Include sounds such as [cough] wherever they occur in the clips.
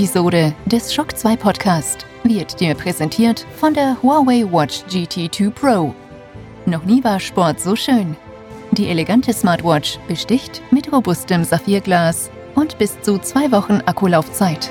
Episode des Shock 2 Podcast wird dir präsentiert von der Huawei Watch GT2 Pro. Noch nie war Sport so schön. Die elegante Smartwatch besticht mit robustem Saphirglas und bis zu zwei Wochen Akkulaufzeit.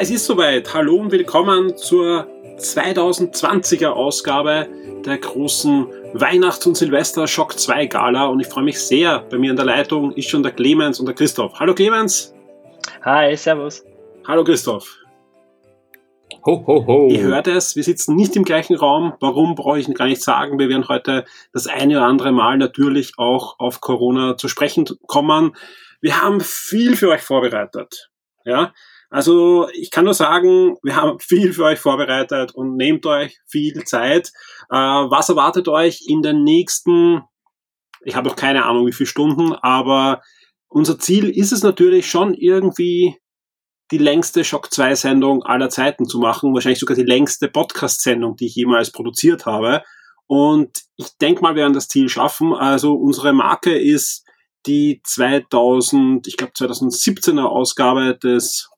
Ja, es ist soweit. Hallo und willkommen zur 2020er Ausgabe der großen Weihnachts- und Silvester-Schock 2 Gala. Und ich freue mich sehr. Bei mir in der Leitung ist schon der Clemens und der Christoph. Hallo Clemens. Hi, servus. Hallo Christoph. Ho, ho, ho. Ihr hört es, wir sitzen nicht im gleichen Raum. Warum brauche ich gar nicht sagen. Wir werden heute das eine oder andere Mal natürlich auch auf Corona zu sprechen kommen. Wir haben viel für euch vorbereitet. Ja, also ich kann nur sagen, wir haben [laughs] viel für euch vorbereitet und nehmt euch viel Zeit. Äh, was erwartet euch in den nächsten, ich habe noch keine Ahnung wie viele Stunden, aber unser Ziel ist es natürlich schon irgendwie die längste Shock 2 Sendung aller Zeiten zu machen, wahrscheinlich sogar die längste Podcast Sendung, die ich jemals produziert habe. Und ich denke mal, wir werden das Ziel schaffen. Also unsere Marke ist die 2000, ich glaube 2017er Ausgabe des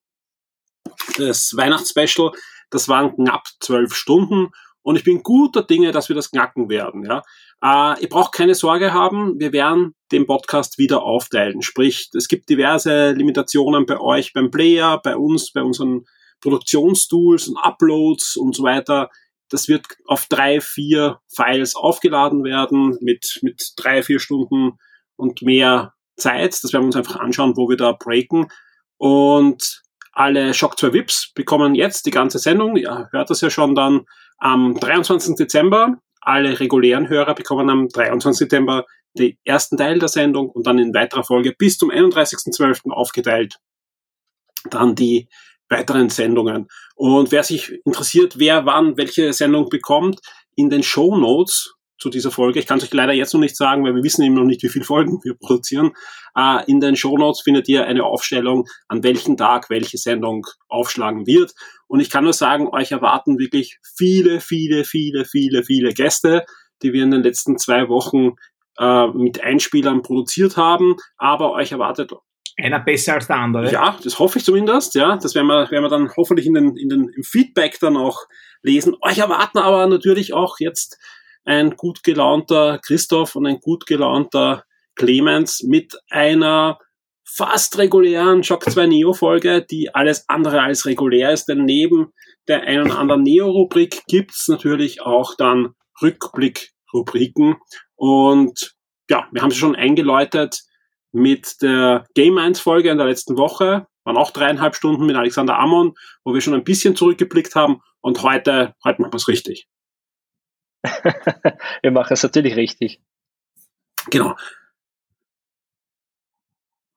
das Weihnachtsspecial, das waren knapp zwölf Stunden und ich bin guter Dinge, dass wir das knacken werden. Ja. Äh, ihr braucht keine Sorge haben, wir werden den Podcast wieder aufteilen. Sprich, es gibt diverse Limitationen bei euch, beim Player, bei uns, bei unseren Produktionstools und Uploads und so weiter. Das wird auf drei, vier Files aufgeladen werden mit, mit drei, vier Stunden und mehr Zeit. Das werden wir uns einfach anschauen, wo wir da breaken. Und alle Shock 2 VIPs bekommen jetzt die ganze Sendung. Ihr hört das ja schon dann am 23. Dezember. Alle regulären Hörer bekommen am 23. Dezember den ersten Teil der Sendung und dann in weiterer Folge bis zum 31.12. aufgeteilt. Dann die weiteren Sendungen. Und wer sich interessiert, wer wann welche Sendung bekommt, in den Show Notes zu dieser Folge. Ich kann es euch leider jetzt noch nicht sagen, weil wir wissen eben noch nicht, wie viele Folgen wir [laughs] produzieren. Äh, in den Show Notes findet ihr eine Aufstellung, an welchem Tag welche Sendung aufschlagen wird. Und ich kann nur sagen, euch erwarten wirklich viele, viele, viele, viele, viele Gäste, die wir in den letzten zwei Wochen äh, mit Einspielern produziert haben. Aber euch erwartet Einer besser als der andere. ja, das hoffe ich zumindest. Ja, das werden wir, werden wir dann hoffentlich in den, in den, im Feedback dann auch lesen. Euch erwarten aber natürlich auch jetzt ein gut gelaunter Christoph und ein gut gelaunter Clemens mit einer fast regulären Shock 2 Neo Folge, die alles andere als regulär ist, denn neben der einen oder anderen Neo-Rubrik gibt's natürlich auch dann Rückblick-Rubriken. Und ja, wir haben sie schon eingeläutet mit der Game 1 Folge in der letzten Woche, waren auch dreieinhalb Stunden mit Alexander Ammon, wo wir schon ein bisschen zurückgeblickt haben. Und heute, heute machen wir es richtig. Wir machen es natürlich richtig. Genau.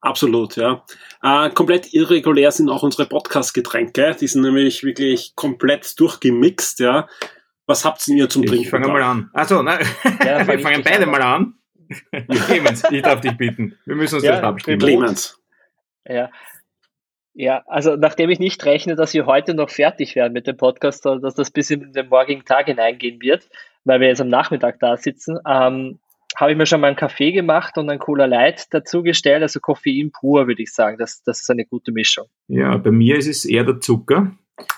Absolut, ja. Äh, komplett irregulär sind auch unsere Podcast-Getränke. Die sind nämlich wirklich komplett durchgemixt, ja. Was habt ihr zum Trinken? Ich fange mal an. Achso, nein. Ja, [laughs] fang wir ich fangen beide an. mal an. Clemens, ich darf dich bitten. Wir müssen uns Ja, das abstimmen. Clemens. Ja. Ja, also nachdem ich nicht rechne, dass wir heute noch fertig werden mit dem Podcast, sondern dass das bis in den morgigen Tag hineingehen wird, weil wir jetzt am Nachmittag da sitzen, ähm, habe ich mir schon mal einen Kaffee gemacht und einen Cola Light dazugestellt, also Koffein pur, würde ich sagen. Das, das ist eine gute Mischung. Ja, bei mir ist es eher der Zucker.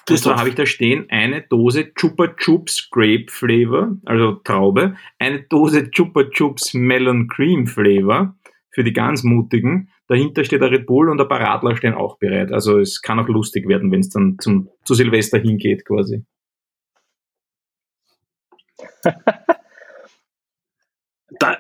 Und zwar habe ich da stehen eine Dose Chupa Chups Grape Flavor, also Traube, eine Dose Chupa Chups Melon Cream Flavor für die ganz Mutigen, dahinter steht der Red Bull und ein paar Radler stehen auch bereit. Also es kann auch lustig werden, wenn es dann zum, zu Silvester hingeht quasi. [laughs] da,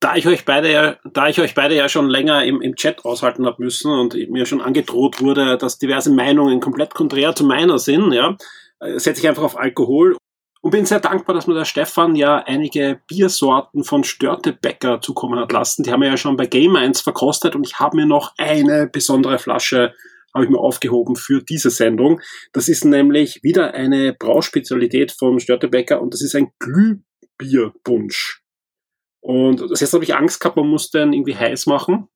da ich euch beide ja, da ich euch beide ja schon länger im, im Chat aushalten habe müssen und mir schon angedroht wurde, dass diverse Meinungen komplett konträr zu meiner sind, ja, äh, setze ich einfach auf Alkohol und bin sehr dankbar, dass mir der Stefan ja einige Biersorten von Störtebäcker zukommen hat lassen. Die haben wir ja schon bei Game 1 verkostet und ich habe mir noch eine besondere Flasche habe ich mir aufgehoben für diese Sendung. Das ist nämlich wieder eine Brauspezialität von Störtebäcker und das ist ein Glühbierbunsch. Und das heißt, habe ich Angst gehabt, man muss den irgendwie heiß machen.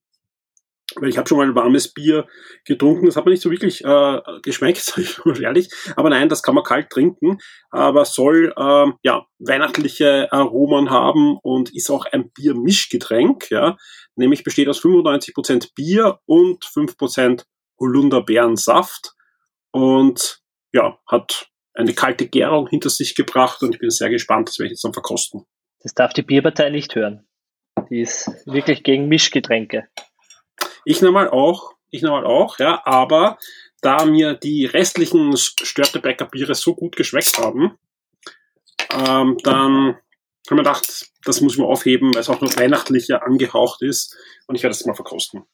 Weil ich habe schon mal warmes Bier getrunken, das hat mir nicht so wirklich äh, geschmeckt, [laughs] sage ich mal ehrlich. Aber nein, das kann man kalt trinken, aber soll äh, ja weihnachtliche Aromen haben und ist auch ein Biermischgetränk, ja. Nämlich besteht aus 95% Bier und 5% Holunderbeerensaft und ja, hat eine kalte Gärung hinter sich gebracht und ich bin sehr gespannt, das werde ich jetzt dann verkosten. Das darf die Bierpartei nicht hören. Die ist wirklich gegen Mischgetränke. Ich nehme mal auch, ich nehme mal auch, ja, aber da mir die restlichen Störtebäcker Biere so gut geschmeckt haben, ähm, dann habe ich mir gedacht, das muss ich mal aufheben, weil es auch noch weihnachtlicher angehaucht ist und ich werde das mal verkosten.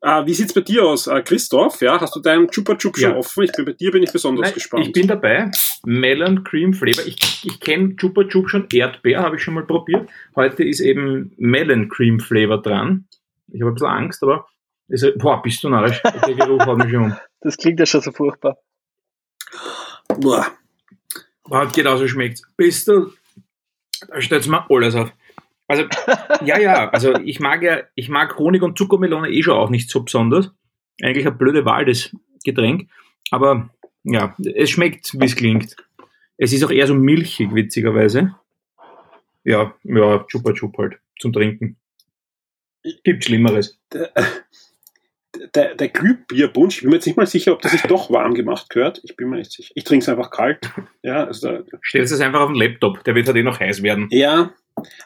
Äh, wie sieht's bei dir aus, äh, Christoph? Ja, hast du deinen Chupa Chup schon ja. offen? Ich bin, bei dir bin ich besonders Nein, gespannt. Ich bin dabei. Melon Cream Flavor. Ich, ich kenne Chupa Chup schon Erdbeer, habe ich schon mal probiert. Heute ist eben Melon Cream Flavor dran. Ich habe ein bisschen Angst, aber ist, boah, bist du narrisch. Der Geruch hat mich schon um. [laughs] Das klingt ja schon so furchtbar. Boah. Hat genauso schmeckt. Bist du da stellt mir alles auf. Also, ja, ja, also ich mag ja, ich mag Honig und Zuckermelone eh schon auch nicht so besonders. Eigentlich eine blöde Wahl, das Getränk. Aber ja, es schmeckt, wie es klingt. Es ist auch eher so milchig, witzigerweise. Ja, ja, Chupa Chup halt, zum Trinken. Gibt Schlimmeres. Der, der, Glühbierbunsch, ich bin mir jetzt nicht mal sicher, ob das sich doch warm gemacht gehört. Ich bin mir nicht sicher. Ich trinke es einfach kalt. Ja, also Stellst es einfach auf den Laptop, der wird halt eh noch heiß werden. Ja,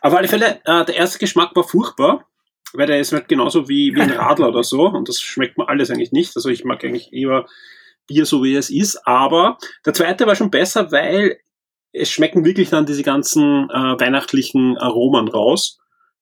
auf alle Fälle, äh, der erste Geschmack war furchtbar, weil der ist halt genauso wie, wie ein Radler oder so und das schmeckt mir alles eigentlich nicht. Also ich mag eigentlich eher Bier so wie es ist, aber der zweite war schon besser, weil es schmecken wirklich dann diese ganzen äh, weihnachtlichen Aromen raus.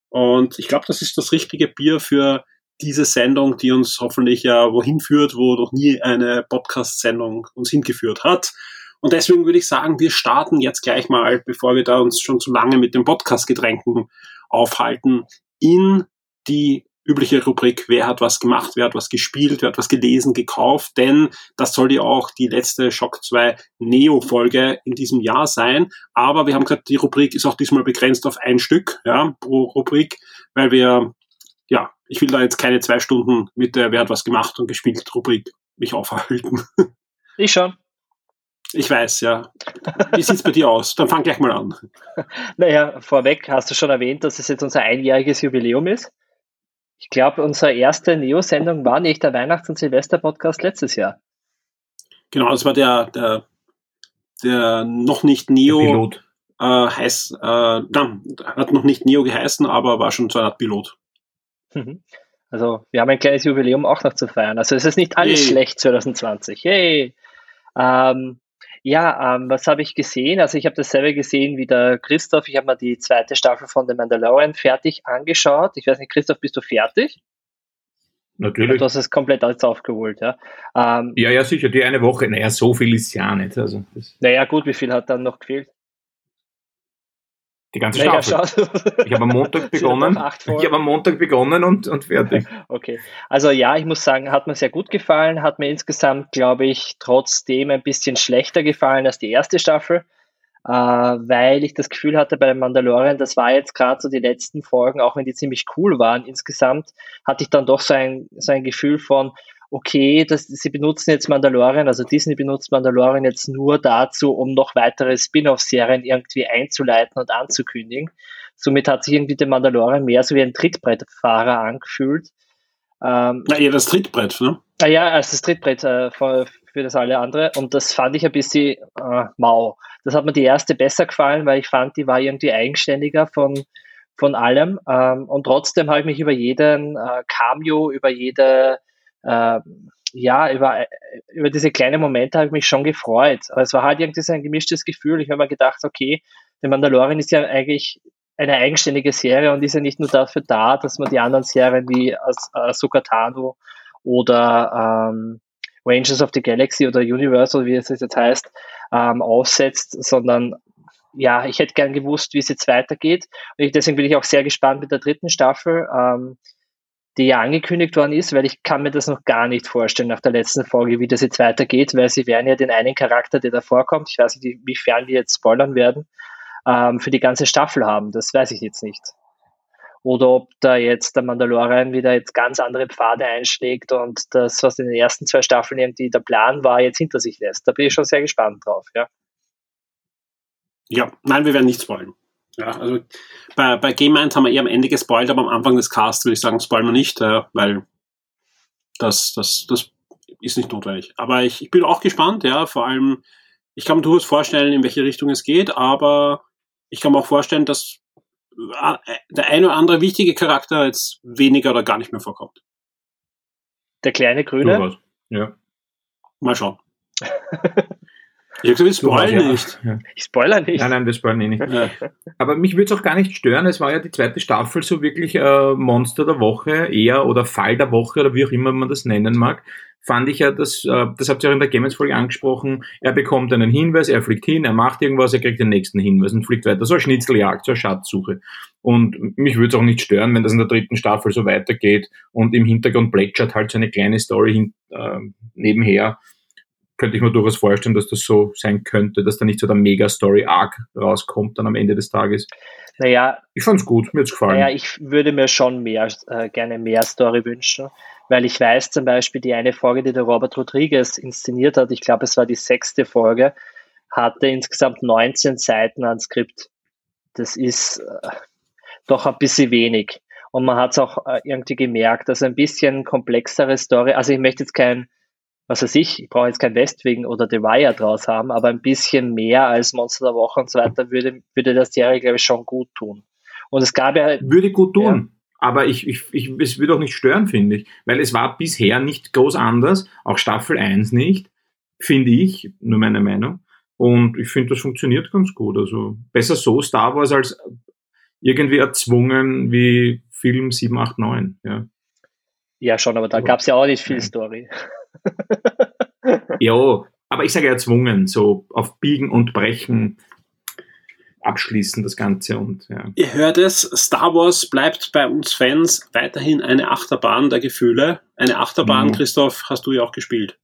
Und ich glaube, das ist das richtige Bier für diese Sendung, die uns hoffentlich ja wohin führt, wo noch nie eine Podcast-Sendung uns hingeführt hat. Und deswegen würde ich sagen, wir starten jetzt gleich mal, bevor wir da uns schon zu lange mit den Podcast-Getränken aufhalten, in die übliche Rubrik, wer hat was gemacht, wer hat was gespielt, wer hat was gelesen, gekauft, denn das soll ja auch die letzte Shock 2 Neo-Folge in diesem Jahr sein. Aber wir haben gesagt, die Rubrik ist auch diesmal begrenzt auf ein Stück, ja, pro Rubrik, weil wir ja, ich will da jetzt keine zwei Stunden mit der Wer hat was gemacht und gespielt Rubrik mich aufhalten. [laughs] Ich schon. Ich weiß, ja. Wie sieht's bei dir aus? Dann fang gleich mal an. Naja, vorweg hast du schon erwähnt, dass es jetzt unser einjähriges Jubiläum ist. Ich glaube, unsere erste Neo-Sendung war nicht der Weihnachts- und Silvester-Podcast letztes Jahr. Genau, das war der, der, der noch nicht Neo Pilot. Äh, heiß, äh, nein, hat noch nicht Neo geheißen, aber war schon so eine Art Pilot. Mhm. Also wir haben ein kleines Jubiläum auch noch zu feiern. Also es ist nicht alles hey. schlecht 2020. Hey. Ähm, ja, ähm, was habe ich gesehen? Also ich habe dasselbe gesehen wie der Christoph. Ich habe mir die zweite Staffel von The Mandalorian fertig angeschaut. Ich weiß nicht, Christoph, bist du fertig? Natürlich. Du hast es komplett alles aufgeholt, ja. Ähm, ja, ja, sicher, die eine Woche. Naja, so viel ist ja nicht. Also, naja, gut, wie viel hat dann noch gefehlt? Die ganze Mega Staffel. Ich habe am Montag [laughs] begonnen. ich habe am Montag begonnen und, und fertig. [laughs] Okay. Also ja, ich muss sagen, hat mir sehr gut gefallen, hat mir insgesamt, glaube ich, trotzdem ein bisschen schlechter gefallen als die erste Staffel, äh, weil ich das Gefühl hatte bei Mandalorian, das war jetzt gerade so die letzten Folgen, auch wenn die ziemlich cool waren insgesamt, hatte ich dann doch so ein, so ein Gefühl von, okay, das, sie benutzen jetzt Mandalorian, also Disney benutzt Mandalorian jetzt nur dazu, um noch weitere Spin-off-Serien irgendwie einzuleiten und anzukündigen. Somit hat sich irgendwie der Mandalorian mehr so wie ein Trittbrettfahrer angefühlt. Ähm, Na, eher das Trittbrett, ne? Ah ja, als das Trittbrett äh, für, für, das alle andere. Und das fand ich ein bisschen äh, mau. Das hat mir die erste besser gefallen, weil ich fand, die war irgendwie eigenständiger von, von allem. Ähm, und trotzdem habe ich mich über jeden äh, Cameo, über jede, äh, ja, über, über diese kleinen Momente habe ich mich schon gefreut. Aber es war halt irgendwie so ein gemischtes Gefühl. Ich habe mir gedacht, okay, der Mandalorian ist ja eigentlich eine eigenständige Serie und ist ja nicht nur dafür da, dass man die anderen Serien wie Tano oder ähm, Rangers of the Galaxy oder Universal, wie es jetzt heißt, ähm, aufsetzt, sondern ja, ich hätte gern gewusst, wie es jetzt weitergeht. Und ich, deswegen bin ich auch sehr gespannt mit der dritten Staffel, ähm, die ja angekündigt worden ist, weil ich kann mir das noch gar nicht vorstellen nach der letzten Folge, wie das jetzt weitergeht, weil sie werden ja den einen Charakter, der da vorkommt, ich weiß nicht, inwiefern wir jetzt spoilern werden, ähm, für die ganze Staffel haben. Das weiß ich jetzt nicht. Oder ob da jetzt der Mandalorian wieder jetzt ganz andere Pfade einschlägt und das, was in den ersten zwei Staffeln irgendwie der Plan war, jetzt hinter sich lässt. Da bin ich schon sehr gespannt drauf, ja. Ja, nein, wir werden nichts spoilen. Ja, also bei, bei Game 1 haben wir eher am Ende gespoilt, aber am Anfang des Casts würde ich sagen, spoilen wir nicht, äh, weil das, das, das ist nicht notwendig. Aber ich, ich bin auch gespannt, ja, vor allem, ich kann mir durchaus vorstellen, in welche Richtung es geht, aber ich kann mir auch vorstellen, dass äh, der eine oder andere wichtige Charakter jetzt weniger oder gar nicht mehr vorkommt. Der kleine Grüne? Ja. Mal schauen. [laughs] Ich habe gesagt, wir spoilern nicht. Ja. Ich spoilere nicht. Nein, nein, wir spoilern eh nicht. Ja. Aber mich würde es auch gar nicht stören. Es war ja die zweite Staffel so wirklich äh, Monster der Woche eher oder Fall der Woche oder wie auch immer man das nennen mag. Fand ich ja, dass, äh, das habt ihr auch in der Games-Folge angesprochen, er bekommt einen Hinweis, er fliegt hin, er macht irgendwas, er kriegt den nächsten Hinweis und fliegt weiter. So eine Schnitzeljagd, so eine Schatzsuche. Und mich würde es auch nicht stören, wenn das in der dritten Staffel so weitergeht und im Hintergrund plätschert halt so eine kleine Story hin, äh, nebenher könnte ich mir durchaus vorstellen, dass das so sein könnte, dass da nicht so der Mega-Story-Arc rauskommt dann am Ende des Tages. Naja. Ich fand's gut, mir hat's gefallen. Naja, ich würde mir schon mehr, äh, gerne mehr Story wünschen, weil ich weiß zum Beispiel, die eine Folge, die der Robert Rodriguez inszeniert hat, ich glaube, es war die sechste Folge, hatte insgesamt 19 Seiten an Skript. Das ist äh, doch ein bisschen wenig. Und man hat es auch äh, irgendwie gemerkt, dass ein bisschen komplexere Story, also ich möchte jetzt kein was weiß ich, ich brauche jetzt kein Westwing oder The Wire draus haben, aber ein bisschen mehr als Monster der Woche und so weiter würde, würde der Serie, glaube ich, schon gut tun. Und es gab ja. Würde gut tun. Ja. Aber ich, ich, ich, es würde auch nicht stören, finde ich. Weil es war bisher nicht groß anders, auch Staffel 1 nicht, finde ich, nur meine Meinung. Und ich finde, das funktioniert ganz gut. Also besser so Star Wars als irgendwie erzwungen wie Film 7, 8, 9. Ja, ja schon, aber da gab es ja auch nicht viel Story. [laughs] ja, aber ich sage erzwungen, so auf Biegen und Brechen abschließen das Ganze und ja. Ihr hört es, Star Wars bleibt bei uns Fans weiterhin eine Achterbahn der Gefühle. Eine Achterbahn, mhm. Christoph, hast du ja auch gespielt.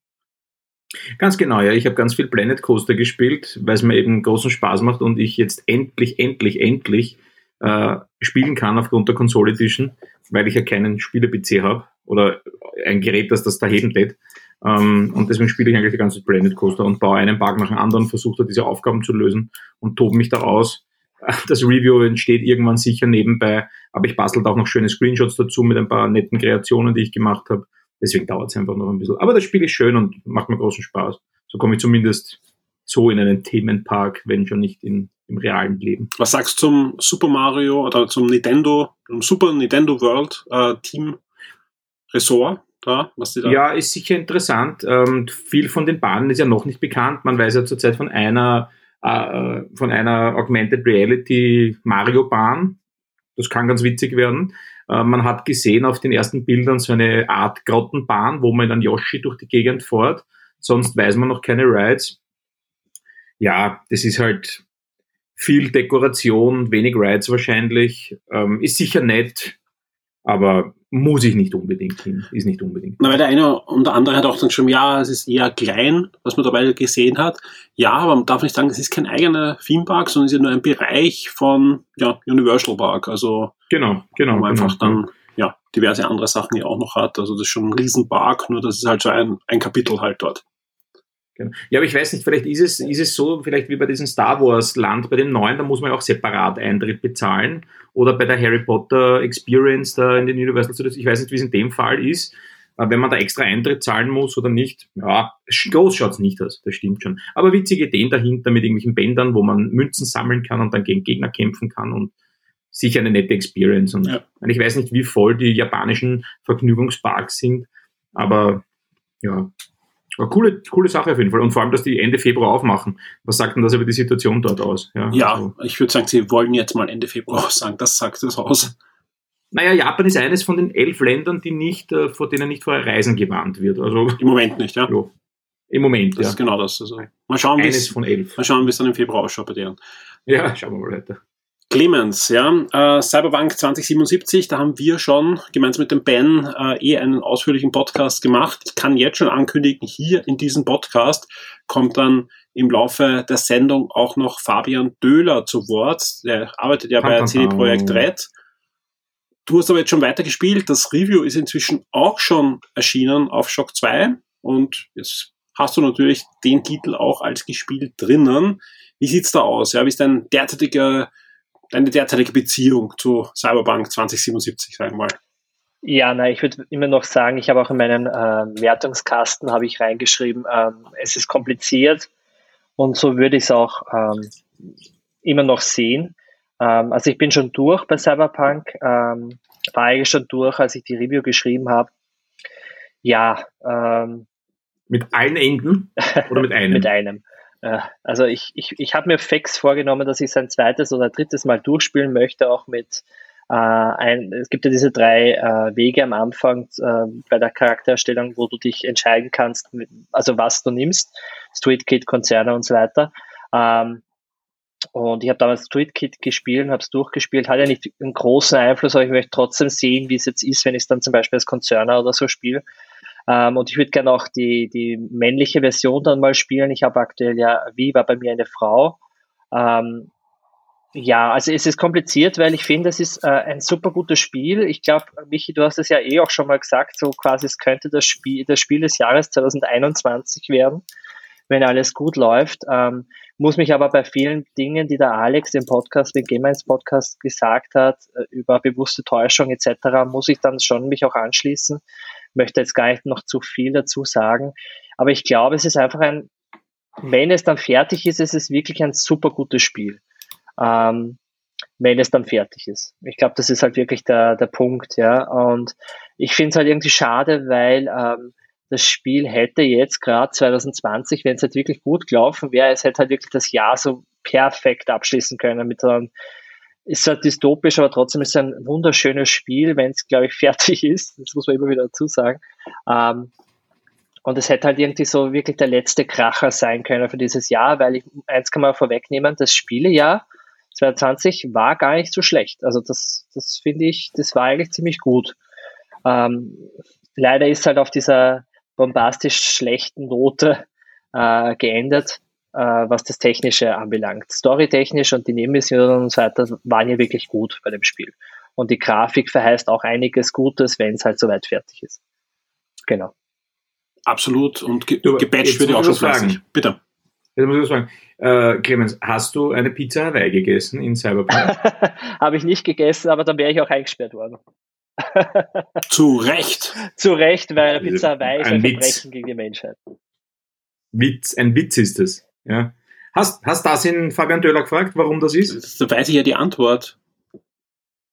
Ganz genau, ja. Ich habe ganz viel Planet Coaster gespielt, weil es mir eben großen Spaß macht und ich jetzt endlich, endlich, endlich äh, spielen kann aufgrund der Console Edition, weil ich ja keinen Spiele-PC habe oder ein Gerät, das das da heben lädt. Ähm, und deswegen spiele ich eigentlich die ganze Planet Coaster und baue einen Bug nach dem anderen, versuche da diese Aufgaben zu lösen und tobe mich da aus. [laughs] Das Review entsteht irgendwann sicher nebenbei, aber ich bastel auch noch schöne Screenshots dazu mit ein paar netten Kreationen, die ich gemacht habe. Deswegen dauert es einfach noch ein bisschen. Aber das Spiel ist schön und macht mir großen Spaß. So komme ich zumindest so in einen Themenpark, wenn schon nicht in, im realen Leben. Was sagst du zum Super Mario oder zum Nintendo, zum Super Nintendo World äh, Team Ressort? Da, was die da ja, ist sicher interessant. Ähm, viel von den Bahnen ist ja noch nicht bekannt. Man weiß ja zurzeit von einer, äh, von einer Augmented Reality Mario Bahn. Das kann ganz witzig werden. Äh, man hat gesehen auf den ersten Bildern so eine Art Grottenbahn, wo man dann Yoshi durch die Gegend fährt. Sonst weiß man noch keine Rides ja, das ist halt viel Dekoration, wenig Rides wahrscheinlich. Ähm, ist sicher nett, aber muss ich nicht unbedingt hin. Ist nicht unbedingt. Na, weil der eine und der andere hat auch dann schon, ja, es ist eher klein, was man dabei gesehen hat. Ja, aber man darf nicht sagen, es ist kein eigener Theme Park, sondern es ist ja nur ein Bereich von ja, Universal Park. Also genau, genau. Wo man genau, einfach dann ja, diverse andere Sachen ja auch noch hat. Also das ist schon ein Riesenpark, nur das ist halt so ein, ein Kapitel halt dort. Genau. Ja, aber ich weiß nicht, vielleicht ist es, ist es so, vielleicht wie bei diesem Star Wars Land, bei dem neuen, da muss man ja auch separat Eintritt bezahlen. Oder bei der Harry Potter Experience da in den Universal Studios, ich weiß nicht, wie es in dem Fall ist, wenn man da extra Eintritt zahlen muss oder nicht. Ja, groß schaut es nicht aus, das stimmt schon. Aber witzige Ideen dahinter mit irgendwelchen Bändern, wo man Münzen sammeln kann und dann gegen Gegner kämpfen kann und sicher eine nette Experience. Und Ja. ich weiß nicht, wie voll die japanischen Vergnügungsparks sind, aber ja, eine coole, coole Sache auf jeden Fall. Und vor allem, dass die Ende Februar aufmachen. Was sagt denn das über die Situation dort aus? Ja, Ja, also- ich würde sagen, sie wollen jetzt mal Ende Februar sagen, das sagt es aus. Naja, Japan ist eines von den elf Ländern, die nicht, äh, vor denen nicht vorher Reisen gewarnt wird. Also Im Moment nicht, ja. ja, im Moment, Das ja. ist genau das. Also, mal schauen, wie es dann im Februar ausschaut bei denen. Ja, schauen wir mal weiter. Clemens, ja, äh, Cyberpunk 2077, da haben wir schon gemeinsam mit dem Ben äh, eh einen ausführlichen Podcast gemacht. Ich kann jetzt schon ankündigen, hier in diesem Podcast kommt dann im Laufe der Sendung auch noch Fabian Döhler zu Wort. Der arbeitet ja bei CD Projekt. Red. Du hast aber jetzt schon weitergespielt. Das Review ist inzwischen auch schon erschienen auf Shock 2 und jetzt hast du natürlich den Titel auch als gespielt drinnen. Wie sieht's da aus? Ja, wie ist dein derzeitiger deine derzeitige Beziehung zu Cyberpunk 2077, sagen wir mal. Ja, na, ich würde immer noch sagen, ich habe auch in meinen ähm, Wertungskasten habe ich reingeschrieben, ähm, es ist kompliziert und so würde ich es auch ähm, immer noch sehen. Ähm, also ich bin schon durch bei Cyberpunk, ähm, war eigentlich schon durch, als ich die Review geschrieben habe. Ja, ähm, Mit allen Enden oder mit [laughs] einem? mit einem. Äh, Also ich, ich, ich habe mir fix vorgenommen, dass ich es ein zweites oder drittes Mal durchspielen möchte, auch mit äh, ein, es gibt ja diese drei äh, Wege am Anfang äh, bei der Charaktererstellung, wo du dich entscheiden kannst, mit, also was du nimmst, Street Kid, Konzerne und so weiter. Ähm, und ich habe damals Street Kid gespielt, habe es durchgespielt, hat ja nicht einen großen Einfluss, aber ich möchte trotzdem sehen, wie es jetzt ist, wenn ich es dann zum Beispiel als Konzerner oder so spiele. Ähm, und ich würde gerne auch die, die männliche Version dann mal spielen. Ich habe aktuell ja, wie war bei mir eine Frau. Ähm, ja, also es ist kompliziert, weil ich finde, es ist äh, ein super gutes Spiel. Ich glaube, Michi, du hast es ja eh auch schon mal gesagt, so quasi es könnte das Spiel, das Spiel des Jahres 2021 werden, wenn alles gut läuft. Ähm, muss mich aber bei vielen Dingen, die der Alex im Podcast, im Gameins Podcast gesagt hat, äh, über bewusste Täuschung etc., muss ich dann schon mich auch anschließen. Möchte jetzt gar nicht noch zu viel dazu sagen. Aber ich glaube, es ist einfach ein, wenn es dann fertig ist, es ist wirklich ein super gutes Spiel ähm, wenn es dann fertig ist. Ich glaube, das ist halt wirklich der, der Punkt, ja. Und ich finde es halt irgendwie schade, weil ähm, das Spiel hätte jetzt gerade 2020, wenn es halt wirklich gut gelaufen wäre, es hätte halt wirklich das Jahr so perfekt abschließen können mit einem ist halt dystopisch, aber trotzdem ist es ein wunderschönes Spiel, wenn es, glaube ich, [laughs] fertig ist. Das muss man immer wieder dazu sagen. Ähm, und es hätte halt irgendwie so wirklich der letzte Kracher sein können für dieses Jahr, weil ich eins kann man vorwegnehmen, das Spielejahr 2020 war gar nicht so schlecht. Also das, das finde ich, das war eigentlich ziemlich gut. Ähm, leider ist halt auf dieser bombastisch schlechten Note äh, geendet, was das Technische anbelangt. Storytechnisch und die Nebenmissionen und so weiter waren ja wirklich gut bei dem Spiel. Und die Grafik verheißt auch einiges Gutes, wenn es halt soweit fertig ist. Genau. Absolut. Und ge Du, gebatcht wird ja auch schon fleißig. sagen. Bitte. Jetzt muss ich was sagen. Äh, Clemens, hast du eine Pizza Hawaii gegessen in Cyberpunk? [laughs] Habe ich nicht gegessen, aber dann wäre ich auch eingesperrt worden. [laughs] Zu Recht. Zu Recht, weil Pizza Hawaii ist Ein ein Witz. Verbrechen gegen die Menschheit. Witz, ein Witz ist es. Ja. Hast, hast das in Fabian Döller gefragt, warum das ist? Da weiß ich ja die Antwort.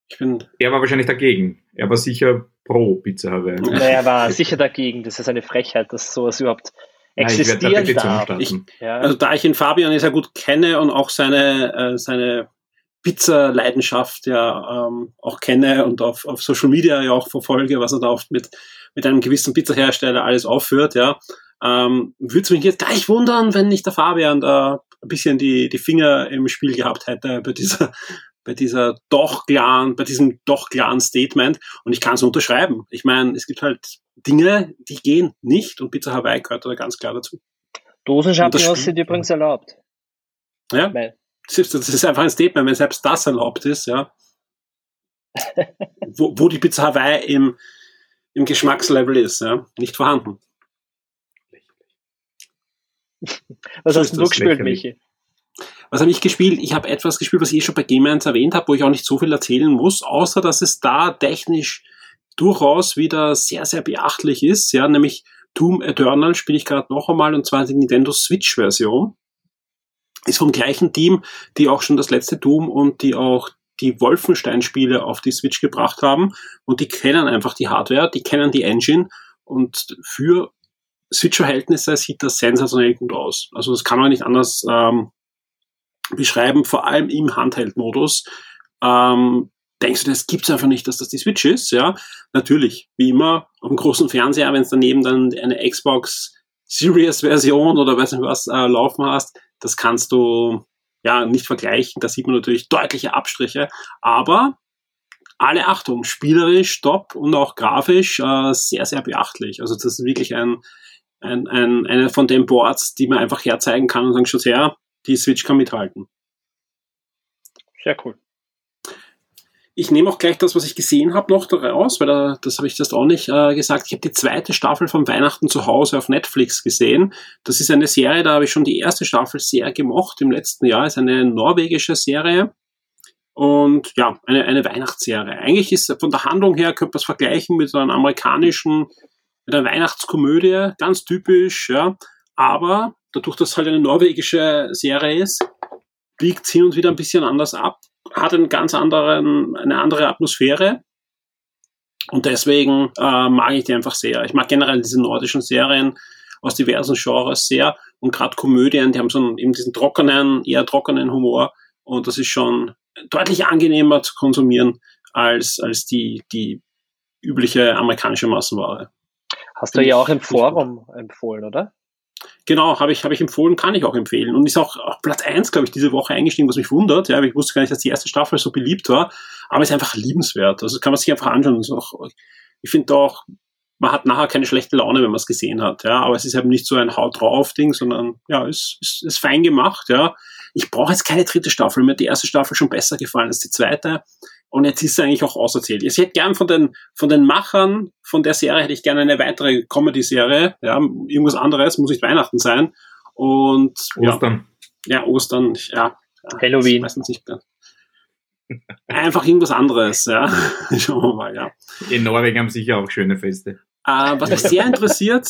Ich bin, Er war wahrscheinlich dagegen. Er war sicher pro Pizza Hawaii. Naja, er war sicher dagegen. Das ist eine Frechheit, dass sowas überhaupt Nein, existieren darf. starten. Ja. also da ich den Fabian sehr gut kenne und auch seine, äh, seine Pizza-Leidenschaft ja ähm, auch kenne und auf, auf Social Media ja auch verfolge, was er da oft mit, mit einem gewissen Pizzahersteller alles aufführt, ja, ähm, würde es mich jetzt gleich wundern, wenn nicht der Fabian da ein bisschen die, die Finger im Spiel gehabt hätte bei dieser, bei dieser doch klaren, bei diesem doch klaren Statement. Und ich kann es unterschreiben. Ich meine, es gibt halt Dinge, die gehen nicht und Pizza Hawaii gehört da ganz klar dazu. Dosenchampignon das sind übrigens erlaubt. Ja? Weil, Das ist einfach ein Statement, wenn selbst das erlaubt ist, ja. [laughs] wo, wo die Pizza Hawaii im, im Geschmackslevel ist, ja. Nicht vorhanden. [laughs] was So hast du gespielt, lächerlich. Michi? Was habe ich gespielt? Ich habe etwas gespielt, was ich eh schon bei Game 1 erwähnt habe, wo ich auch nicht so viel erzählen muss, außer dass es da technisch durchaus wieder sehr, sehr beachtlich ist, ja, nämlich Doom Eternal spiele ich gerade noch einmal und zwar die Nintendo Switch Version. Ist vom gleichen Team, die auch schon das letzte Doom und die auch die Wolfenstein-Spiele auf die Switch gebracht haben und die kennen einfach die Hardware, die kennen die Engine und für Switch-Verhältnisse sieht das sensationell gut aus. Also das kann man nicht anders ähm, beschreiben, vor allem im Handheld-Modus. Ähm, denkst du, das gibt's einfach nicht, dass das die Switch ist? Ja, natürlich, wie immer, auf dem großen Fernseher, wenn es daneben dann eine Xbox Series-Version oder weiß nicht was äh, laufen hast, das kannst du ja nicht vergleichen. Da sieht man natürlich deutliche Abstriche, aber alle Achtung, spielerisch top und auch grafisch äh, sehr, sehr beachtlich. Also das ist wirklich ein, ein, ein, eine von den Boards, die man einfach herzeigen kann und sagen, schon sehr, die Switch kann mithalten. Sehr cool. Ich nehme auch gleich das, was ich gesehen habe, noch daraus, weil da, das habe ich das auch nicht äh, gesagt. Ich habe die zweite Staffel von Weihnachten zu Hause auf Netflix gesehen. Das ist eine Serie, da habe ich schon die erste Staffel sehr gemocht im letzten Jahr. Ist eine norwegische Serie und ja, eine, eine Weihnachtsserie. Eigentlich ist von der Handlung her, könnte man es vergleichen mit einer amerikanischen, mit einer Weihnachtskomödie, ganz typisch, ja. Aber dadurch, dass es halt eine norwegische Serie ist, biegt hin und wieder ein bisschen anders ab, hat einen ganz anderen, eine andere Atmosphäre. Und deswegen äh, mag ich die einfach sehr. Ich mag generell diese nordischen Serien aus diversen Genres sehr. Und gerade Komödien, die haben so einen, eben diesen trockenen, eher trockenen Humor. Und das ist schon deutlich angenehmer zu konsumieren als, als die, die übliche amerikanische Massenware. Hast du ja auch im Forum empfohlen, oder? Genau, habe ich, hab ich empfohlen, kann ich auch empfehlen. Und ist auch auf Platz 1, glaube ich, diese Woche eingestiegen, was mich wundert. Ja, ich wusste gar nicht, dass die erste Staffel so beliebt war. Aber ist einfach liebenswert. Also kann man sich einfach anschauen. Auch, ich finde auch, man hat nachher keine schlechte Laune, wenn man es gesehen hat. Ja, aber es ist eben nicht so ein Haut drauf Ding, sondern ja, es ist, ist fein gemacht. Ja, ich brauche jetzt keine dritte Staffel. Mir hat die erste Staffel schon besser gefallen als die zweite. Und jetzt ist sie eigentlich auch auserzählt. Ich hätte gern von den, von den Machern von der Serie hätte ich gerne eine weitere Comedy-Serie. Ja, irgendwas anderes, muss nicht Weihnachten sein. Und, Ostern. Ja, ja Ostern, ja. Halloween. Meistens nicht mehr. Einfach irgendwas anderes, ja. [laughs] Schauen wir mal, ja. In Norwegen haben sicher auch schöne Feste. Äh, was mich sehr interessiert,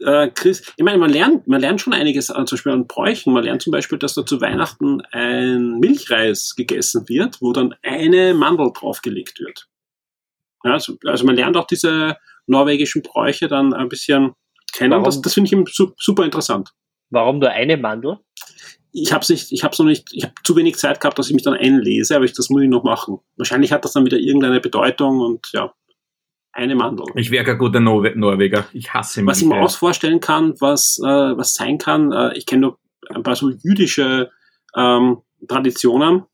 äh, Chris, ich meine, man lernt, man lernt schon einiges an, zum Beispiel an Bräuchen. Man lernt zum Beispiel, dass da zu Weihnachten ein Milchreis gegessen wird, wo dann eine Mandel draufgelegt wird. Ja, also, also man lernt auch diese norwegischen Bräuche dann ein bisschen kennen. Das, das finde ich super interessant. Warum nur eine Mandel? Ich habe nicht, ich habe noch nicht, ich habe zu wenig Zeit gehabt, dass ich mich dann einlese, aber ich, das muss ich noch machen. Wahrscheinlich hat das dann wieder irgendeine Bedeutung und ja eine Mandel. Ich wäre kein guter Nor Norweger. Ich hasse mich. Was ich mir auch vorstellen kann, was, äh, was sein kann, äh, ich kenne nur ein paar so jüdische ähm, Traditionen,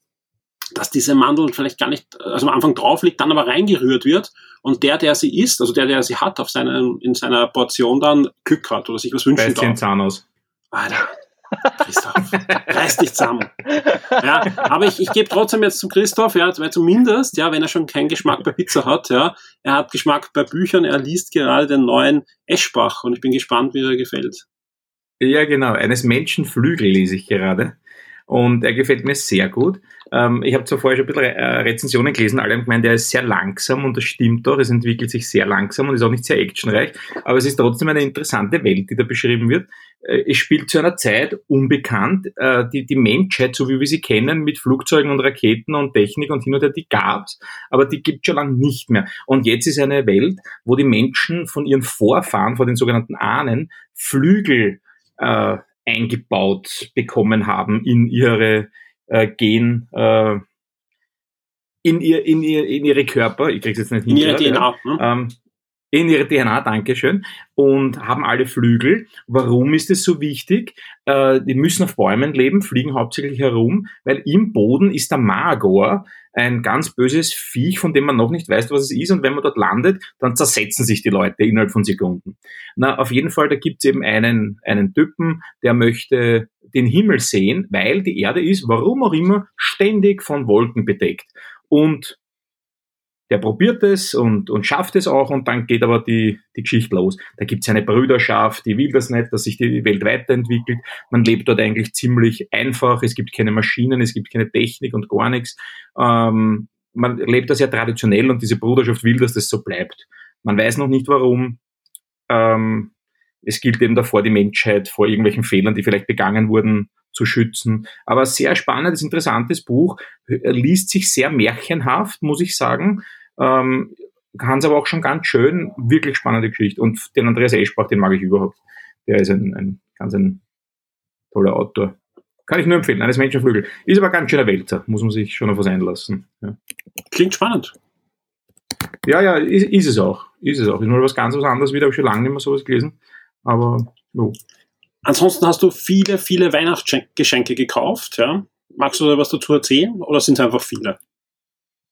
dass diese Mandel vielleicht gar nicht, also am Anfang drauf liegt, dann aber reingerührt wird und der, der sie isst, also der, der sie hat auf seinen, in seiner Portion dann Glück hat oder sich was wünschen darf. Zahn aus. Alter. Christoph, reiß dich zusammen. Ja, aber ich, ich gebe trotzdem jetzt zu Christoph, ja, weil zumindest, ja, wenn er schon keinen Geschmack bei Pizza hat, ja, er hat Geschmack bei Büchern, er liest gerade den neuen Eschbach und ich bin gespannt, wie er gefällt. Ja, genau, eines Menschen Flügel lese ich gerade und er gefällt mir sehr gut. Ähm, ich habe zwar vorher schon ein bisschen äh, Rezensionen gelesen, alle haben gemeint, er ist sehr langsam und das stimmt doch, es entwickelt sich sehr langsam und ist auch nicht sehr actionreich, aber es ist trotzdem eine interessante Welt, die da beschrieben wird. Äh, es spielt zu einer Zeit unbekannt, äh, die, die Menschheit, so wie wir sie kennen, mit Flugzeugen und Raketen und Technik und hin und her, die gab's, aber die gibt schon lange nicht mehr. Und jetzt ist eine Welt, wo die Menschen von ihren Vorfahren, von den sogenannten Ahnen, Flügel äh, eingebaut bekommen haben in ihre äh, Gen, äh, in, ihr, in, ihr, in ihre Körper, ich krieg's jetzt nicht hin. In ihre DNA. Ja, ne? ähm, in ihre DNA, Dankeschön, und haben alle Flügel. Warum ist es so wichtig? Äh, die müssen auf Bäumen leben, fliegen hauptsächlich herum, weil im Boden ist der Magor, ein ganz böses Viech, von dem man noch nicht weiß, was es ist. Und wenn man dort landet, dann zersetzen sich die Leute innerhalb von Sekunden. Na, auf jeden Fall, da gibt's eben einen, einen Typen, der möchte den Himmel sehen, weil die Erde ist, warum auch immer, ständig von Wolken bedeckt. Und der probiert es und, und schafft es auch und dann geht aber die, die Geschichte los. Da gibt es eine Brüderschaft, die will das nicht, dass sich die Welt weiterentwickelt. Man lebt dort eigentlich ziemlich einfach, es gibt keine Maschinen, es gibt keine Technik und gar nichts. Ähm, man lebt da sehr traditionell und diese Bruderschaft will, dass das so bleibt. Man weiß noch nicht warum. Ähm, es gilt eben davor, die Menschheit vor irgendwelchen Fehlern, die vielleicht begangen wurden, zu schützen. Aber sehr spannendes, interessantes Buch, liest sich sehr märchenhaft, muss ich sagen. Ähm, kann es aber auch schon ganz schön, wirklich spannende Geschichte. Und den Andreas Eschbach, den mag ich überhaupt. Der ist ein, ein ganz ein toller Autor. Kann ich nur empfehlen, eines Menschenflügel. Ist aber ganz schöner Wälzer, muss man sich schon auf was einlassen. Ja. Klingt spannend. Ja, ja, ist, ist, es auch. Ist es auch. Ist mal was ganz was anderes wieder, habe ich schon lange nicht mehr sowas gelesen. Aber, jo. Ansonsten hast du viele, viele Weihnachtsgeschenke gekauft, ja? Magst du da was dazu erzählen oder sind es einfach viele?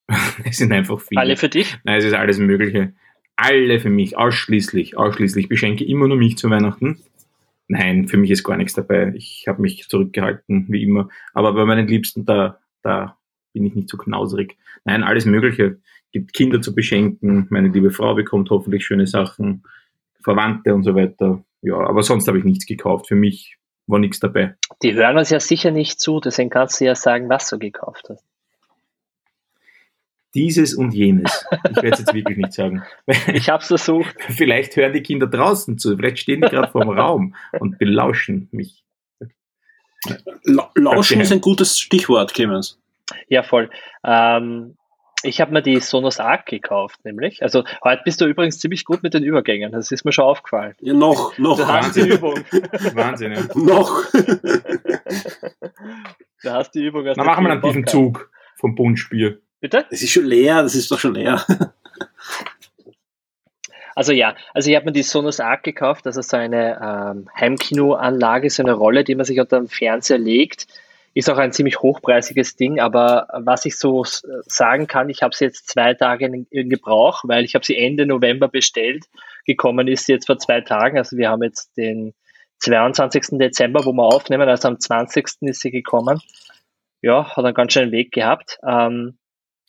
[laughs] es sind einfach viele. Alle für dich? Nein, es ist alles Mögliche. Alle für mich, ausschließlich, ausschließlich. Ich beschenke immer nur mich zu Weihnachten. Nein, für mich ist gar nichts dabei. Ich habe mich zurückgehalten, wie immer. Aber bei meinen Liebsten, da, da bin ich nicht so knauserig. Nein, alles Mögliche. Gibt Kinder zu beschenken. Meine liebe Frau bekommt hoffentlich schöne Sachen. Verwandte und so weiter. Ja, aber sonst habe ich nichts gekauft. Für mich war nichts dabei. Die hören uns ja sicher nicht zu, deswegen kannst du ja sagen, was du gekauft hast dieses und jenes. Ich werde es jetzt wirklich nicht sagen. [laughs] Ich habe es versucht. Vielleicht hören die Kinder draußen zu, vielleicht stehen die gerade vor dem Raum und belauschen mich. La Lauschen ist ein gutes Stichwort, Clemens. Ja, voll. Ähm, ich habe mir die Sonos Arc gekauft, nämlich. Also heute bist du übrigens ziemlich gut mit den Übergängen. Das ist mir schon aufgefallen. Ja, noch, noch. Du hast die Übung. Wahnsinn, ja. noch. du hast die Übung. Na, machen wir dann diesen Zug vom Bundspiel. Bitte? Das ist schon leer, das ist doch schon leer. [laughs] Also ja, also ich habe mir die Sonos Arc gekauft, das ist so eine ähm, Heimkinoanlage, so eine Rolle, die man sich unter dem Fernseher legt. Ist auch ein ziemlich hochpreisiges Ding, aber was ich so sagen kann, ich habe sie jetzt zwei Tage in, in Gebrauch, weil ich habe sie Ende November bestellt. Gekommen ist sie jetzt vor zwei Tagen, also wir haben jetzt den 22. Dezember, wo wir aufnehmen, also am 20. ist sie gekommen. Ja, hat einen ganz schönen Weg gehabt. Ähm,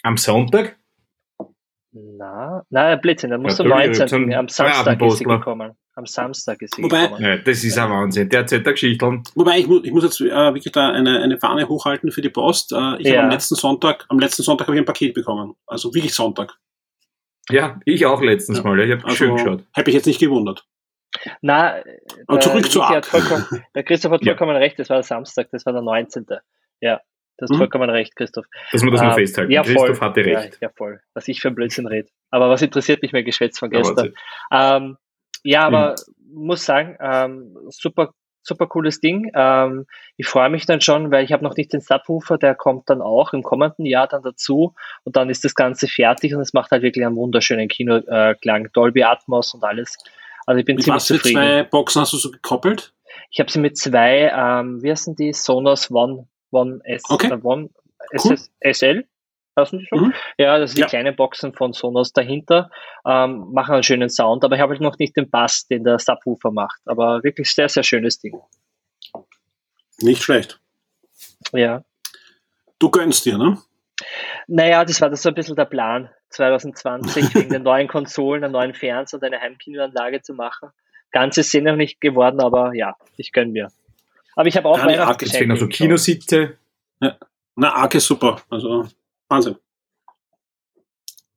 am Sonntag? Na, nein, Blödsinn, dann musst du 19. Am Samstag ist sie gekommen. Am Samstag ist sie Wobei, gekommen. Ja, das ist ein Wahnsinn. Der erzählt der Geschichte. Wobei, ich muss, ich muss jetzt äh, wirklich da eine, eine Fahne hochhalten für die Post. Äh, ich Ja. habe am letzten Sonntag, am letzten Sonntag habe ich ein Paket bekommen. Also wirklich Sonntag. Ja, ich auch letztens Ja. mal. Ja. Ich habe Also schön geschaut. habe ich jetzt nicht gewundert. Na, Aber zurück zur Arc. hat vollkommen- Der Christoph hat Ja. vollkommen recht, das war der Samstag, das war der 19. Ja, du hast Mhm. vollkommen recht, Christoph. Dass wir das mal Ähm, festhalten. ja, Christoph voll. hatte recht. Ja, ja, voll. Was ich für ein Blödsinn rede. Aber was interessiert mich mein Geschwätz von Ja, gestern? Wahnsinn. Ähm, ja, aber muss sagen, ähm, super, super cooles Ding. Ähm, ich freue mich dann schon, weil ich habe noch nicht den Subwoofer, der kommt dann auch im kommenden Jahr dann dazu und dann ist das Ganze fertig und es macht halt wirklich einen wunderschönen Kinoklang, Dolby Atmos und alles. Also ich bin Mit ziemlich was für zufrieden. zwei Boxen hast du so gekoppelt? Ich habe sie mit zwei, ähm, wie heißen die? Sonos One, One S, Okay. äh, One Cool. SL? Heißen die schon? Mhm. Ja, das sind Ja. die kleinen Boxen von Sonos dahinter, ähm, machen einen schönen Sound, aber ich habe halt noch nicht den Bass, den der Subwoofer macht. Aber wirklich sehr, sehr schönes Ding. Nicht schlecht. Ja. Du gönnst dir, ne? Naja, das war das so ein bisschen der Plan, [laughs] 2020 wegen den neuen Konsolen, einen neuen Fernseher und eine Heimkinoanlage zu machen. Ganzes sind noch nicht geworden, aber ja, ich gönn mir. Aber ich habe auch Ja, Weihnachtsgeschenke. noch so gekauft. Kinositze. Na, Arc ist super. Also, Wahnsinn.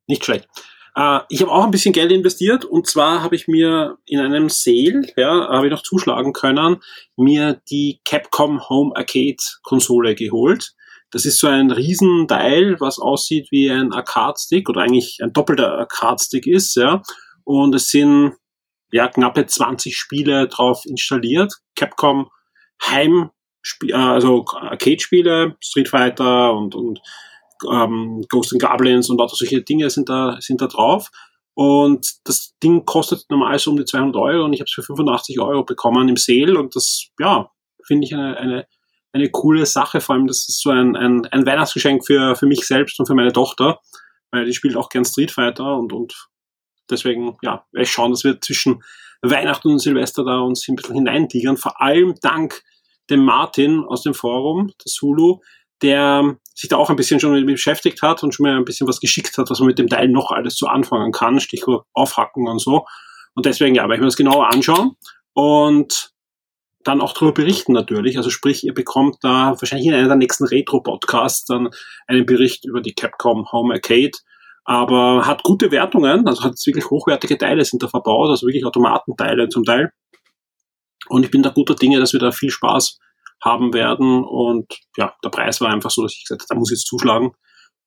Nicht schlecht. Äh, ich habe auch ein bisschen Geld investiert und zwar habe ich mir in einem Sale, ja, habe ich noch zuschlagen können, mir die Capcom Home Arcade Konsole geholt. Das ist so ein Riesenteil, was aussieht wie ein Arcade-Stick oder eigentlich ein doppelter Arcade-Stick ist, ja. Und es sind ja knappe 20 Spiele drauf installiert. Capcom Heim äh, also Arcade-Spiele, Street Fighter und, und ähm, Ghost and Goblins und lauter solche Dinge sind da, sind da drauf. Und das Ding kostet normal so um die 200 Euro und ich habe es für 85 Euro bekommen im Sale und das, ja, finde ich eine, eine, eine coole Sache. Vor allem, das ist so ein, ein, ein Weihnachtsgeschenk für, für mich selbst und für meine Tochter, weil die spielt auch gern Street Fighter und, und deswegen, ja, ich schauen, dass wir zwischen Weihnachten und Silvester da uns ein bisschen hineintigern. Vor allem dank dem Martin aus dem Forum, das Hulu, der sich da auch ein bisschen schon mit beschäftigt hat und schon mal ein bisschen was geschickt hat, was man mit dem Teil noch alles so anfangen kann, Stichwort aufhacken und so. Und deswegen, ja, werde ich mir das genauer anschauen und dann auch darüber berichten natürlich. Also sprich, ihr bekommt da wahrscheinlich in einer der nächsten Retro-Podcasts dann einen Bericht über die Capcom Home Arcade. Aber hat gute Wertungen, also hat wirklich hochwertige Teile sind da verbaut, also wirklich Automatenteile zum Teil. Und ich bin da guter Dinge, dass wir da viel Spaß haben werden. Und ja, der Preis war einfach so, dass ich gesagt habe, da muss ich jetzt zuschlagen.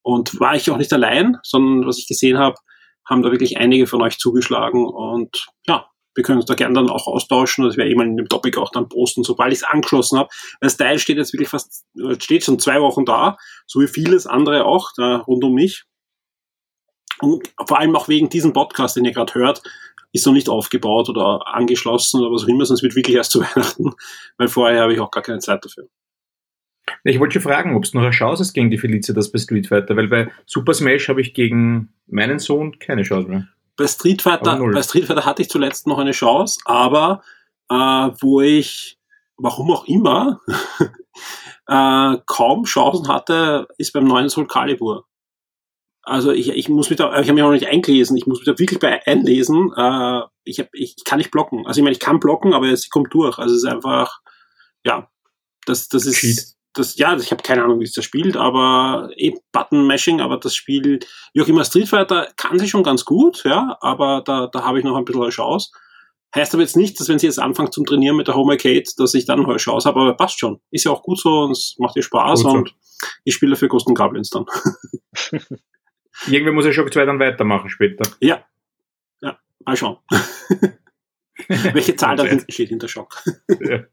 Und war ich auch nicht allein, sondern was ich gesehen habe, haben da wirklich einige von euch zugeschlagen. Und ja, wir können uns da gerne dann auch austauschen. Das werde ich mal in dem Topic auch dann posten, sobald ich es angeschlossen habe. Das Teil steht jetzt wirklich fast, äh, steht schon zwei Wochen da, so wie vieles andere auch da rund um mich. Und vor allem auch wegen diesem Podcast, den ihr gerade hört, ist noch nicht aufgebaut oder angeschlossen oder was auch immer, sonst wird wirklich erst zu [laughs] Weihnachten, weil vorher habe ich auch gar keine Zeit dafür. Ich wollte schon fragen, ob es noch eine Chance ist gegen die Felicitas bei Street Fighter, weil bei Super Smash habe ich gegen meinen Sohn keine Chance mehr. Bei Street Fighter, bei Street Fighter hatte ich zuletzt noch eine Chance, aber äh, wo ich, warum auch immer, [laughs] äh, kaum Chancen hatte, ist beim neuen Soul Calibur. Also ich, ich muss mich da, ich habe mich auch noch nicht eingelesen, ich muss mich da wirklich bei einlesen. Äh, ich, hab, ich kann nicht blocken. Also ich meine, ich kann blocken, aber sie kommt durch. Also es ist einfach, ja, das, das ist. Cheat. Das, ja, ich habe keine Ahnung, wie es da spielt, aber eh Button-Mashing, aber das Spiel, wie auch immer, Street Fighter kann sie schon ganz gut, ja, aber da, da habe ich noch ein bisschen eine Chance. Heißt aber jetzt nicht, dass wenn sie jetzt anfangen zum Trainieren mit der Home Arcade, dass ich dann eine Chance habe, aber passt schon. Ist ja auch gut so und es macht ihr Spaß gut und so. ich spiele für Ghost Goblins dann. [laughs] Irgendwie muss er Shock 2 dann weitermachen später. Ja. Ja, mal schauen. [laughs] Welche Zahl da steht hinter Schock. ja.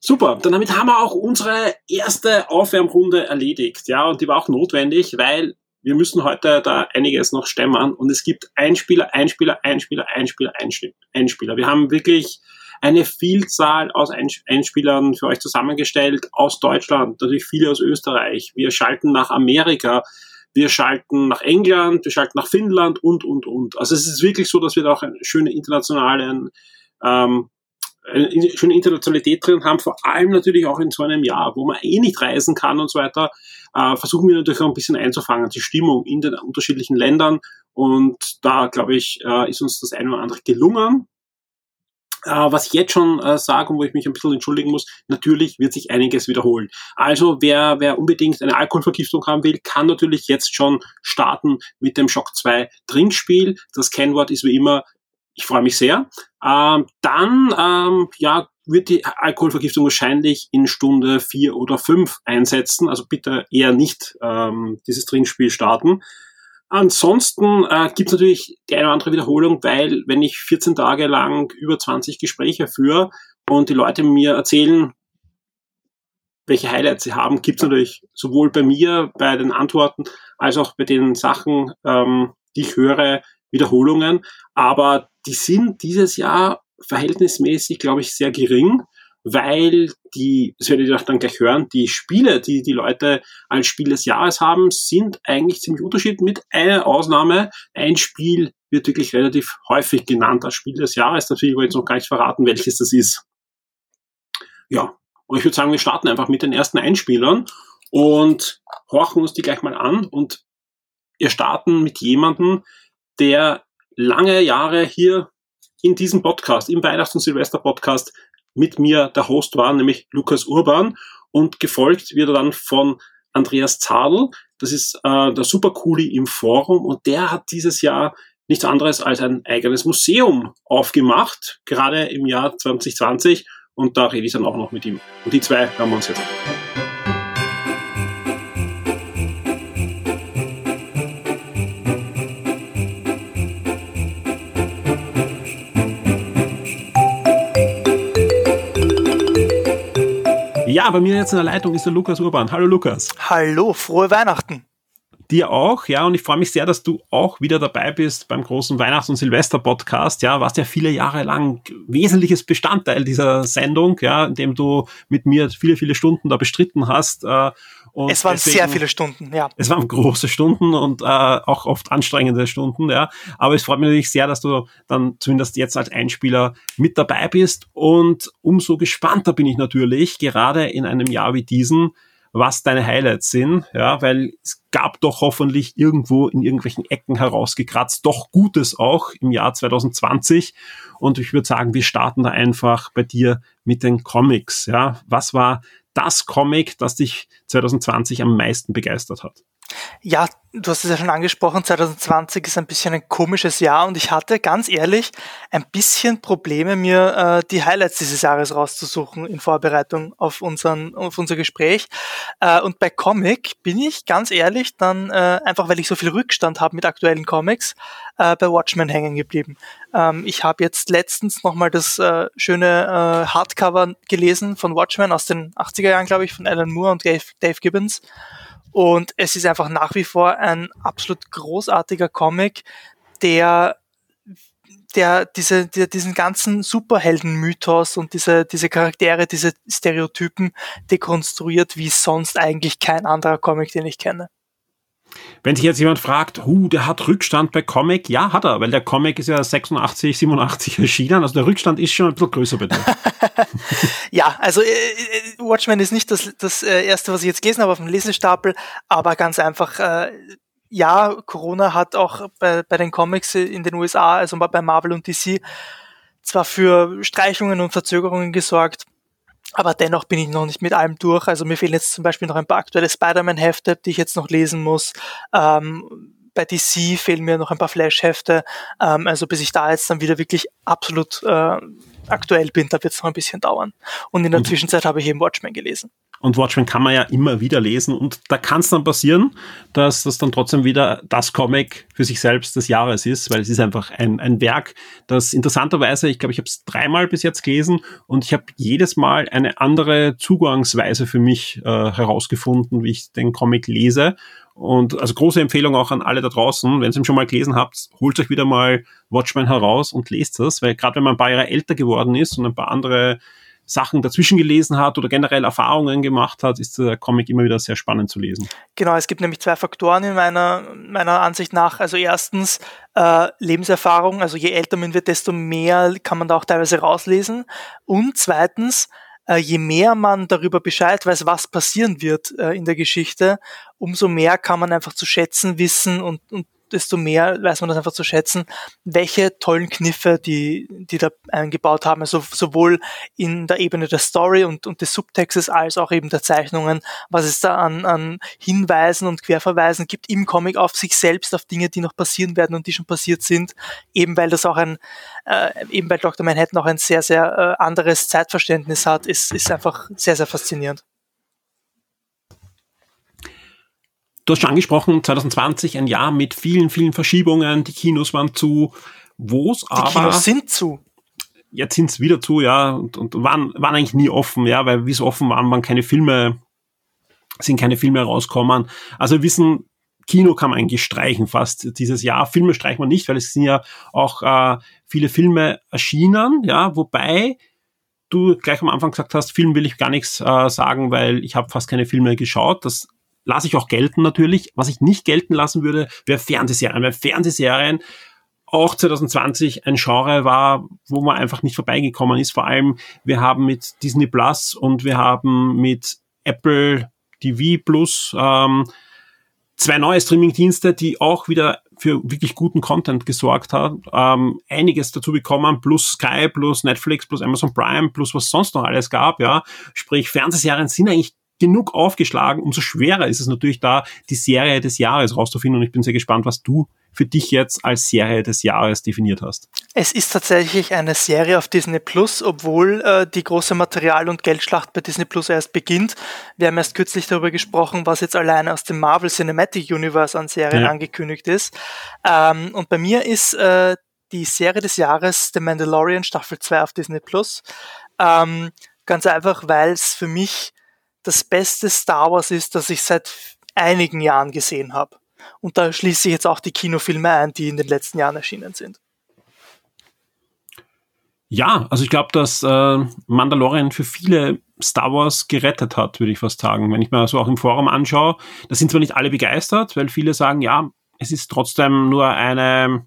Super, dann damit haben wir auch unsere erste Aufwärmrunde erledigt. Ja, und die war auch notwendig, weil wir müssen heute da einiges noch stemmen und es gibt Einspieler, Einspieler, Einspieler, Einspieler, Einspieler. Wir haben wirklich eine Vielzahl aus Einspielern für euch zusammengestellt aus Deutschland, natürlich viele aus Österreich. Wir schalten nach Amerika wir schalten nach England, wir schalten nach Finnland und, und, und. Also es ist wirklich so, dass wir da auch eine schöne internationalen, ähm, eine schöne Internationalität drin haben, vor allem natürlich auch in so einem Jahr, wo man eh nicht reisen kann und so weiter, äh, versuchen wir natürlich auch ein bisschen einzufangen, die Stimmung in den unterschiedlichen Ländern. Und da, glaube ich, äh, ist uns das eine oder andere gelungen. Äh, was ich jetzt schon äh, sage und wo ich mich ein bisschen entschuldigen muss, natürlich wird sich einiges wiederholen. Also wer, wer unbedingt eine Alkoholvergiftung haben will, kann natürlich jetzt schon starten mit dem Shock 2 Trinkspiel. Das Kennwort ist wie immer, ich freue mich sehr. Ähm, dann ähm, ja, wird die Alkoholvergiftung wahrscheinlich in Stunde vier oder fünf einsetzen. Also bitte eher nicht ähm, dieses Trinkspiel starten. Ansonsten äh, gibt es natürlich die eine oder andere Wiederholung, weil wenn ich 14 Tage lang über 20 Gespräche führe und die Leute mir erzählen, welche Highlights sie haben, gibt es natürlich sowohl bei mir, bei den Antworten, als auch bei den Sachen, ähm, die ich höre, Wiederholungen. Aber die sind dieses Jahr verhältnismäßig, glaube ich, sehr gering weil die, das werdet ihr auch dann gleich hören, die Spiele, die die Leute als Spiel des Jahres haben, sind eigentlich ziemlich unterschiedlich mit einer Ausnahme. Ein Spiel wird wirklich relativ häufig genannt als Spiel des Jahres. Das will ich jetzt noch gar nicht verraten, welches das ist. Ja, und ich würde sagen, wir starten einfach mit den ersten Einspielern und horchen uns die gleich mal an und wir starten mit jemandem, der lange Jahre hier in diesem Podcast, im Weihnachts- und Silvester-Podcast mit mir der Host war, nämlich Lukas Urban und gefolgt wird er dann von Andreas Zadel. Das ist äh, der Supercooli im Forum und der hat dieses Jahr nichts anderes als ein eigenes Museum aufgemacht, gerade im Jahr 2020 und da rede ich dann auch noch mit ihm. Und die zwei hören wir uns jetzt an. Ja, bei mir jetzt in der Leitung ist der Lukas Urban. Hallo Lukas. Hallo, frohe Weihnachten. Dir auch, ja, und ich freue mich sehr, dass du auch wieder dabei bist beim großen Weihnachts- und Silvester-Podcast, ja, warst ja viele Jahre lang wesentliches Bestandteil dieser Sendung, ja, in dem du mit mir viele, viele Stunden da bestritten hast. Äh, und es waren deswegen, sehr viele Stunden, ja. Es waren große Stunden und äh, auch oft anstrengende Stunden, ja. Aber es freut mich natürlich sehr, dass du dann zumindest jetzt als Einspieler mit dabei bist. Und umso gespannter bin ich natürlich, gerade in einem Jahr wie diesen, was deine Highlights sind, ja, weil es gab doch hoffentlich irgendwo in irgendwelchen Ecken herausgekratzt, doch Gutes auch im Jahr 2020. Und ich würde sagen, wir starten da einfach bei dir mit den Comics, ja. Was war das Comic, das dich 2020 am meisten begeistert hat? Ja, du hast es ja schon angesprochen, 2020 ist ein bisschen ein komisches Jahr und ich hatte ganz ehrlich ein bisschen Probleme, mir äh, die Highlights dieses Jahres rauszusuchen in Vorbereitung auf, unseren, auf unser Gespräch. Äh, und bei Comic bin ich ganz ehrlich dann, äh, einfach weil ich so viel Rückstand habe mit aktuellen Comics, äh, bei Watchmen hängen geblieben. Ähm, ich habe jetzt letztens nochmal das äh, schöne äh, Hardcover gelesen von Watchmen aus den 80er Jahren, glaube ich, von Alan Moore und Dave, Dave Gibbons. Und es ist einfach nach wie vor ein absolut großartiger Comic, der der diese, der, diesen ganzen Superhelden-Mythos und diese, diese Charaktere, diese Stereotypen dekonstruiert, wie sonst eigentlich kein anderer Comic, den ich kenne. Wenn sich jetzt jemand fragt, hu, der hat Rückstand bei Comic, ja, hat er, weil der Comic ist ja 86, 87 erschienen, also der Rückstand ist schon ein bisschen größer bitte. [laughs] ja, also äh, äh, Watchmen ist nicht das, das äh, erste, was ich jetzt gelesen habe auf dem Lesestapel, aber ganz einfach, äh, ja, Corona hat auch bei, bei den Comics in den USA, also bei Marvel und DC, zwar für Streichungen und Verzögerungen gesorgt, aber dennoch bin ich noch nicht mit allem durch. Also mir fehlen jetzt zum Beispiel noch ein paar aktuelle Spider-Man-Hefte, die ich jetzt noch lesen muss. Ähm, bei DC fehlen mir noch ein paar Flash-Hefte. Ähm, also bis ich da jetzt dann wieder wirklich absolut äh, aktuell bin, da wird es noch ein bisschen dauern. Und in der mhm. Zwischenzeit habe ich eben Watchmen gelesen. Und Watchmen kann man ja immer wieder lesen und da kann es dann passieren, dass das dann trotzdem wieder das Comic für sich selbst des Jahres ist, weil es ist einfach ein, ein Werk, das interessanterweise, ich glaube, ich habe es dreimal bis jetzt gelesen und ich habe jedes Mal eine andere Zugangsweise für mich äh, herausgefunden, wie ich den Comic lese. Und also große Empfehlung auch an alle da draußen, wenn ihr ihn schon mal gelesen habt, holt euch wieder mal Watchmen heraus und lest das, weil gerade wenn man ein paar Jahre älter geworden ist und ein paar andere Sachen dazwischen gelesen hat oder generell Erfahrungen gemacht hat, ist der Comic immer wieder sehr spannend zu lesen. Genau, es gibt nämlich zwei Faktoren in meiner, meiner Ansicht nach. Also erstens äh, Lebenserfahrung, also je älter man wird, desto mehr kann man da auch teilweise rauslesen. Und zweitens, äh, je mehr man darüber Bescheid weiß, was passieren wird äh, in der Geschichte, umso mehr kann man einfach zu schätzen wissen und, und desto mehr weiß man das einfach zu schätzen, welche tollen Kniffe die, die da eingebaut haben. Also sowohl in der Ebene der Story und, und des Subtextes als auch eben der Zeichnungen, was es da an, an Hinweisen und Querverweisen gibt im Comic auf sich selbst, auf Dinge, die noch passieren werden und die schon passiert sind, eben weil das auch ein, äh, eben weil Dr. Manhattan auch ein sehr, sehr äh, anderes Zeitverständnis hat, ist, ist einfach sehr, sehr faszinierend. Du hast schon angesprochen, 2020 ein Jahr mit vielen, vielen Verschiebungen, die Kinos waren zu, wo es aber... Die Kinos sind zu. Jetzt sind es wieder zu, ja, und, und waren, waren eigentlich nie offen, ja, weil wie es offen waren, waren keine Filme, sind keine Filme rauskommen. Also wir wissen, Kino kann man eigentlich streichen fast dieses Jahr. Filme streichen wir nicht, weil es sind ja auch äh, viele Filme erschienen, ja, wobei du gleich am Anfang gesagt hast, Film will ich gar nichts äh, sagen, weil ich habe fast keine Filme geschaut. Das lasse ich auch gelten natürlich. Was ich nicht gelten lassen würde, wäre Fernsehserien, weil Fernsehserien auch 2020 ein Genre war, wo man einfach nicht vorbeigekommen ist. Vor allem, wir haben mit Disney Plus und wir haben mit Apple TV Plus ähm, zwei neue Streaming-Dienste, die auch wieder für wirklich guten Content gesorgt hat, ähm, einiges dazu bekommen, plus Sky, plus Netflix, plus Amazon Prime, plus was sonst noch alles gab, ja. Sprich, Fernsehserien sind eigentlich genug aufgeschlagen, umso schwerer ist es natürlich da, die Serie des Jahres rauszufinden. Und ich bin sehr gespannt, was du für dich jetzt als Serie des Jahres definiert hast. Es ist tatsächlich eine Serie auf Disney Plus, obwohl äh, die große Material- und Geldschlacht bei Disney Plus erst beginnt. Wir haben erst kürzlich darüber gesprochen, was jetzt alleine aus dem Marvel Cinematic Universe an Serien ja. angekündigt ist. Ähm, und bei mir ist äh, die Serie des Jahres The Mandalorian Staffel 2 auf Disney Plus. Ähm, ganz einfach, weil es für mich das beste Star Wars ist, das ich seit einigen Jahren gesehen habe. Und da schließe ich jetzt auch die Kinofilme ein, die in den letzten Jahren erschienen sind. Ja, also ich glaube, dass äh, Mandalorian für viele Star Wars gerettet hat, würde ich fast sagen. Wenn ich mir so auch im Forum anschaue, da sind zwar nicht alle begeistert, weil viele sagen, ja, es ist trotzdem nur eine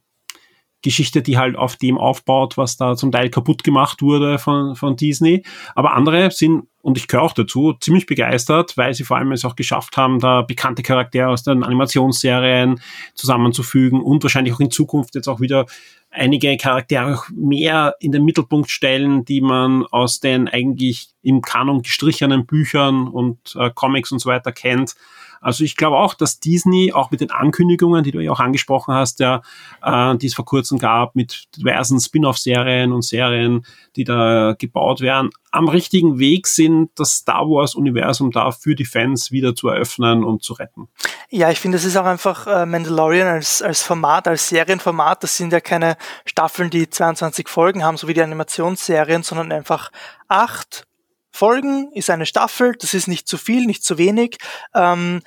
Geschichte, die halt auf dem aufbaut, was da zum Teil kaputt gemacht wurde von, von Disney. Aber andere sind und ich gehöre auch dazu, ziemlich begeistert, weil sie vor allem es auch geschafft haben, da bekannte Charaktere aus den Animationsserien zusammenzufügen und wahrscheinlich auch in Zukunft jetzt auch wieder einige Charaktere mehr in den Mittelpunkt stellen, die man aus den eigentlich im Kanon gestrichenen Büchern und äh, Comics und so weiter kennt. Also ich glaube auch, dass Disney auch mit den Ankündigungen, die du ja auch angesprochen hast, ja, äh, die es vor kurzem gab, mit diversen Spin-off-Serien und Serien, die da gebaut werden, am richtigen Weg sind, das Star Wars-Universum da für die Fans wieder zu eröffnen und zu retten. Ja, ich finde, es ist auch einfach äh, Mandalorian als, als Format, als Serienformat. Das sind ja keine Staffeln, die 22 Folgen haben, so wie die Animationsserien, sondern einfach acht Folgen ist eine Staffel, das ist nicht zu viel, nicht zu wenig. Ähm,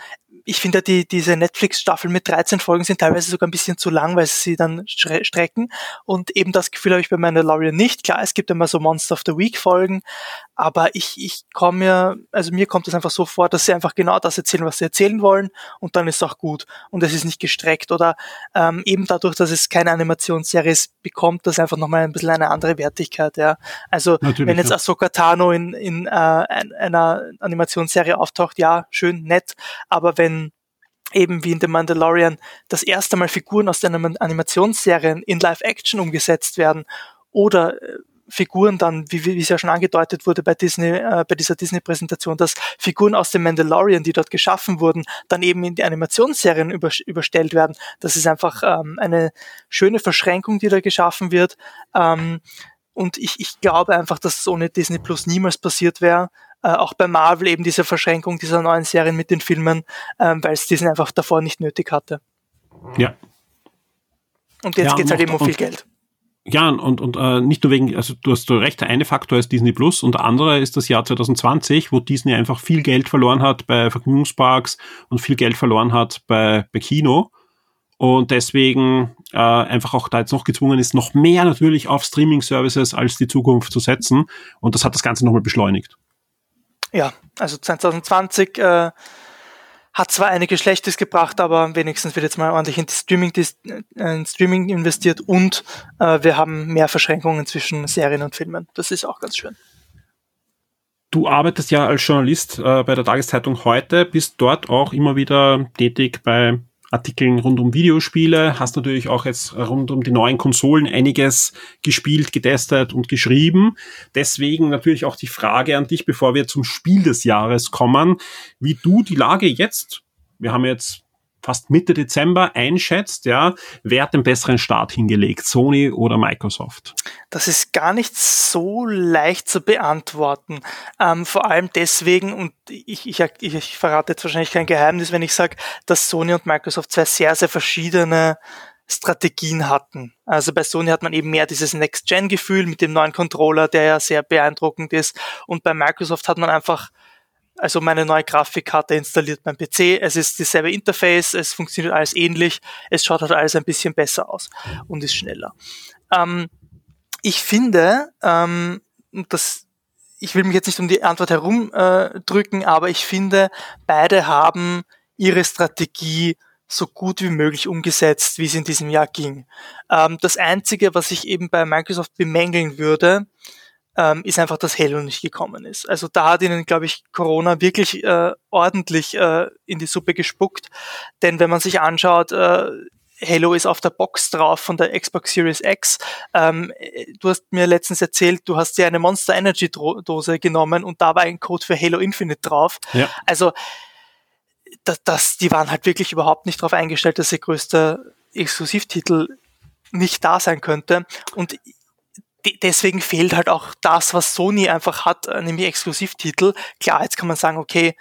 ich finde, die, diese Netflix-Staffeln mit 13 Folgen sind teilweise sogar ein bisschen zu lang, weil sie dann strecken. Und eben das Gefühl habe ich bei Mandalorian nicht. Klar, es gibt immer so Monster of the Week-Folgen, aber ich, ich komme mir, also mir kommt es einfach so vor, dass sie einfach genau das erzählen, was sie erzählen wollen und dann ist es auch gut und es ist nicht gestreckt oder ähm, eben dadurch, dass es keine Animationsserie ist, bekommt das einfach nochmal ein bisschen eine andere Wertigkeit, ja. Also Natürlich, wenn jetzt ja. Ahsoka Tano in, in äh, einer Animationsserie auftaucht, ja, schön, nett, aber wenn eben wie in The Mandalorian das erste Mal Figuren aus den Animationsserien in Live-Action umgesetzt werden oder äh, Figuren dann, wie, wie es ja schon angedeutet wurde bei Disney, äh, bei dieser Disney-Präsentation, dass Figuren aus dem Mandalorian, die dort geschaffen wurden, dann eben in die Animationsserien über, überstellt werden. Das ist einfach ähm, eine schöne Verschränkung, die da geschaffen wird. Ähm, und ich, ich glaube einfach, dass es ohne Disney Plus niemals passiert wäre. Äh, auch bei Marvel eben diese Verschränkung dieser neuen Serien mit den Filmen, ähm, weil es Disney einfach davor nicht nötig hatte. Ja. Und jetzt ja, geht's halt eben um viel Geld. Ja, und, und äh, nicht nur wegen, also du hast recht, der eine Faktor ist Disney Plus und der andere ist das Jahr 2020, wo Disney einfach viel Geld verloren hat bei Vergnügungsparks und viel Geld verloren hat bei, bei Kino und deswegen äh, einfach auch da jetzt noch gezwungen ist, noch mehr natürlich auf Streaming-Services als die Zukunft zu setzen und das hat das Ganze nochmal beschleunigt. Ja, also 2020 äh, hat zwar einiges Schlechtes gebracht, aber wenigstens wird jetzt mal ordentlich in Streaming, äh, in Streaming investiert und äh, wir haben mehr Verschränkungen zwischen Serien und Filmen. Das ist auch ganz schön. Du arbeitest ja als Journalist äh, bei der Tageszeitung heute, bist dort auch immer wieder tätig bei Artikeln rund um Videospiele, hast natürlich auch jetzt rund um die neuen Konsolen einiges gespielt, getestet und geschrieben. Deswegen natürlich auch die Frage an dich, bevor wir zum Spiel des Jahres kommen, wie du die Lage jetzt, wir haben jetzt fast Mitte Dezember einschätzt, ja, wer hat den besseren Start hingelegt, Sony oder Microsoft? Das ist gar nicht so leicht zu beantworten. Ähm, vor allem deswegen, und ich, ich, ich verrate jetzt wahrscheinlich kein Geheimnis, wenn ich sage, dass Sony und Microsoft zwei sehr, sehr verschiedene Strategien hatten. Also bei Sony hat man eben mehr dieses Next-Gen-Gefühl mit dem neuen Controller, der ja sehr beeindruckend ist. Und bei Microsoft hat man einfach also meine neue Grafikkarte installiert beim PC. Es ist dieselbe Interface, es funktioniert alles ähnlich, es schaut halt alles ein bisschen besser aus und ist schneller. Ähm, ich finde, ähm, das, ich will mich jetzt nicht um die Antwort herumdrücken, äh, aber ich finde, beide haben ihre Strategie so gut wie möglich umgesetzt, wie es in diesem Jahr ging. Ähm, das Einzige, was ich eben bei Microsoft bemängeln würde, ähm, ist einfach, dass Halo nicht gekommen ist. Also da hat ihnen, glaube ich, Corona wirklich äh, ordentlich äh, in die Suppe gespuckt. Denn wenn man sich anschaut, äh, Halo ist auf der Box drauf von der Xbox Series X. Ähm, du hast mir letztens erzählt, du hast dir eine Monster Energy Dose genommen und da war ein Code für Halo Infinite drauf. Ja. Also das, das, die waren halt wirklich überhaupt nicht darauf eingestellt, dass ihr größter Exklusivtitel nicht da sein könnte. Und deswegen fehlt halt auch das, was Sony einfach hat, äh, nämlich Exklusivtitel. Klar, jetzt kann man sagen, okay,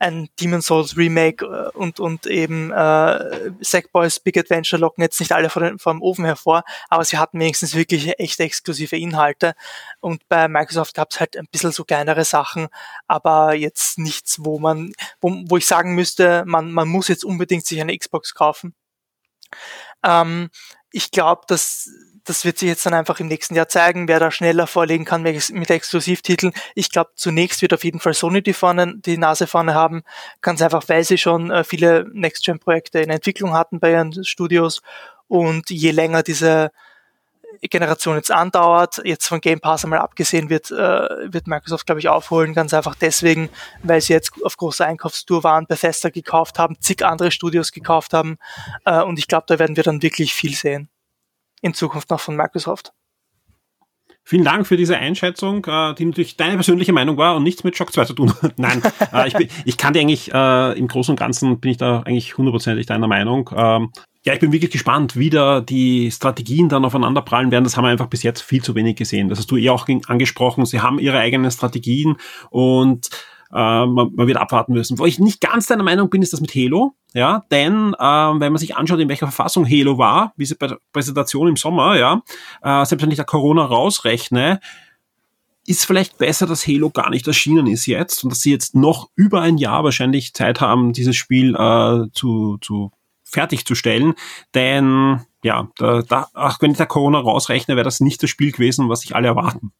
ein Demon Souls Remake äh, und, und eben äh, Sackboys Big Adventure locken jetzt nicht alle vor, den, vor dem Ofen hervor, aber sie hatten wenigstens wirklich echte exklusive Inhalte. Und bei Microsoft gab es halt ein bisschen so kleinere Sachen, aber jetzt nichts, wo man, wo, wo ich sagen müsste, man, man muss jetzt unbedingt sich eine Xbox kaufen. Ähm, ich glaube, dass das wird sich jetzt dann einfach im nächsten Jahr zeigen, wer da schneller vorlegen kann mit Exklusivtiteln. Ich glaube, zunächst wird auf jeden Fall Sony die, vorne, die Nase vorne haben. Ganz einfach, weil sie schon äh, viele Next-Gen-Projekte in Entwicklung hatten bei ihren Studios. Und je länger diese Generation jetzt andauert, jetzt von Game Pass einmal abgesehen wird, äh, wird Microsoft, glaube ich, aufholen, ganz einfach deswegen, weil sie jetzt auf großer Einkaufstour waren, Bethesda gekauft haben, zig andere Studios gekauft haben äh, und ich glaube, da werden wir dann wirklich viel sehen in Zukunft noch von Microsoft. Vielen Dank für diese Einschätzung, äh, die natürlich deine persönliche Meinung war und nichts mit Shock 2 zu tun hat. [laughs] Nein, äh, ich, bin, ich kann dir eigentlich, äh, im Großen und Ganzen bin ich da eigentlich hundertprozentig deiner Meinung. Ähm, ja, ich bin wirklich gespannt, wie da die Strategien dann aufeinander prallen werden. Das haben wir einfach bis jetzt viel zu wenig gesehen. Das hast du eh auch angesprochen. Sie haben ihre eigenen Strategien und äh, man, man, wird abwarten müssen. Wo ich nicht ganz deiner Meinung bin, ist das mit Halo. Ja, denn äh, wenn man sich anschaut, in welcher Verfassung Halo war, wie sie bei der Präsentation im Sommer, ja, äh, selbst wenn ich da Corona rausrechne, ist vielleicht besser, dass Halo gar nicht erschienen ist jetzt und dass sie jetzt noch über ein Jahr wahrscheinlich Zeit haben, dieses Spiel äh, zu, zu fertigzustellen. Denn ja, da, da, auch wenn ich da Corona rausrechne, wäre das nicht das Spiel gewesen, was sich alle erwarten.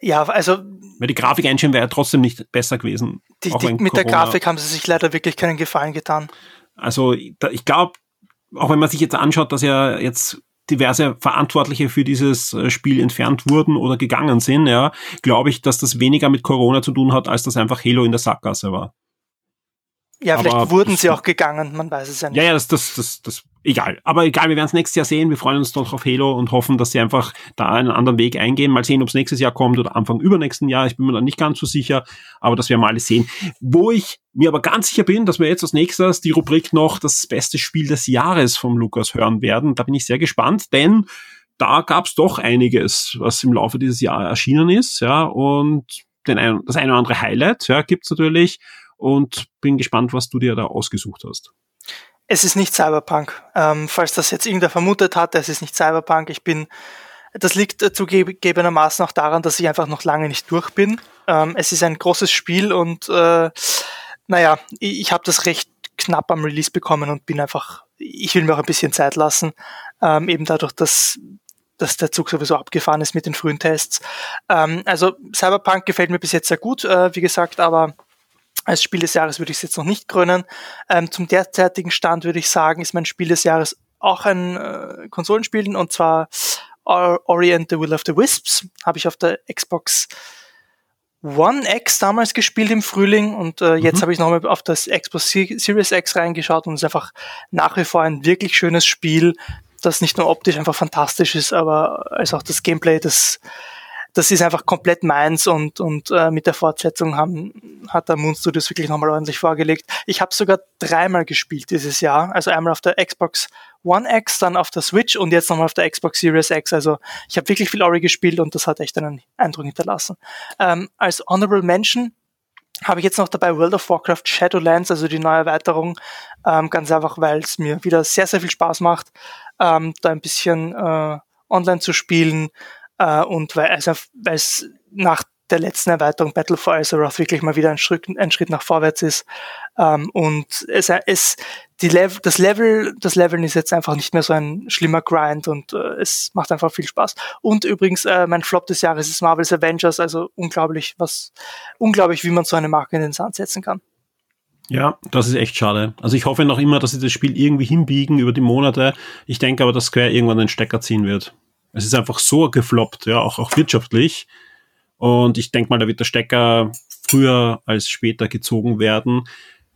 Ja, also. Weil die Grafik-Engine wäre ja trotzdem nicht besser gewesen. Die, die, mit Corona der Grafik haben sie sich leider wirklich keinen Gefallen getan. Also ich glaube, auch wenn man sich jetzt anschaut, dass ja jetzt diverse Verantwortliche für dieses äh, Spiel entfernt wurden oder gegangen sind, ja, glaube ich, dass das weniger mit Corona zu tun hat, als dass einfach Halo in der Sackgasse war. Ja, vielleicht aber wurden sie auch gegangen, man weiß es ja nicht. Ja, ja, das, das, das, das egal. Aber egal, wir werden es nächstes Jahr sehen. Wir freuen uns doch auf Halo und hoffen, dass sie einfach da einen anderen Weg eingehen. Mal sehen, ob es nächstes Jahr kommt oder Anfang übernächsten Jahr. Ich bin mir da nicht ganz so sicher, aber das werden wir alles sehen. Wo ich mir aber ganz sicher bin, dass wir jetzt als nächstes die Rubrik noch das beste Spiel des Jahres vom Lukas hören werden. Da bin ich sehr gespannt, denn da gab es doch einiges, was im Laufe dieses Jahres erschienen ist, ja, und den ein, das eine oder andere Highlight, ja, gibt's natürlich und bin gespannt, was du dir da ausgesucht hast. Es ist nicht Cyberpunk. Ähm, falls das jetzt irgendwer vermutet hat, es ist nicht Cyberpunk. Ich bin, das liegt zugegebenermaßen auch daran, dass ich einfach noch lange nicht durch bin. Ähm, es ist ein großes Spiel und äh, naja, ich, ich habe das recht knapp am Release bekommen und bin einfach, ich will mir auch ein bisschen Zeit lassen, ähm, eben dadurch, dass dass der Zug sowieso abgefahren ist mit den frühen Tests. Ähm, also Cyberpunk gefällt mir bis jetzt sehr gut, äh, wie gesagt, aber als Spiel des Jahres würde ich es jetzt noch nicht krönen. Ähm, zum derzeitigen Stand würde ich sagen, ist mein Spiel des Jahres auch ein äh, Konsolenspiel und zwar Ori and the Will of the Wisps. Habe ich auf der Xbox One X damals gespielt im Frühling und äh, jetzt mhm. habe ich nochmal auf das Xbox Series X reingeschaut und es ist einfach nach wie vor ein wirklich schönes Spiel, das nicht nur optisch einfach fantastisch ist, aber als auch das Gameplay, das das ist einfach komplett meins und, und äh, mit der Fortsetzung haben, hat der Moon Studios wirklich nochmal ordentlich vorgelegt. Ich habe sogar dreimal gespielt dieses Jahr, also einmal auf der Xbox One X, dann auf der Switch und jetzt nochmal auf der Xbox Series X. Also ich habe wirklich viel Ori gespielt und das hat echt einen Eindruck hinterlassen. Ähm, als Honorable Mention habe ich jetzt noch dabei World of Warcraft Shadowlands, also die neue Erweiterung, ähm, ganz einfach, weil es mir wieder sehr, sehr viel Spaß macht, ähm, da ein bisschen äh, online zu spielen, äh, und weil also, es nach der letzten Erweiterung Battle for Azeroth wirklich mal wieder ein Schritt, ein Schritt nach vorwärts ist. Ähm, und es, es, die Level, das Level, das Leveln ist jetzt einfach nicht mehr so ein schlimmer Grind und äh, es macht einfach viel Spaß. Und übrigens, äh, mein Flop des Jahres ist Marvel's Avengers, also unglaublich, was, unglaublich, wie man so eine Marke in den Sand setzen kann. Ja, das ist echt schade. Also ich hoffe noch immer, dass sie das Spiel irgendwie hinbiegen über die Monate. Ich denke aber, dass Square irgendwann den Stecker ziehen wird. Es ist einfach so gefloppt, ja, auch, auch wirtschaftlich. Und ich denke mal, da wird der Stecker früher als später gezogen werden,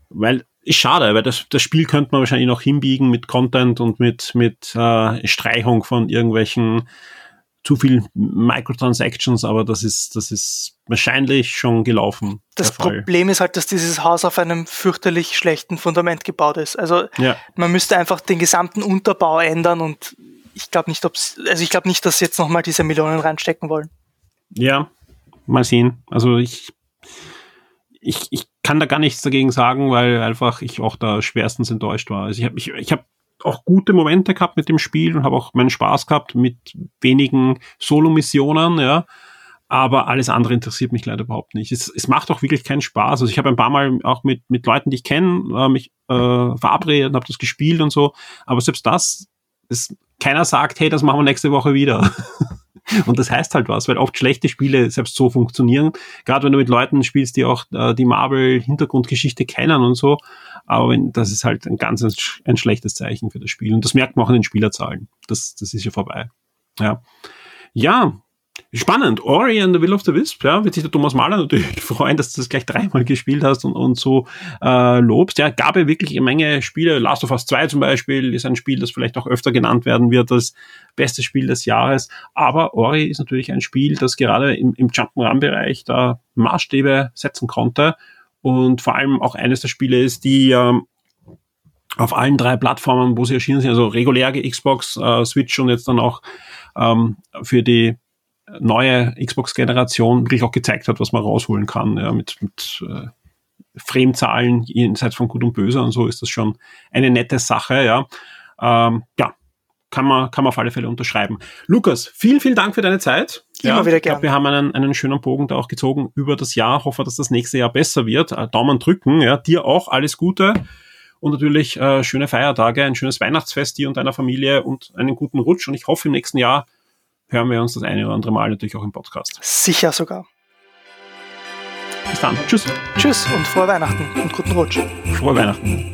weil ist schade, weil das, das Spiel könnte man wahrscheinlich noch hinbiegen mit Content und mit, mit äh, Streichung von irgendwelchen zu viel Microtransactions, aber das ist, das ist wahrscheinlich schon gelaufen. Das Problem ist halt, dass dieses Haus auf einem fürchterlich schlechten Fundament gebaut ist. Also ja. man müsste einfach den gesamten Unterbau ändern und ich glaube nicht, ob's, also ich glaube nicht, dass sie jetzt nochmal diese Millionen reinstecken wollen. Ja, mal sehen. Also ich, ich, ich kann da gar nichts dagegen sagen, weil einfach ich auch da schwerstens enttäuscht war. Also ich habe ich, ich hab auch gute Momente gehabt mit dem Spiel und habe auch meinen Spaß gehabt mit wenigen Solo-Missionen, ja. Aber alles andere interessiert mich leider überhaupt nicht. Es, es macht auch wirklich keinen Spaß. Also ich habe ein paar Mal auch mit, mit Leuten, die ich kenne, äh, mich äh, verabredet und habe das gespielt und so. Aber selbst das, das keiner sagt, hey, das machen wir nächste Woche wieder. [laughs] Und das heißt halt was, weil oft schlechte Spiele selbst so funktionieren. Gerade wenn du mit Leuten spielst, die auch äh, die Marvel-Hintergrundgeschichte kennen und so. Aber wenn, das ist halt ein ganz ein, schlechtes Zeichen für das Spiel. Und das merkt man auch in den Spielerzahlen. Das, das ist ja vorbei. Ja. Ja, Spannend. Ori and the Will of the Wisp, ja, wird sich der Thomas Mahler natürlich [laughs] freuen, dass du das gleich dreimal gespielt hast und, und so äh, lobst. Ja, gab ja wirklich eine Menge Spiele. Last of Us 2 zum Beispiel ist ein Spiel, das vielleicht auch öfter genannt werden wird als bestes Spiel des Jahres. Aber Ori ist natürlich ein Spiel, das gerade im, im Jump'n'Run-Bereich da Maßstäbe setzen konnte und vor allem auch eines der Spiele ist, die ähm, auf allen drei Plattformen, wo sie erschienen sind, also reguläre Xbox, äh, Switch und jetzt dann auch ähm, für die neue Xbox-Generation wirklich auch gezeigt hat, was man rausholen kann, ja, mit, mit äh, Fremdzahlen jenseits von Gut und Böse und so ist das schon eine nette Sache, ja. Ähm, ja, kann man, kann man auf alle Fälle unterschreiben. Lukas, vielen, vielen Dank für deine Zeit. Immer ja, wieder gerne. Ich wir haben einen, einen schönen Bogen da auch gezogen über das Jahr. Hoffe, dass das nächste Jahr besser wird. Äh, Daumen drücken, ja. Dir auch alles Gute und natürlich äh, schöne Feiertage, ein schönes Weihnachtsfest dir und deiner Familie und einen guten Rutsch. Und ich hoffe, im nächsten Jahr hören wir uns das eine oder andere Mal natürlich auch im Podcast. Sicher sogar. Bis dann. Tschüss. Tschüss und frohe Weihnachten und guten Rutsch. Frohe Weihnachten.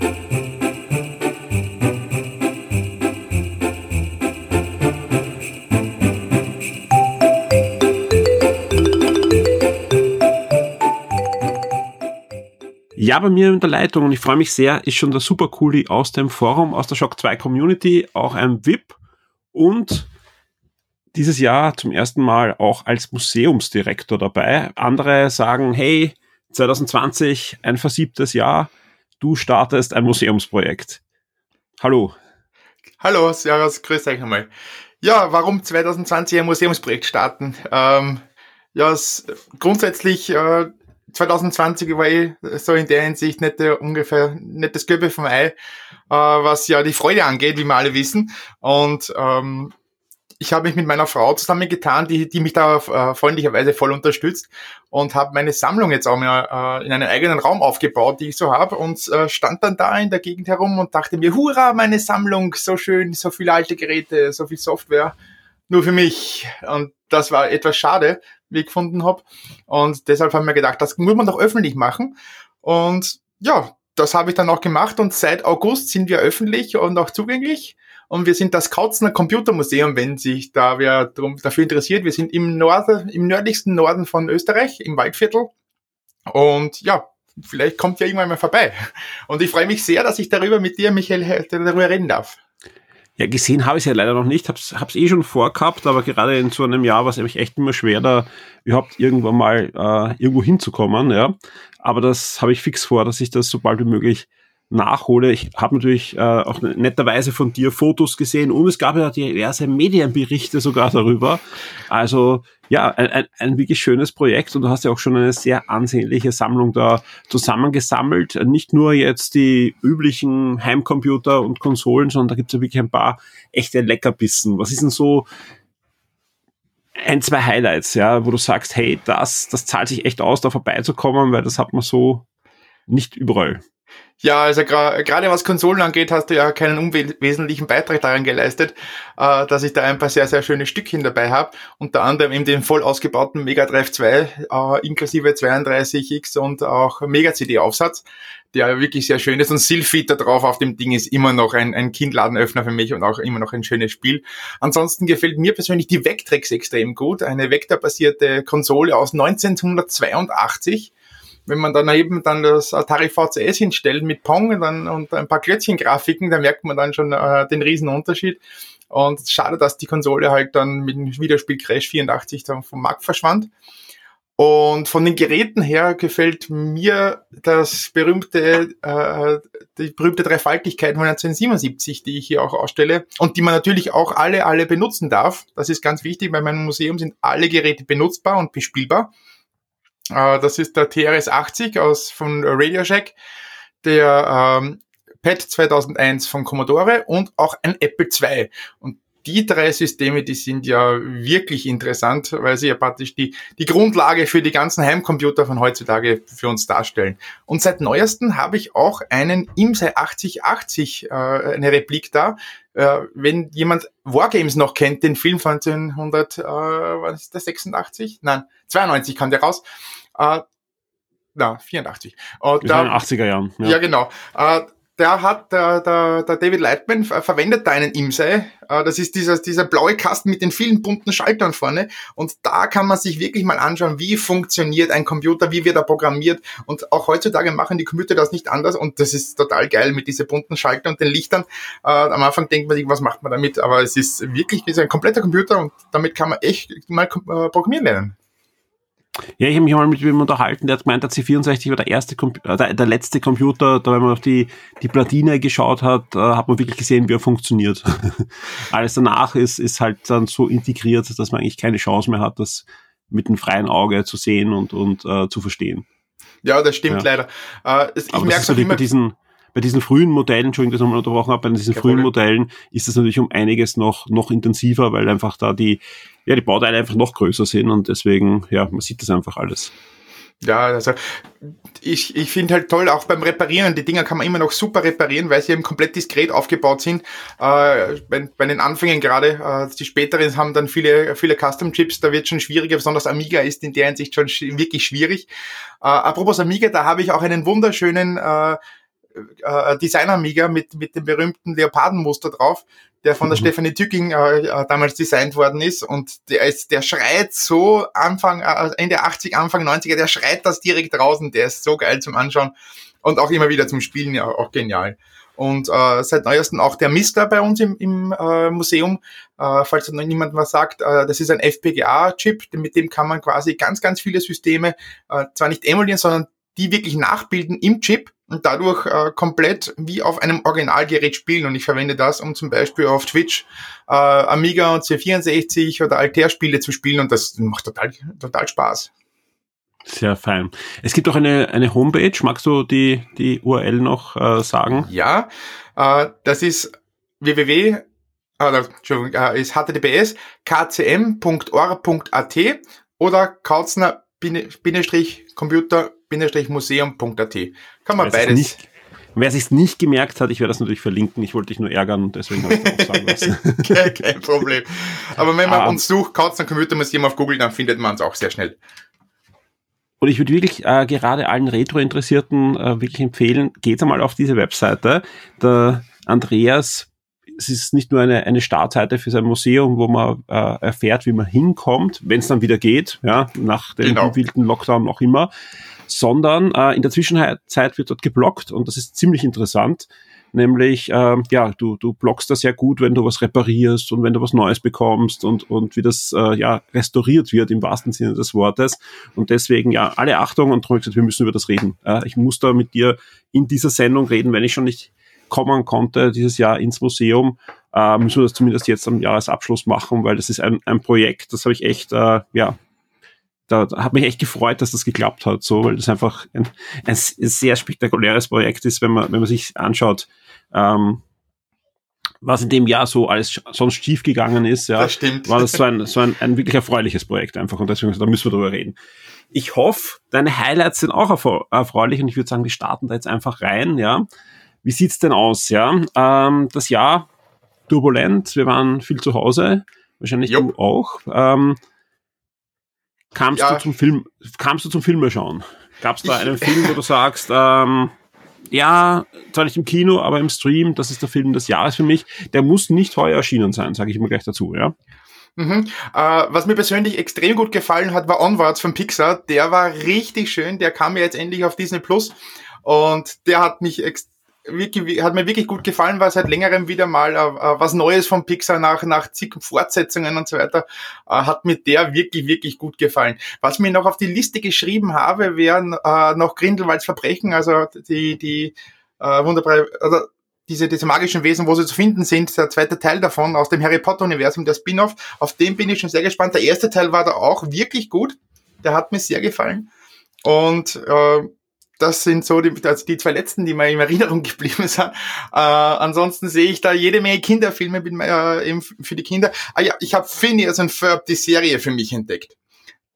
Ja, bei mir in der Leitung und ich freue mich sehr, ist schon der Super Cooli aus dem Forum, aus der Shock 2 Community, auch ein VIP und dieses Jahr zum ersten Mal auch als Museumsdirektor dabei. Andere sagen, hey, 2020, ein versiebtes Jahr, du startest ein Museumsprojekt. Hallo. Hallo, Servus, grüß euch einmal. Ja, warum 2020 ein Museumsprojekt starten? Ähm, ja, es, grundsätzlich äh, 2020 war ich so in der Hinsicht nicht der, ungefähr nicht das Gelbe vom Ei, äh, was ja die Freude angeht, wie wir alle wissen. Und ähm, ich habe mich mit meiner Frau zusammengetan, die, die mich da äh, freundlicherweise voll unterstützt und habe meine Sammlung jetzt auch mal äh, in einen eigenen Raum aufgebaut, die ich so habe und äh, stand dann da in der Gegend herum und dachte mir, hurra, meine Sammlung, so schön, so viele alte Geräte, so viel Software, nur für mich. Und das war etwas schade, wie ich gefunden habe. Und deshalb haben wir gedacht, das muss man doch öffentlich machen. Und ja, das habe ich dann auch gemacht und seit August sind wir öffentlich und auch zugänglich. Und wir sind das Kautzner Computermuseum, wenn sich da wer drum, dafür interessiert. Wir sind im Norden, im nördlichsten Norden von Österreich, im Waldviertel. Und ja, vielleicht kommt ihr irgendwann mal vorbei. Und ich freue mich sehr, dass ich darüber mit dir, Michael, darüber reden darf. Ja, gesehen habe ich es ja leider noch nicht, hab's, hab's eh schon vorgehabt, aber gerade in so einem Jahr war es nämlich echt immer schwer, da überhaupt irgendwann mal äh, irgendwo hinzukommen, ja. Aber das habe ich fix vor, dass ich das so bald wie möglich nachhole. Ich habe natürlich äh, auch netterweise von dir Fotos gesehen und es gab ja diverse Medienberichte sogar darüber. Also ja, ein, ein, ein wirklich schönes Projekt und du hast ja auch schon eine sehr ansehnliche Sammlung da zusammengesammelt. Nicht nur jetzt die üblichen Heimcomputer und Konsolen, sondern da gibt es ja wirklich ein paar echte Leckerbissen. Was ist denn so ein, zwei Highlights, ja, wo du sagst, hey, das, das zahlt sich echt aus, da vorbeizukommen, weil das hat man so nicht überall. Ja, also gerade was Konsolen angeht, hast du ja keinen unwesentlichen Beitrag daran geleistet, äh, dass ich da ein paar sehr, sehr schöne Stückchen dabei habe. Unter anderem eben den voll ausgebauten Mega Drive 2, äh, inklusive 32X und auch Mega CD-Aufsatz, der wirklich sehr schön ist. Und Sylphid da drauf auf dem Ding ist immer noch ein, ein Kindladenöffner für mich und auch immer noch ein schönes Spiel. Ansonsten gefällt mir persönlich die Vectrex extrem gut. Eine Vector-basierte Konsole aus 1982 wenn man dann eben dann das Atari VCS hinstellt mit Pong dann, und ein paar Klötzchen-Grafiken, da merkt man dann schon äh, den riesen Unterschied. Und schade, dass die Konsole halt dann mit dem Wiederspiel Crash 84 dann vom Markt verschwand. Und von den Geräten her gefällt mir das berühmte, äh, die berühmte Dreifaltigkeit von 1977, die ich hier auch ausstelle und die man natürlich auch alle, alle benutzen darf. Das ist ganz wichtig. Bei meinem Museum sind alle Geräte benutzbar und bespielbar. Äh, das ist der TRS-80 aus von Radio Shack, der ähm, PET 2001 von Commodore und auch ein Apple II. Und die drei Systeme, die sind ja wirklich interessant, weil sie ja praktisch die, die Grundlage für die ganzen Heimcomputer von heutzutage für uns darstellen. Und seit neuesten habe ich auch einen IMSI 8080, äh, eine Replik da. Äh, wenn jemand Wargames noch kennt, den Film von 1900, äh, was ist der, 86? Nein, 92 kam der raus. Äh, na, 84. Und, da, in den 80er Jahren. Ja, ja genau. Äh, der hat, der, der, der David Lightman verwendet da einen IMSI. Äh, das ist dieser, dieser blaue Kasten mit den vielen bunten Schaltern vorne. Und da kann man sich wirklich mal anschauen, wie funktioniert ein Computer, wie wird er programmiert. Und auch heutzutage machen die Computer das nicht anders. Und das ist total geil mit diesen bunten Schaltern und den Lichtern. Äh, am Anfang denkt man sich, was macht man damit? Aber es ist wirklich ist ein kompletter Computer und damit kann man echt mal äh, programmieren lernen. Ja, ich habe mich mal mit ihm unterhalten, der hat gemeint, der C64 war der erste, äh, der, der letzte Computer, da wenn man auf die, die Platine geschaut hat, äh, hat man wirklich gesehen, wie er funktioniert. [laughs] Alles danach ist, ist halt dann so integriert, dass man eigentlich keine Chance mehr hat, das mit dem freien Auge zu sehen und, und äh, zu verstehen. Ja, das stimmt ja. leider. Äh, ich merke es immer... Bei diesen, bei diesen frühen Modellen, Entschuldigung, dass ich mal unterbrochen habe, bei diesen Kein frühen Problem. Modellen ist das natürlich um einiges noch, noch intensiver, weil einfach da die, ja, die Bauteile einfach noch größer sind und deswegen, ja, man sieht das einfach alles. Ja, also ich, ich finde halt toll, auch beim Reparieren, die Dinger kann man immer noch super reparieren, weil sie eben komplett diskret aufgebaut sind. Äh, bei, bei den Anfängen gerade, äh, die späteren haben dann viele, viele Custom-Chips, da wird schon schwieriger, besonders Amiga ist in der Hinsicht schon wirklich schwierig. Äh, apropos Amiga, da habe ich auch einen wunderschönen äh, äh, Design-Amiga mit, mit dem berühmten Leopardenmuster drauf, der von der mhm. Stefanie Tücking äh, äh, damals designt worden ist. Und der ist, der schreit so Anfang, äh, Ende 80, Anfang 90er, der schreit das direkt draußen, der ist so geil zum Anschauen und auch immer wieder zum Spielen, ja, auch genial. Und äh, seit neuestem auch der Mister bei uns im, im äh, Museum. Äh, falls noch niemand was sagt, äh, das ist ein FPGA-Chip, mit dem kann man quasi ganz, ganz viele Systeme äh, zwar nicht emulieren, sondern die wirklich nachbilden im Chip und dadurch äh, komplett wie auf einem Originalgerät spielen. Und ich verwende das, um zum Beispiel auf Twitch äh, Amiga und C64 oder Altair-Spiele zu spielen und das macht total, total Spaß. Sehr fein. Es gibt auch eine, eine Homepage. Magst du die, die URL noch äh, sagen? Ja, äh, das ist www, äh, Entschuldigung, äh, ist https kcm.or.at oder Kautzner-Computer museum.at. Kann man wer beides. Nicht, wer sich nicht gemerkt hat, ich werde das natürlich verlinken. Ich wollte dich nur ärgern und deswegen habe ich auch sagen [laughs] lassen. kein, kein Problem. Aber wenn man um, ah. uns sucht, Katzen Computer Museum auf Google, dann findet man es auch sehr schnell. Und ich würde wirklich äh, gerade allen Retro-Interessierten äh, wirklich empfehlen, geht einmal auf diese Webseite. Der Andreas es ist nicht nur eine, eine Startseite für sein Museum, wo man äh, erfährt, wie man hinkommt, wenn es dann wieder geht, ja, nach dem genau. wilden Lockdown noch immer, sondern äh, in der Zwischenzeit wird dort geblockt und das ist ziemlich interessant. Nämlich, äh, ja, du, du blockst das sehr gut, wenn du was reparierst und wenn du was Neues bekommst und, und wie das äh, ja restauriert wird im wahrsten Sinne des Wortes. Und deswegen, ja, alle Achtung und darum gesagt, wir müssen über das reden. Äh, ich muss da mit dir in dieser Sendung reden, wenn ich schon nicht kommen konnte dieses Jahr ins Museum, äh, müssen wir das zumindest jetzt am Jahresabschluss machen, weil das ist ein, ein Projekt, das habe ich echt, äh, ja, da, da hat mich echt gefreut, dass das geklappt hat, so, weil das einfach ein, ein sehr spektakuläres Projekt ist, wenn man, wenn man sich anschaut, ähm, was in dem Jahr so alles sonst schief gegangen ist, ja, das stimmt. war das so ein, so ein, ein wirklich erfreuliches Projekt einfach und deswegen, da müssen wir drüber reden. Ich hoffe, deine Highlights sind auch erfreulich und ich würde sagen, wir starten da jetzt einfach rein, ja. Wie sieht's denn aus, ja? Ähm, das Jahr turbulent, wir waren viel zu Hause, wahrscheinlich jo. du auch. Ähm, Kamst ja. du zum Film, kamst du zum Filme schauen? Gab es da einen Film, wo du sagst, ähm, ja, zwar nicht im Kino, aber im Stream, das ist der Film des Jahres für mich. Der muss nicht heuer erschienen sein, sage ich immer gleich dazu, ja. Mhm. Äh, was mir persönlich extrem gut gefallen hat, war Onwards von Pixar. Der war richtig schön. Der kam ja jetzt endlich auf Disney Plus und der hat mich extrem wirklich, hat mir wirklich gut gefallen, war seit längerem wieder mal äh, was Neues von Pixar nach, nach zig Fortsetzungen und so weiter, äh, hat mir der wirklich, wirklich gut gefallen. Was mir noch auf die Liste geschrieben habe, wären äh, noch Grindelwalds Verbrechen, also die, die äh, wunderbare, also diese, diese magischen Wesen, wo sie zu finden sind, der zweite Teil davon aus dem Harry Potter Universum, der Spin-off, auf den bin ich schon sehr gespannt. Der erste Teil war da auch wirklich gut, der hat mir sehr gefallen. Und äh, das sind so die, also die zwei letzten, die mir in Erinnerung [laughs] geblieben sind. Äh, ansonsten sehe ich da jede Menge Kinderfilme mit, äh, eben für die Kinder. Ah ja, ich habe Phineas und Ferb, die Serie für mich entdeckt.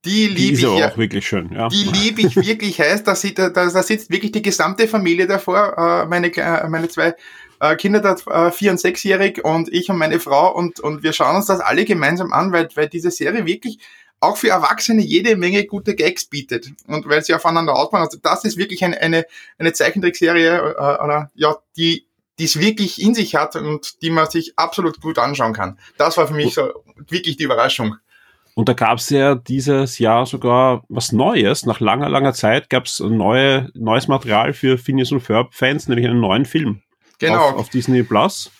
Die liebe ich auch wirklich schön. Ja. Die liebe ich wirklich heiß. Da, sieht, da, da sitzt wirklich die gesamte Familie davor. Äh, meine, äh, meine zwei äh, Kinder, da, äh, vier- und sechsjährig und ich und meine Frau und, und wir schauen uns das alle gemeinsam an, weil, weil diese Serie wirklich auch für Erwachsene jede Menge gute Gags bietet. Und weil sie aufeinander aufbauen. Also das ist wirklich eine, eine, eine Zeichentrickserie, äh, oder, ja, die die es wirklich in sich hat und die man sich absolut gut anschauen kann. Das war für mich so wirklich die Überraschung. Und da gab es ja dieses Jahr sogar was Neues. Nach langer, langer Zeit gab es neue, neues Material für Phineas und Ferb-Fans, nämlich einen neuen Film. Genau. Auf, auf Disney Plus.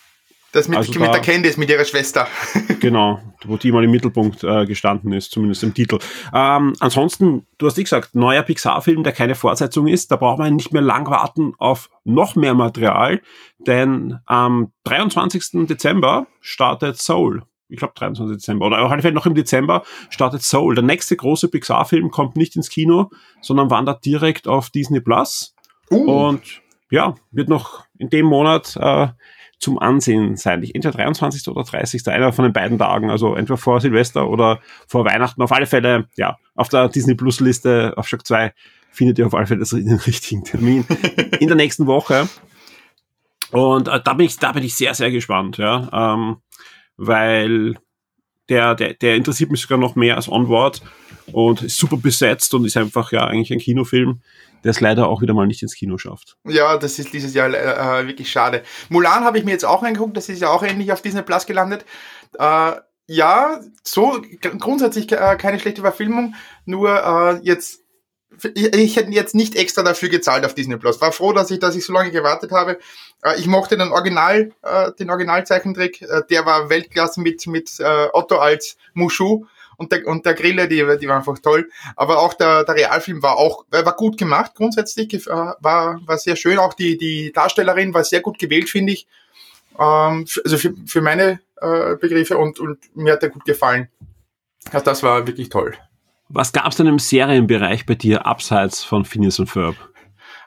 Das mit, also mit da, der Candice, mit ihrer Schwester. [laughs] genau, wo die mal im Mittelpunkt äh, gestanden ist, zumindest im Titel. Ähm, ansonsten, du hast eh gesagt, neuer Pixar-Film, der keine Fortsetzung ist, da braucht man nicht mehr lang warten auf noch mehr Material, denn am 23. Dezember startet Soul. Ich glaube 23. Dezember oder auf jeden Fall noch im Dezember startet Soul. Der nächste große Pixar-Film kommt nicht ins Kino, sondern wandert direkt auf Disney Plus. Uh. Und ja, wird noch in dem Monat äh, zum Ansehen sein. Entweder 23. oder 30. einer von den beiden Tagen, also entweder vor Silvester oder vor Weihnachten. Auf alle Fälle, ja, auf der Disney Plus Liste auf Shock 2 findet ihr auf alle Fälle den richtigen Termin [laughs] in der nächsten Woche. Und äh, da bin ich, da bin ich sehr, sehr gespannt, ja, ähm, weil der, der, der interessiert mich sogar noch mehr als Onward und ist super besetzt und ist einfach ja eigentlich ein Kinofilm, der es leider auch wieder mal nicht ins Kino schafft. Ja, das ist dieses Jahr äh, wirklich schade. Mulan habe ich mir jetzt auch angeguckt, das ist ja auch endlich auf Disney Plus gelandet. Äh, ja, so grundsätzlich äh, keine schlechte Verfilmung, nur äh, jetzt ich, ich hätte jetzt nicht extra dafür gezahlt auf Disney Plus. War froh, dass ich, dass ich so lange gewartet habe. Äh, ich mochte den Original, äh, den Originalzeichentrick. Äh, der war Weltklasse mit mit äh, Otto als Mushu und der, und der Grille, die, die war einfach toll. Aber auch der, der Realfilm war auch, war gut gemacht grundsätzlich, äh, war, war sehr schön. Auch die, die Darstellerin war sehr gut gewählt, finde ich. Ähm, also für, für meine äh, Begriffe und, und mir hat er gut gefallen. Also das war wirklich toll. Was gab es denn im Serienbereich bei dir abseits von Phineas und Ferb?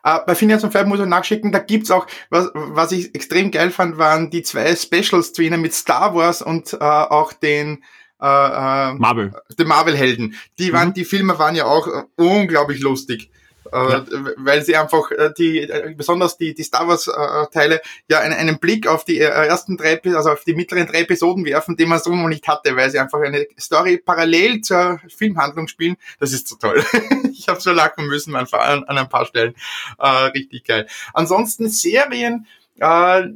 Uh, bei Phineas und Ferb muss ich nachschicken, da gibt's auch, was, was ich extrem geil fand, waren die zwei Specials zu ihnen mit Star Wars und uh, auch den äh, äh, Marvel. Die Marvel-Helden. Die waren, mhm. die Filme waren ja auch unglaublich lustig. Äh, ja. weil sie einfach äh, die äh, besonders die die Star Wars Teile ja einen, einen Blick auf die ersten drei also auf die mittleren drei Episoden werfen, die man so noch nicht hatte, weil sie einfach eine Story parallel zur Filmhandlung spielen. Das ist so toll. [laughs] ich habe so lachen müssen an, an ein paar Stellen. Äh, richtig geil. Ansonsten Serien. Äh,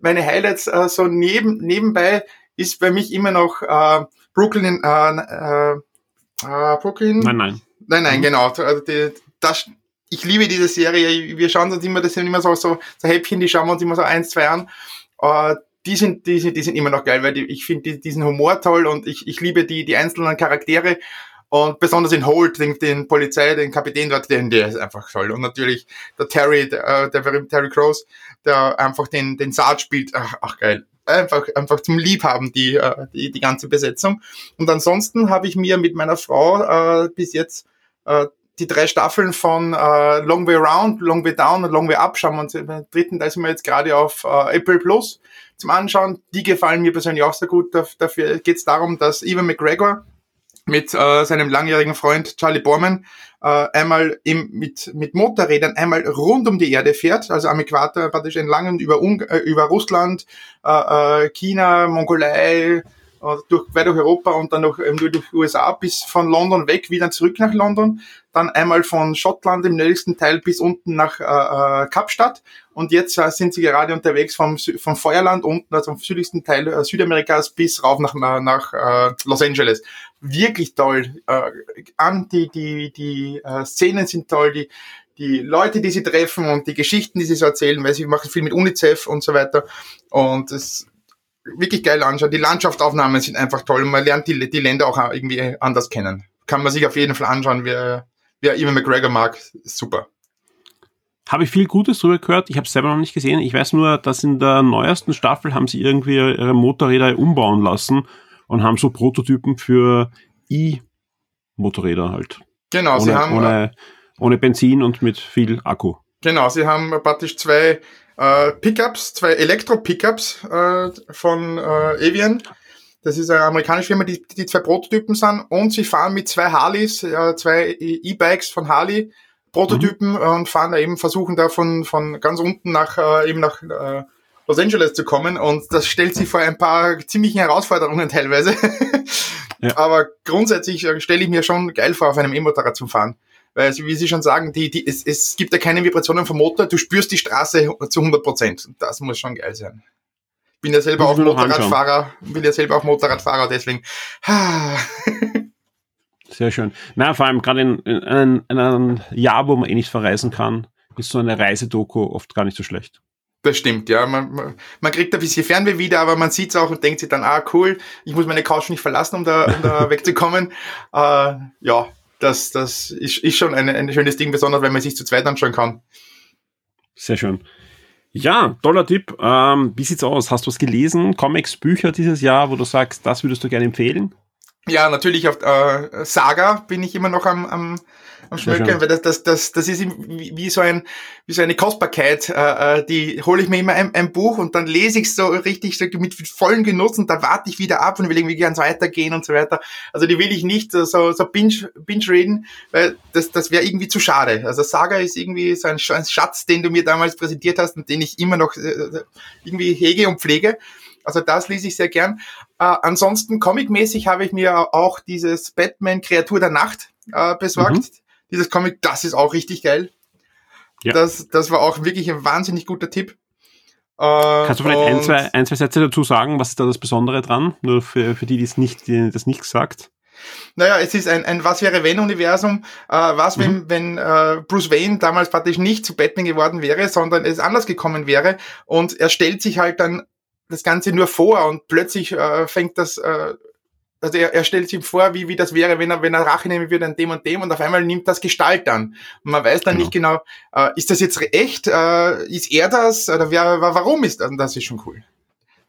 meine Highlights äh, so neben nebenbei ist bei mich immer noch äh, Brooklyn, äh, äh, äh, Brooklyn. Nein, nein. Nein, nein, mhm. genau. Also die, das, ich liebe diese Serie. Wir schauen uns immer, das sind immer so, so, so Häppchen, die schauen wir uns immer so eins, zwei an. Äh, die sind, die sind, die sind immer noch geil, weil die, ich finde die, diesen Humor toll und ich, ich liebe die, die einzelnen Charaktere. Und besonders in Holt, den, den Polizei, den Kapitän dort, den, der ist einfach toll. Und natürlich der Terry, der, der berühmte Terry Crows, der einfach den, den Saat spielt. Ach, ach geil einfach, einfach zum Liebhaben, die, äh, die, die ganze Besetzung. Und ansonsten habe ich mir mit meiner Frau äh, bis jetzt äh, die drei Staffeln von äh, Long Way Round, Long Way Down und Long Way Up schauen wir uns im dritten, da sind wir jetzt gerade auf äh, April Plus zum Anschauen. Die gefallen mir persönlich auch sehr gut. Dafür geht es darum, dass Evan McGregor mit äh, seinem langjährigen Freund Charlie Borman äh, einmal im, mit, mit Motorrädern einmal rund um die Erde fährt, also am Äquator praktisch entlang über, Un äh, über Russland, äh, äh, China, Mongolei, äh, durch, quer durch Europa und dann noch ähm, durch USA bis von London weg, wieder zurück nach London, dann einmal von Schottland im nördlichsten Teil bis unten nach äh, äh, Kapstadt. Und jetzt äh, sind sie gerade unterwegs vom, vom Feuerland unten, also vom südlichsten Teil äh, Südamerikas bis rauf nach, nach äh, Los Angeles. Wirklich toll. Äh, an die, die, die äh, Szenen sind toll, die, die Leute, die sie treffen und die Geschichten, die sie so erzählen, weil sie machen viel mit UNICEF und so weiter. Und es wirklich geil anschauen. Die Landschaftsaufnahmen sind einfach toll und man lernt die, die Länder auch irgendwie anders kennen. Kann man sich auf jeden Fall anschauen. Wer, wer Ewan McGregor mag, super. Habe ich viel Gutes drüber gehört. Ich habe es selber noch nicht gesehen. Ich weiß nur, dass in der neuesten Staffel haben sie irgendwie ihre Motorräder umbauen lassen und haben so Prototypen für E-Motorräder halt. Genau, ohne, sie haben ohne, ohne Benzin und mit viel Akku. Genau, sie haben praktisch zwei äh, Pickups, zwei Elektro-Pickups äh, von äh, Avian. Das ist eine amerikanische Firma, die, die zwei Prototypen sind und sie fahren mit zwei Harleys, äh, zwei E-Bikes von Harley, Prototypen mhm. und fahren da eben, versuchen da von, von ganz unten nach äh, eben nach äh, Los Angeles zu kommen und das stellt sich vor ein paar ziemlichen Herausforderungen teilweise. [laughs] Ja. Aber grundsätzlich äh, stelle ich mir schon geil vor, auf einem E-Motorrad zu fahren. Weil, wie Sie schon sagen, die, die, es, es gibt ja keine Vibrationen vom Motor, du spürst die Straße zu 100 Prozent. Das muss schon geil sein. Bin ja selber auch Motorradfahrer, bin ja selber auch Motorradfahrer, deswegen. Sehr schön. Na, vor allem gerade in, in, in, in einem Jahr, wo man eh nicht verreisen kann, ist so eine Reisedoku oft gar nicht so schlecht. Das stimmt, ja. Man, man, man kriegt ein bisschen Fernweh wieder, aber man sieht es auch und denkt sich dann, ah, cool, ich muss meine Couch nicht verlassen, um da, um da [laughs] wegzukommen. Äh, ja, das, das ist, ist schon ein, ein schönes Ding, besonders wenn man sich zu zweit anschauen kann. Sehr schön. Ja, toller Tipp. Ähm, wie sieht's aus? Hast du was gelesen? Comics, Bücher dieses Jahr, wo du sagst, das würdest du gerne empfehlen? Ja, natürlich auf äh, Saga bin ich immer noch am, am, am Schmökern, weil das, das, das, das ist wie, so ein, wie so eine Kostbarkeit. Äh, äh die hole ich mir immer ein, ein Buch und dann lese ich so richtig so mit vollem Genuss und dann warte ich wieder ab und will irgendwie ganz weitergehen und so weiter. Also die will ich nicht so, so binge, binge reden, weil das, das wäre irgendwie zu schade. Also Saga ist irgendwie so ein, ein Schatz, den du mir damals präsentiert hast und den ich immer noch äh, irgendwie hege und pflege. Also das lese ich sehr gern. Äh, ansonsten comicmäßig habe ich mir auch dieses Batman Kreatur der Nacht äh, besorgt. Mhm. Dieses Comic, das ist auch richtig geil. Ja. Das, das war auch wirklich ein wahnsinnig guter Tipp. Äh, Kannst du vielleicht ein zwei, ein, zwei Sätze dazu sagen? Was ist da das Besondere dran? Nur für, für die, die es nicht, die das nicht gesagt. Naja, es ist ein, ein Was wäre wenn Universum. Äh, was, wenn, mhm. wenn äh, Bruce Wayne damals praktisch nicht zu Batman geworden wäre, sondern es anders gekommen wäre. Und er stellt sich halt dann das Ganze nur vor und plötzlich äh, fängt das, äh, also er, er stellt sich vor, wie, wie das wäre, wenn er, wenn er Rache nehmen würde an dem und dem und auf einmal nimmt das Gestalt an. Und man weiß dann genau. nicht genau, äh, ist das jetzt echt, äh, ist er das oder wer, warum ist das? Und das ist schon cool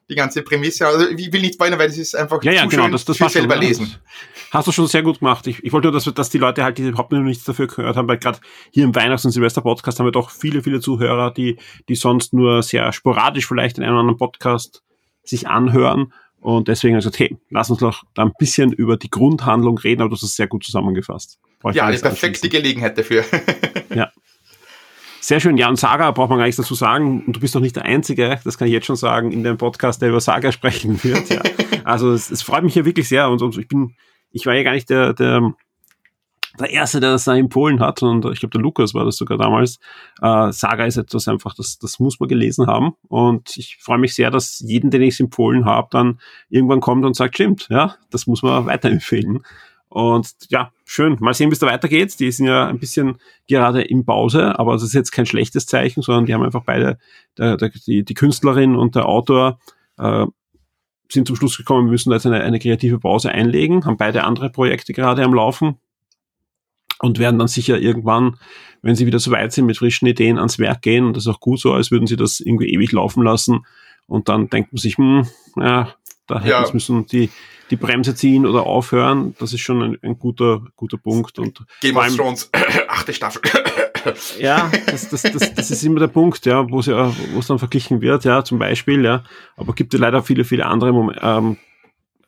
die ganze Prämisse. Also ich will nicht spoilern, weil das ist einfach ja, ja, genau, schön das, das für selber schon, lesen. Hast du schon sehr gut gemacht. Ich, ich wollte nur, dass, dass die Leute halt, die überhaupt noch nichts dafür gehört haben, weil gerade hier im Weihnachts- und Silvester-Podcast haben wir doch viele, viele Zuhörer, die, die sonst nur sehr sporadisch vielleicht in einem oder anderen Podcast sich anhören. Und deswegen habe ich gesagt, hey, lass uns doch da ein bisschen über die Grundhandlung reden, aber du hast es sehr gut zusammengefasst. Ja, eine perfekte Gelegenheit dafür. [laughs] ja. Sehr schön. Ja, und Saga braucht man gar nichts dazu sagen. Und du bist doch nicht der Einzige, das kann ich jetzt schon sagen, in dem Podcast, der über Saga sprechen wird. Ja. Also es, es freut mich hier wirklich sehr. Und, und ich bin, ich war ja gar nicht der, der, der Erste, der das da empfohlen hat. Und ich glaube, der Lukas war das sogar damals. Äh, Saga ist etwas einfach, das, das muss man gelesen haben. Und ich freue mich sehr, dass jeden, den ich es empfohlen habe, dann irgendwann kommt und sagt, stimmt, ja, das muss man weiterempfehlen. Und ja, schön. Mal sehen, wie es da weitergeht. Die sind ja ein bisschen gerade in Pause, aber das ist jetzt kein schlechtes Zeichen, sondern die haben einfach beide, der, der, die, die Künstlerin und der Autor, äh, sind zum Schluss gekommen, wir müssen jetzt eine, eine kreative Pause einlegen, haben beide andere Projekte gerade am Laufen und werden dann sicher irgendwann, wenn sie wieder so weit sind, mit frischen Ideen ans Werk gehen und das ist auch gut so, als würden sie das irgendwie ewig laufen lassen und dann denkt man sich, hm, ja, da hätten ja. müssen die, die Bremse ziehen oder aufhören. Das ist schon ein, ein guter, guter Punkt. Und Game of Thrones, achte Staffel. [coughs] ja, das, das, das, das ist immer der Punkt, ja, wo es ja, wo es dann verglichen wird, ja, zum Beispiel, ja. Aber gibt ja leider viele, viele andere Mom ähm,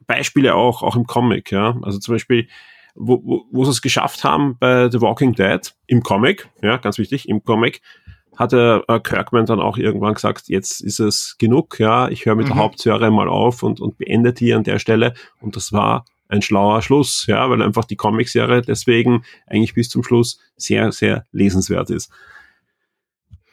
Beispiele auch, auch im Comic, ja. Also zum Beispiel, wo, wo, wo sie es geschafft haben bei The Walking Dead im Comic, ja, ganz wichtig, im Comic, hatte äh, Kirkman dann auch irgendwann gesagt, jetzt ist es genug, ja, ich höre mit mhm. der Hauptserie mal auf und, und beende die an der Stelle. Und das war ein schlauer Schluss, ja, weil einfach die Comicserie deswegen eigentlich bis zum Schluss sehr, sehr lesenswert ist.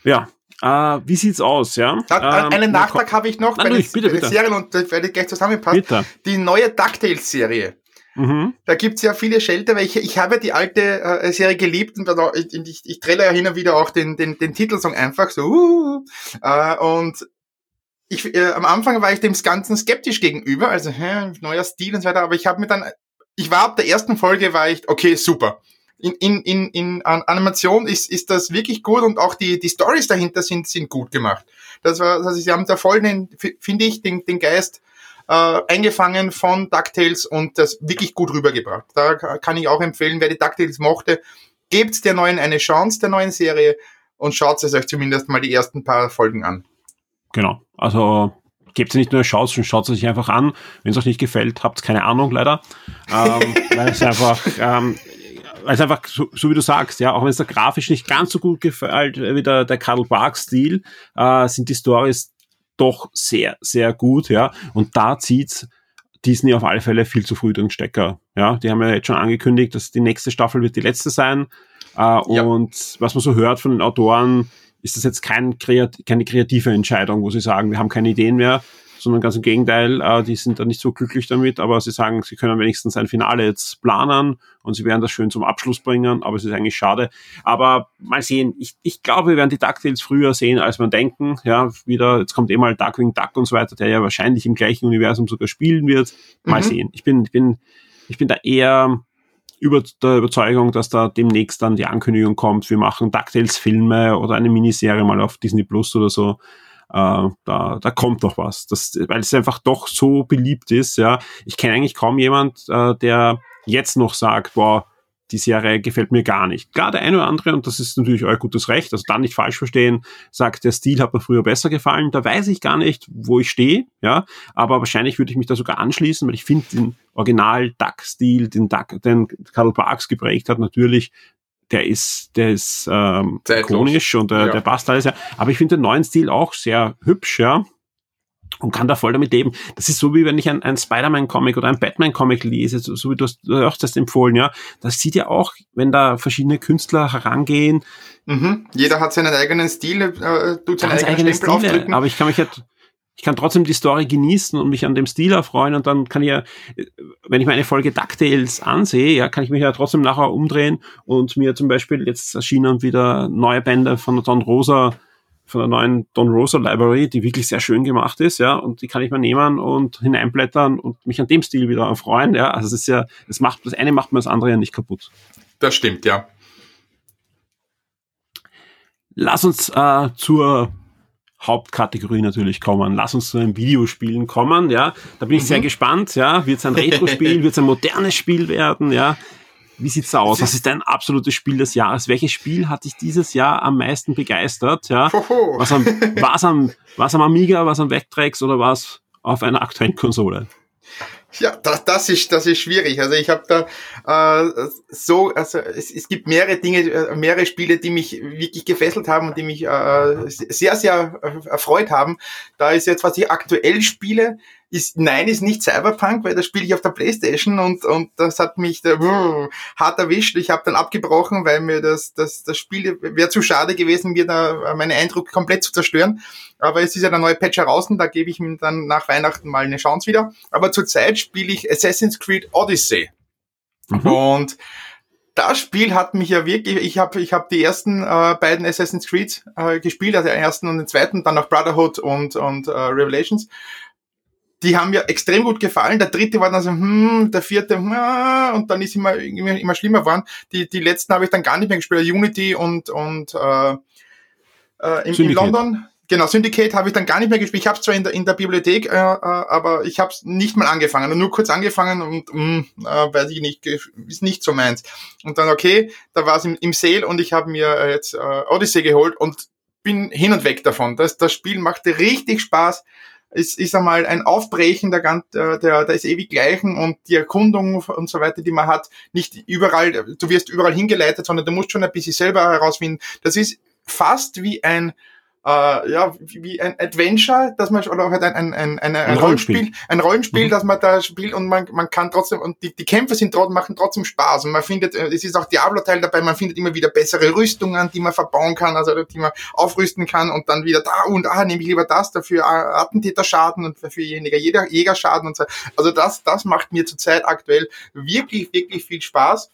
Ja, äh, wie sieht's aus, ja? Ähm, einen Nachtrag habe ich noch Nein, bei den bitte, bitte. Serien und das werde ich gleich zusammenpassen. Bitte. Die neue DuckTales-Serie. Mhm. Da gibt's ja viele Schelte, weil ich, ich habe die alte äh, Serie geliebt und da, ich, ich, ich trelle ja hin und wieder auch den, den, den Titelsong einfach so. Uh, äh, und ich, äh, am Anfang war ich dem Ganzen skeptisch gegenüber, also hä, neuer Stil und so weiter, aber ich habe mir dann, ich war ab der ersten Folge, war ich, okay, super. In, in, in, in Animation ist, ist das wirklich gut und auch die, die Stories dahinter sind, sind gut gemacht. Das war, also sie haben da voll den, finde ich, den, den Geist äh, eingefangen von DuckTales und das wirklich gut rübergebracht. Da kann ich auch empfehlen, wer die DuckTales mochte, gebt der neuen eine Chance, der neuen Serie und schaut es euch zumindest mal die ersten paar Folgen an. Genau, also gebt nicht nur eine Chance, sondern schaut es euch einfach an. Wenn es euch nicht gefällt, habt keine Ahnung leider. ähm, [laughs] weil es einfach, ähm, es einfach, so, so, wie du sagst, ja, auch wenn es da grafisch nicht ganz so gut gefällt wie der, der Karl Barks-Stil, äh, sind die Stories doch sehr, sehr gut, ja. Und da zieht's Disney auf alle Fälle viel zu früh den Stecker. Ja, die haben ja jetzt schon angekündigt, dass die nächste Staffel wird die letzte sein. Äh, ja. Und was man so hört von den Autoren, ist das jetzt kein kreat keine kreative Entscheidung, wo sie sagen, wir haben keine Ideen mehr, sondern ganz im Gegenteil, äh, die sind da nicht so glücklich damit, aber sie sagen, sie können wenigstens ein Finale jetzt planen und sie werden das schön zum Abschluss bringen, aber es ist eigentlich schade. Aber mal sehen, ich, ich glaube, wir werden die DuckTales früher sehen, als man denken. Ja, wieder, jetzt kommt eh mal Darkwing Duck und so weiter, der ja wahrscheinlich im gleichen Universum sogar spielen wird. Mal mhm. sehen. Ich bin, ich bin, ich bin da eher über der Überzeugung, dass da demnächst dann die Ankündigung kommt, wir machen DuckTales-Filme oder eine Miniserie mal auf Disney Plus oder so da, da kommt noch was. Das, weil es einfach doch so beliebt ist, ja. Ich kenne eigentlich kaum jemand, äh, der jetzt noch sagt, boah, die Serie gefällt mir gar nicht. Klar, der eine oder andere, und das ist natürlich euer gutes Recht, also dann nicht falsch verstehen, sagt, der Stil hat mir früher besser gefallen, da weiß ich gar nicht, wo ich stehe, ja, aber wahrscheinlich würde ich mich da sogar anschließen, weil ich finde den Original Duck-Stil, den Duck, den Karl Parks geprägt hat, natürlich der ist, der ist ähm, ikonisch und äh, ja. der passt alles, ja. Aber ich finde den neuen Stil auch sehr hübsch, ja. Und kann da voll damit leben. Das ist so, wie wenn ich ein, ein Spider-Man-Comic oder ein Batman-Comic lese, so, so wie du hast, du hast das empfohlen, ja. Das sieht ja auch, wenn da verschiedene Künstler herangehen. Mhm. Jeder hat seinen eigenen Stil, äh, tut seinen eigenen Stempel Stile, aufdrücken. Aber ich kann mich halt, ich kann trotzdem die Story genießen und mich an dem Stil erfreuen und dann kann ich ja, wenn ich mir eine Folge DuckTales ansehe, ja, kann ich mich ja trotzdem nachher umdrehen und mir zum Beispiel jetzt erschienen wieder neue Bände von der Don Rosa, von der neuen Don Rosa Library, die wirklich sehr schön gemacht ist, ja, und die kann ich mir nehmen und hineinblättern und mich an dem Stil wieder erfreuen, ja. Also es ist ja, es macht, das eine macht mir das andere ja nicht kaputt. Das stimmt, ja. Lass uns äh, zur Hauptkategorie natürlich kommen. Lass uns zu den Videospielen kommen, ja. Da bin ich mhm. sehr gespannt, ja. Wird es ein Retro-Spiel, [laughs] wird es ein modernes Spiel werden, ja. Wie sieht's da aus? Was ist dein absolutes Spiel des Jahres? Welches Spiel hat dich dieses Jahr am meisten begeistert, ja? Was am, was am, was am Amiga, was am Vectrex oder was auf einer aktuellen Konsole? Ja, das, das ist das ist schwierig. Also ich habe da äh, so, also es, es gibt mehrere Dinge, äh, mehrere Spiele, die mich wirklich gefesselt haben und die mich äh, sehr sehr erfreut haben. Da ist jetzt, was ich aktuell spiele, ist, nein, ist nicht Cyberpunk, weil das spiele ich auf der Playstation und, und das hat mich da, uh, hart erwischt. Ich habe dann abgebrochen, weil mir das, das, das Spiel wäre zu schade gewesen, mir da meine Eindrücke komplett zu zerstören. Aber es ist ja der neue Patch heraus und da gebe ich ihm dann nach Weihnachten mal eine Chance wieder. Aber zurzeit spiele ich Assassin's Creed Odyssey. Mhm. Und das Spiel hat mich ja wirklich, ich habe ich hab die ersten äh, beiden Assassin's Creed äh, gespielt, also den ersten und den zweiten, dann noch Brotherhood und, und äh, Revelations die haben mir extrem gut gefallen. Der dritte war dann so, hm, der vierte, hm, und dann ist immer, immer, immer schlimmer geworden. Die, die letzten habe ich dann gar nicht mehr gespielt. Unity und, und äh, äh, in, in London. Genau, Syndicate habe ich dann gar nicht mehr gespielt. Ich habe es zwar in der, in der Bibliothek, äh, äh, aber ich habe es nicht mal angefangen. Nur kurz angefangen und mh, äh, weiß ich nicht, ist nicht so meins. Und dann, okay, da war es im, im Sale und ich habe mir äh, jetzt äh, Odyssey geholt und bin hin und weg davon. Das, das Spiel machte richtig Spaß es ist einmal ein Aufbrechen der, der, der, des ewig Gleichen und die Erkundung und so weiter, die man hat, nicht überall, du wirst überall hingeleitet, sondern du musst schon ein bisschen selber herausfinden. Das ist fast wie ein äh, ja, wie ein Adventure, dass man, oder halt ein, ein, ein, ein, ein Rollenspiel, ein Rollenspiel, mhm. dass man da spielt und man, man kann trotzdem, und die, die Kämpfe sind trotzdem, machen trotzdem Spaß und man findet, äh, es ist auch Diablo-Teil dabei, man findet immer wieder bessere Rüstungen, die man verbauen kann, also die man aufrüsten kann und dann wieder da und ah, nehme ich lieber das, dafür äh, Attentäterschaden und für weniger jeder Jägerschaden und so. Also das, das macht mir zurzeit aktuell wirklich, wirklich viel Spaß.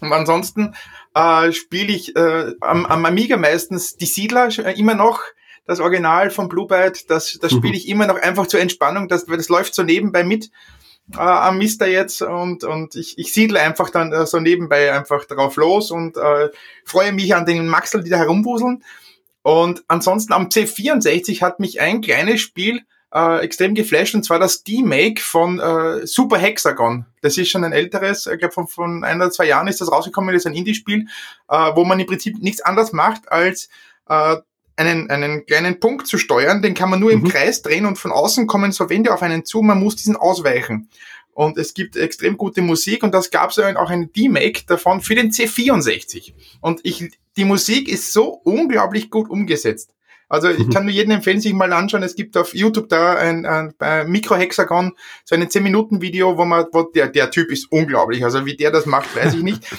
Und ansonsten äh, spiele ich äh, am, am Amiga meistens die Siedler äh, immer noch. Das Original von Blue Byte, das, das spiele mhm. ich immer noch einfach zur Entspannung, das, das läuft so nebenbei mit äh, am Mister jetzt und, und ich, ich siedle einfach dann äh, so nebenbei einfach drauf los und äh, freue mich an den Maxel, die da herumwuseln. Und ansonsten am C64 hat mich ein kleines Spiel äh, extrem geflasht, und zwar das D-Make von äh, Super Hexagon. Das ist schon ein älteres, ich glaube von, von ein oder zwei Jahren ist das rausgekommen, das ist ein Indie-Spiel, äh, wo man im Prinzip nichts anderes macht, als äh, einen, einen kleinen Punkt zu steuern, den kann man nur mhm. im Kreis drehen und von außen kommen so Wände auf einen zu, man muss diesen ausweichen. Und es gibt extrem gute Musik und das gab es auch ein D-Make davon für den C64. Und ich, die Musik ist so unglaublich gut umgesetzt. Also ich kann nur jedem empfehlen, sich mal anschauen. Es gibt auf YouTube da ein, ein, ein Mikrohexagon, so ein 10-Minuten-Video, wo man, wo der, der Typ ist unglaublich. Also wie der das macht, weiß ich nicht. [laughs]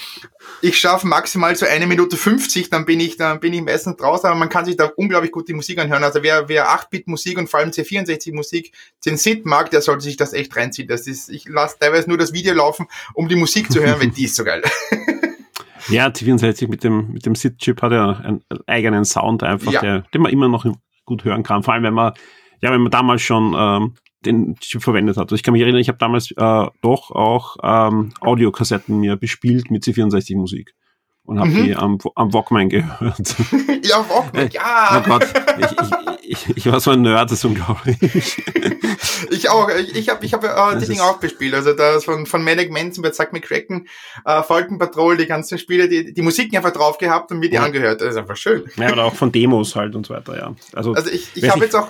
Ich schaffe maximal so eine Minute 50, dann bin ich, dann bin ich meistens draußen, aber man kann sich da unglaublich gut die Musik anhören. Also wer, wer 8-Bit-Musik und vor allem C64-Musik, den Sid mag, der sollte sich das echt reinziehen. Das ist, ich lasse teilweise nur das Video laufen, um die Musik zu hören, weil die ist so geil. [laughs] Ja, T64 mit dem, mit dem SID-Chip hat ja einen eigenen Sound einfach, ja. der, den man immer noch gut hören kann. Vor allem, wenn man, ja, wenn man damals schon ähm, den Chip verwendet hat. Also ich kann mich erinnern, ich habe damals äh, doch auch ähm, Audiokassetten mir bespielt mit C64-Musik und habe mhm. die am, am Walkman gehört. [laughs] Ja, Walkman, ja. Oh Gott, ich, ich, ich, ich war so ein Nerd, das ist unglaublich. [laughs] ich auch. Ich, ich habe ich hab, äh, die Dinge auch bespielt. Also da von, von Manic Manson bei Zack McCracken, äh, Falcon Patrol, die ganzen Spiele, die, die Musik einfach drauf gehabt und mir die ja. angehört. Das ist einfach schön. Ja, oder auch von Demos halt und so weiter, ja. Also, also ich, ich habe jetzt auch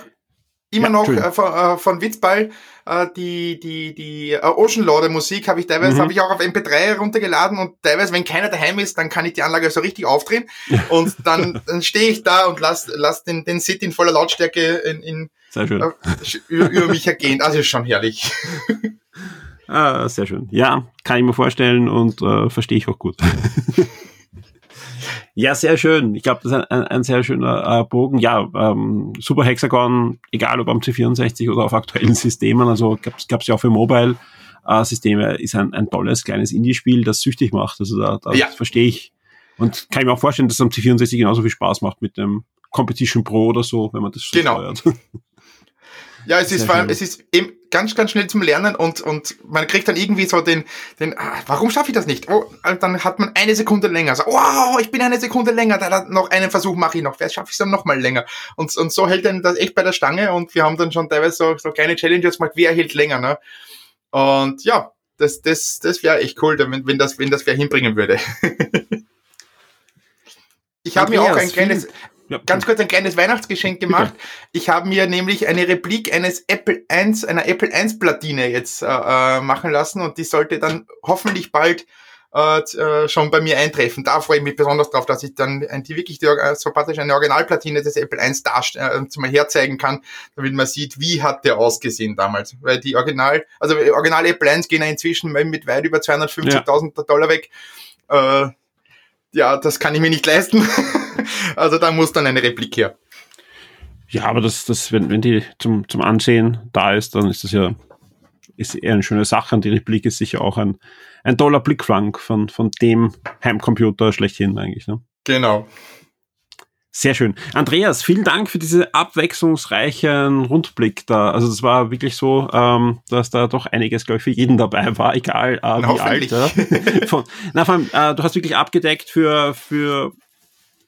immer ja, noch äh, von, äh, von Witzball äh, die die die äh, Ocean Lord Musik habe ich teilweise mhm. habe ich auch auf MP3 heruntergeladen und teilweise wenn keiner daheim ist dann kann ich die Anlage so richtig aufdrehen [laughs] und dann dann stehe ich da und lass lass den den Sit in voller Lautstärke in, in sehr schön. Äh, über, über mich ergehen. Also ist schon herrlich. Ah, sehr schön. Ja kann ich mir vorstellen und äh, verstehe ich auch gut [laughs] Ja, sehr schön. Ich glaube, das ist ein, ein sehr schöner äh, Bogen. Ja, ähm, Super Hexagon, egal ob am C64 oder auf aktuellen Systemen, also gab es ja auch für Mobile. Äh, Systeme ist ein, ein tolles kleines Indie-Spiel, das süchtig macht. Also da, da ja. verstehe ich. Und kann ich mir auch vorstellen, dass es am C64 genauso viel Spaß macht mit dem Competition Pro oder so, wenn man das so genau. steuert. [laughs] Ja, es ist vor allem, es ist eben ganz, ganz schnell zum Lernen und, und man kriegt dann irgendwie so den, den, ah, warum schaffe ich das nicht? Oh, dann hat man eine Sekunde länger. So, wow, ich bin eine Sekunde länger, dann noch einen Versuch mache ich noch. Vielleicht schaffe ich es dann noch mal länger. Und, und so hält dann das echt bei der Stange und wir haben dann schon teilweise so, so kleine Challenges gemacht, wer hält länger, ne? Und ja, das, das, das wäre echt cool, wenn, wenn das, wenn das wer hinbringen würde. [laughs] ich habe mir auch ein kleines, ja. Ganz kurz ein kleines Weihnachtsgeschenk gemacht. Bitte. Ich habe mir nämlich eine Replik eines Apple 1, einer Apple 1 Platine jetzt äh, äh, machen lassen und die sollte dann hoffentlich bald äh, äh, schon bei mir eintreffen. Da freue ich mich besonders drauf, dass ich dann die wirklich die, äh, so praktisch eine Originalplatine des Apple 1 darstellen, äh, mal herzeigen kann, damit man sieht, wie hat der ausgesehen damals. Weil die Original, also Original Apple 1 gehen ja inzwischen mit weit über 250.000 ja. Dollar weg. Äh, ja, das kann ich mir nicht leisten. [laughs] [laughs] also da muss dann eine Replik her. Ja, aber das, das, wenn, wenn die zum, zum Ansehen da ist, dann ist das ja ist eher eine schöne Sache. Und die Replik ist sicher auch ein, ein toller Blickflank von, von dem Heimcomputer schlechthin eigentlich. Ne? Genau. Sehr schön. Andreas, vielen Dank für diese abwechslungsreichen Rundblick da. Also das war wirklich so, ähm, dass da doch einiges, glaube ich, für jeden dabei war, egal äh, wie alt. Ja. [laughs] Von, na, vor allem, äh, du hast wirklich abgedeckt für, für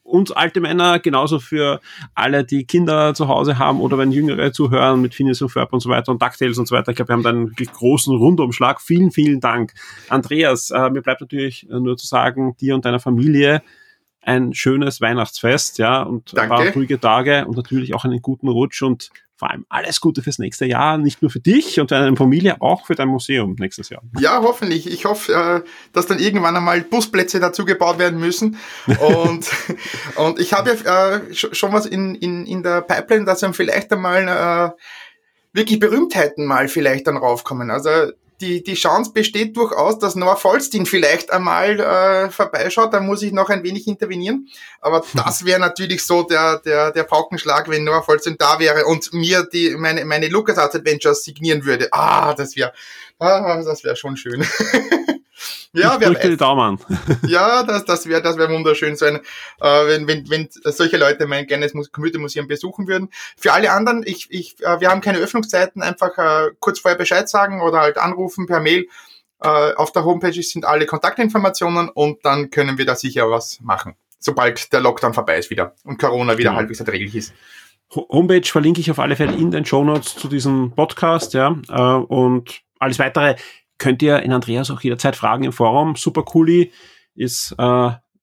uns alte Männer, genauso für alle, die Kinder zu Hause haben oder wenn Jüngere zuhören mit Phineas und Ferb und so weiter und DuckTales und so weiter. Ich glaube, wir haben da einen wirklich großen Rundumschlag. Vielen, vielen Dank. Andreas, äh, mir bleibt natürlich nur zu sagen, dir und deiner Familie ein schönes Weihnachtsfest, ja, und Danke. ein paar ruhige Tage und natürlich auch einen guten Rutsch und vor allem alles Gute fürs nächste Jahr, nicht nur für dich und deine Familie, auch für dein Museum nächstes Jahr. Ja, hoffentlich. Ich hoffe, äh, dass dann irgendwann einmal Busplätze dazu gebaut werden müssen. [laughs] Und, und ich habe ja äh, schon was in, in, in der Pipeline, dass dann vielleicht einmal äh, wirklich Berühmtheiten mal vielleicht dann raufkommen. Also die, die Chance besteht durchaus, dass Noah Folstein vielleicht einmal äh, vorbeischaut. Da muss ich noch ein wenig intervenieren. Aber [laughs] das wäre natürlich so der, der, der Paukenschlag, wenn Noah Folstein da wäre und mir die, meine, meine LucasArts Adventures signieren würde. Ah, das wäre, ah, das wäre schon schön. [laughs] Ja, ich wer Daumen. [laughs] ja, das, das wäre das wär wunderschön sein, äh, wenn, wenn, wenn solche Leute mein kleines Computermuseum besuchen würden. Für alle anderen, ich, ich, äh, wir haben keine Öffnungszeiten, einfach äh, kurz vorher Bescheid sagen oder halt anrufen per Mail. Äh, auf der Homepage sind alle Kontaktinformationen und dann können wir da sicher was machen, sobald der Lockdown vorbei ist wieder und Corona wieder genau. halbwegs erträglich ist. Homepage verlinke ich auf alle Fälle in den Show Notes zu diesem Podcast, ja, äh, und alles weitere könnt ihr in Andreas auch jederzeit fragen im Forum. Super cooli ist äh,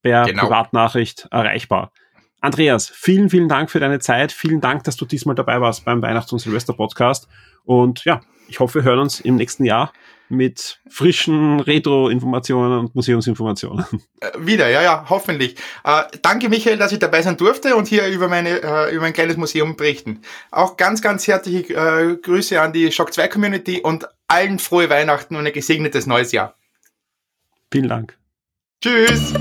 per genau. Privatnachricht erreichbar. Andreas, vielen, vielen Dank für deine Zeit. Vielen Dank, dass du diesmal dabei warst beim Weihnachts- und Silvester-Podcast. Und ja, ich hoffe, wir hören uns im nächsten Jahr mit frischen Retro-Informationen und Museumsinformationen. Äh, wieder, ja, ja, hoffentlich. Äh, danke, Michael, dass ich dabei sein durfte und hier über meine äh, über mein kleines Museum berichten. Auch ganz, ganz herzliche äh, Grüße an die Shock 2 Community und allen frohe Weihnachten und ein gesegnetes neues Jahr. Vielen Dank. Tschüss.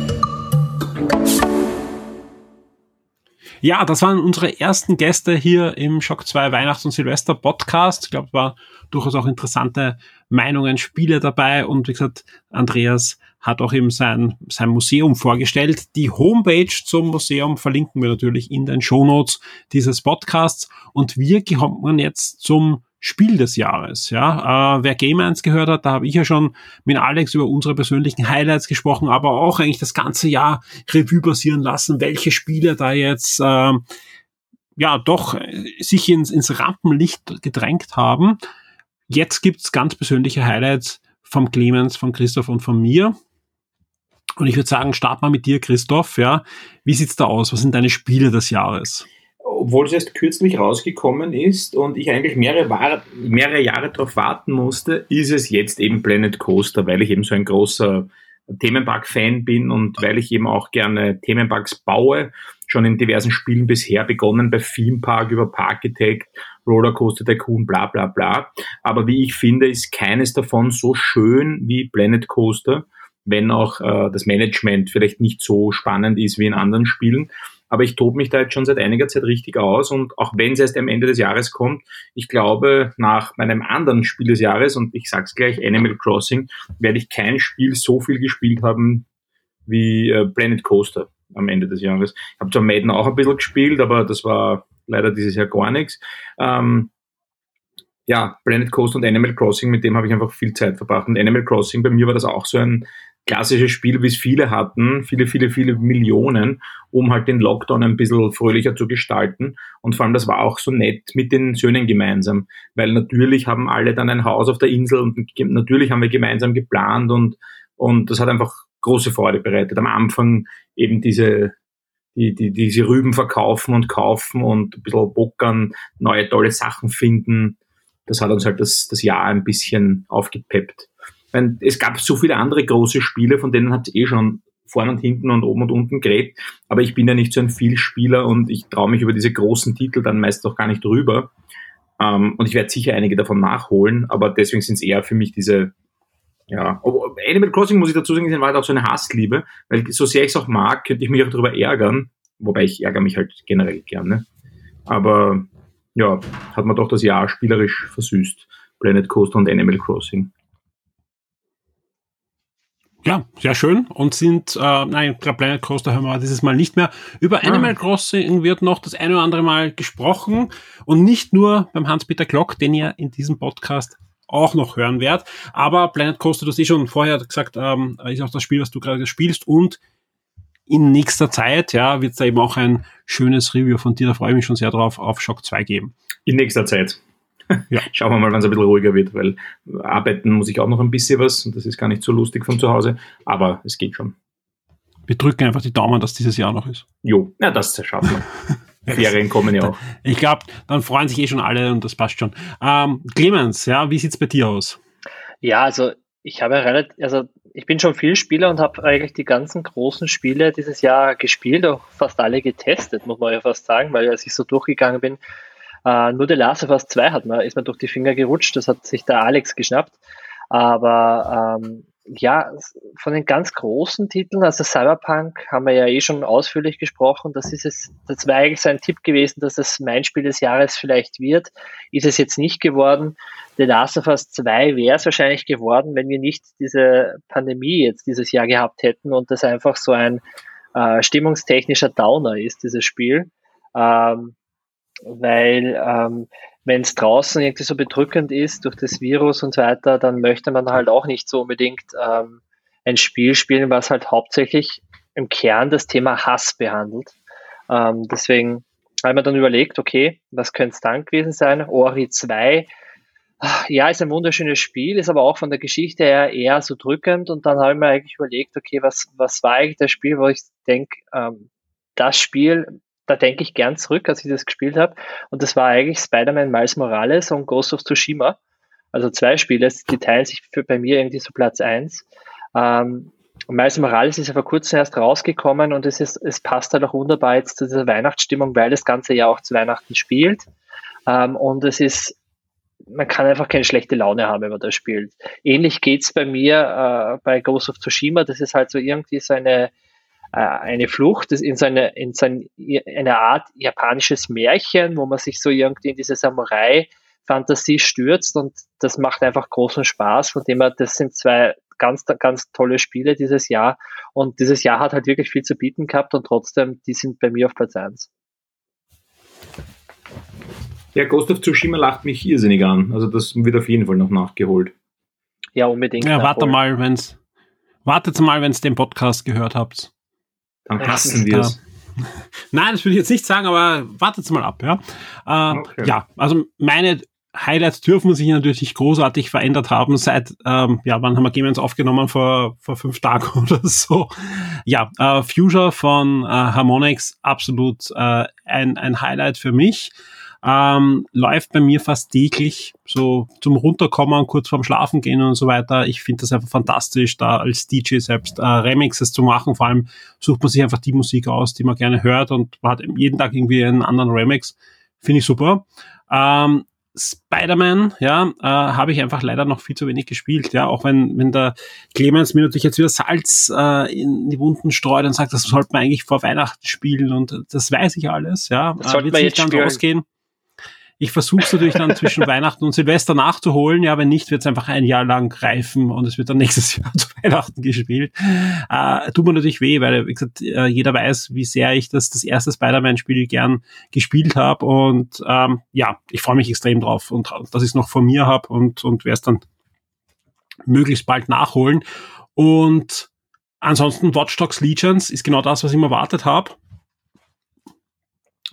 Ja, das waren unsere ersten Gäste hier im Shock 2 Weihnachts- und Silvester Podcast. Ich glaube, es war durchaus auch interessante Meinungen, Spiele dabei und wie gesagt, Andreas hat auch eben sein, sein Museum vorgestellt. Die Homepage zum Museum verlinken wir natürlich in den Shownotes dieses Podcasts und wir kommen jetzt zum Spiel des Jahres. Ja, äh, wer Game 1 gehört hat, da habe ich ja schon mit Alex über unsere persönlichen Highlights gesprochen, aber auch eigentlich das ganze Jahr Revue passieren lassen, welche Spiele da jetzt äh, ja doch äh, sich ins, ins Rampenlicht gedrängt haben. Jetzt gibt's ganz persönliche Highlights vom Clemens, von Christoph und von mir. Und ich würde sagen, start mal mit dir, Christoph. Ja, wie sieht's da aus? Was sind deine Spiele des Jahres? obwohl es erst kürzlich rausgekommen ist und ich eigentlich mehrere, mehrere Jahre darauf warten musste, ist es jetzt eben Planet Coaster, weil ich eben so ein großer Themenpark-Fan bin und weil ich eben auch gerne Themenparks baue. Schon in diversen Spielen bisher begonnen, bei Theme Park über Parkitect, Rollercoaster Tycoon, bla bla bla. Aber wie ich finde, ist keines davon so schön wie Planet Coaster, wenn auch äh, das Management vielleicht nicht so spannend ist wie in anderen Spielen. Aber ich tobe mich da jetzt schon seit einiger Zeit richtig aus und auch wenn es erst am Ende des Jahres kommt, ich glaube, nach meinem anderen Spiel des Jahres, und ich sag's gleich, Animal Crossing, werde ich kein Spiel so viel gespielt haben wie äh, Planet Coaster am Ende des Jahres. Ich habe zwar Madden auch ein bisschen gespielt, aber das war leider dieses Jahr gar nichts. Ähm, ja, Planet Coaster und Animal Crossing, mit dem habe ich einfach viel Zeit verbracht. Und Animal Crossing, bei mir war das auch so ein klassisches Spiel, wie es viele hatten, viele, viele, viele Millionen, um halt den Lockdown ein bisschen fröhlicher zu gestalten. Und vor allem, das war auch so nett mit den Söhnen gemeinsam, weil natürlich haben alle dann ein Haus auf der Insel und natürlich haben wir gemeinsam geplant und, und das hat einfach große Freude bereitet. Am Anfang eben diese, die, die, diese Rüben verkaufen und kaufen und ein bisschen bockern, neue tolle Sachen finden. Das hat uns halt das, das Jahr ein bisschen aufgepeppt meine, es gab so viele andere große Spiele, von denen hat es eh schon vorne und hinten und oben und unten geredet. Aber ich bin ja nicht so ein Vielspieler und ich traue mich über diese großen Titel dann meist auch gar nicht rüber. Ähm, und ich werde sicher einige davon nachholen, aber deswegen sind es eher für mich diese, ja, Animal Crossing muss ich dazu sagen, war halt auch so eine Hassliebe, weil so sehr ich es auch mag, könnte ich mich auch darüber ärgern, wobei ich ärgere mich halt generell gerne. Aber ja, hat man doch das Jahr spielerisch versüßt. Planet Coaster und Animal Crossing. Ja, sehr schön. Und sind, äh, nein, Planet Coaster hören wir dieses Mal nicht mehr. Über ah. Animal Crossing wird noch das eine oder andere Mal gesprochen. Und nicht nur beim Hans-Peter Glock, den ihr in diesem Podcast auch noch hören werdet. Aber Planet Coaster, du hast eh schon vorher gesagt, ähm, ist auch das Spiel, was du gerade spielst. Und in nächster Zeit, ja, wird es da eben auch ein schönes Review von dir, da freue ich mich schon sehr drauf, auf Shock 2 geben. In nächster Zeit. [laughs] Ja. Schauen wir mal, wann es ein bisschen ruhiger wird, weil arbeiten muss ich auch noch ein bisschen was und das ist gar nicht so lustig von zu Hause, aber es geht schon. Wir drücken einfach die Daumen, dass dieses Jahr noch ist. Jo, ja, das schaffen wir. [laughs] Ferien kommen ja auch. Ich glaube, dann freuen sich eh schon alle und das passt schon. Ähm, Clemens, ja, wie sieht's bei dir aus? Ja, also ich habe relativ, also ich bin schon viel Spieler und habe eigentlich die ganzen großen Spiele dieses Jahr gespielt, auch fast alle getestet, muss man ja fast sagen, weil als ich so durchgegangen bin, äh, nur The Last of Us 2 hat man, ist man durch die Finger gerutscht, das hat sich der Alex geschnappt. Aber ähm, ja, von den ganz großen Titeln, also Cyberpunk haben wir ja eh schon ausführlich gesprochen. Das ist es, das wäre eigentlich so ein Tipp gewesen, dass es mein Spiel des Jahres vielleicht wird. Ist es jetzt nicht geworden. The Last of Us 2 wäre es wahrscheinlich geworden, wenn wir nicht diese Pandemie jetzt dieses Jahr gehabt hätten und das einfach so ein äh, stimmungstechnischer Downer ist, dieses Spiel. Ähm, weil ähm, wenn es draußen irgendwie so bedrückend ist durch das Virus und so weiter, dann möchte man halt auch nicht so unbedingt ähm, ein Spiel spielen, was halt hauptsächlich im Kern das Thema Hass behandelt. Ähm, deswegen habe ich dann überlegt, okay, was könnte es dann gewesen sein? Ori 2, ja, ist ein wunderschönes Spiel, ist aber auch von der Geschichte her eher so drückend und dann habe ich mir eigentlich überlegt, okay, was, was war eigentlich das Spiel, wo ich denke, ähm, das Spiel da denke ich gern zurück, als ich das gespielt habe. Und das war eigentlich Spider-Man Miles Morales und Ghost of Tsushima. also zwei Spiele, die teilen sich für, bei mir irgendwie so Platz eins. Ähm, Miles Morales ist ja vor kurzem erst rausgekommen und es, ist, es passt halt auch wunderbar jetzt zu dieser Weihnachtsstimmung, weil das ganze Jahr auch zu Weihnachten spielt. Ähm, und es ist, man kann einfach keine schlechte Laune haben, wenn man das spielt. Ähnlich geht's bei mir äh, bei Ghost of Tsushima. Das ist halt so irgendwie so eine, eine Flucht in seine, in seine, eine Art japanisches Märchen, wo man sich so irgendwie in diese Samurai-Fantasie stürzt und das macht einfach großen Spaß. Von dem her, das sind zwei ganz, ganz tolle Spiele dieses Jahr und dieses Jahr hat halt wirklich viel zu bieten gehabt und trotzdem, die sind bei mir auf Platz 1. Ja, Ghost of Tsushima lacht mich irrsinnig an. Also das wird auf jeden Fall noch nachgeholt. Ja, unbedingt. Ja, warte mal, wenn's, wartet mal, wenn es den Podcast gehört habt. Dann hassen wir es. [laughs] Nein, das will ich jetzt nicht sagen, aber wartet mal ab, ja. Äh, okay. Ja, also meine Highlights dürfen sich natürlich großartig verändert haben seit, ähm, ja, wann haben wir Game aufgenommen? Vor, vor fünf Tagen [laughs] oder so. Ja, äh, Future von äh, Harmonix, absolut äh, ein, ein Highlight für mich. Ähm, läuft bei mir fast täglich, so zum Runterkommen, kurz vorm Schlafen gehen und so weiter. Ich finde das einfach fantastisch, da als DJ selbst äh, Remixes zu machen. Vor allem sucht man sich einfach die Musik aus, die man gerne hört und man hat jeden Tag irgendwie einen anderen Remix. Finde ich super. Ähm, Spider-Man, ja, äh, habe ich einfach leider noch viel zu wenig gespielt, ja, auch wenn, wenn der Clemens mir natürlich jetzt wieder Salz äh, in die Wunden streut und sagt, das sollte man eigentlich vor Weihnachten spielen und das weiß ich alles, ja. Das sollte äh, man jetzt spielen. ausgehen. Ich versuche es natürlich dann zwischen [laughs] Weihnachten und Silvester nachzuholen. Ja, wenn nicht, wird es einfach ein Jahr lang reifen und es wird dann [laughs] nächstes Jahr zu Weihnachten gespielt. Äh, tut mir natürlich weh, weil wie gesagt, äh, jeder weiß, wie sehr ich das, das erste Spider-Man-Spiel gern gespielt habe. Und ähm, ja, ich freue mich extrem drauf und dass ich es noch von mir habe und, und werde es dann möglichst bald nachholen. Und ansonsten Watch Dogs Legions ist genau das, was ich mir erwartet habe.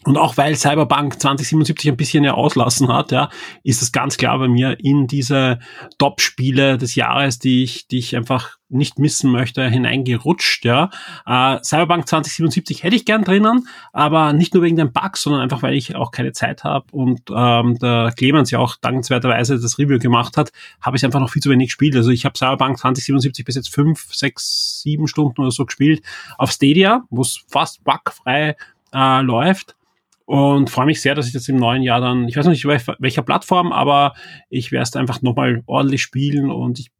Und auch weil Cyberpunk 2077 ein bisschen ja auslassen hat, ja, ist es ganz klar bei mir in diese Top-Spiele des Jahres, die ich, die ich einfach nicht missen möchte, hineingerutscht, ja. Äh, Cyberpunk 2077 hätte ich gern drinnen, aber nicht nur wegen den Bugs, sondern einfach, weil ich auch keine Zeit habe und ähm, der Clemens ja auch dankenswerterweise das Review gemacht hat, habe ich einfach noch viel zu wenig gespielt. Also ich habe Cyberpunk 2077 bis jetzt fünf, sechs, sieben Stunden oder so gespielt auf Stadia, wo es fast bugfrei äh, läuft und freue mich sehr, dass ich das im neuen Jahr dann, ich weiß noch nicht welcher Plattform, aber ich werde es einfach nochmal ordentlich spielen und ich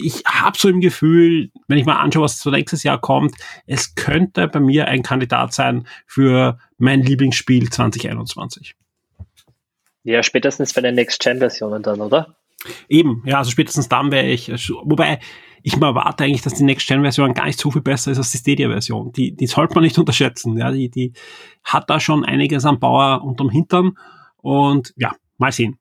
ich habe so im Gefühl, wenn ich mal anschaue, was so nächstes Jahr kommt, es könnte bei mir ein Kandidat sein für mein Lieblingsspiel 2021. Ja, spätestens bei den Next-Gen-Versionen dann, oder? Eben, ja, also spätestens dann wäre ich, wobei ich mal erwarte eigentlich, dass die Next-Gen-Version gar nicht so viel besser ist als die Stadia-Version. Die, die sollte man nicht unterschätzen. Ja, die, die hat da schon einiges am Bauer unterm Hintern. Und ja, mal sehen.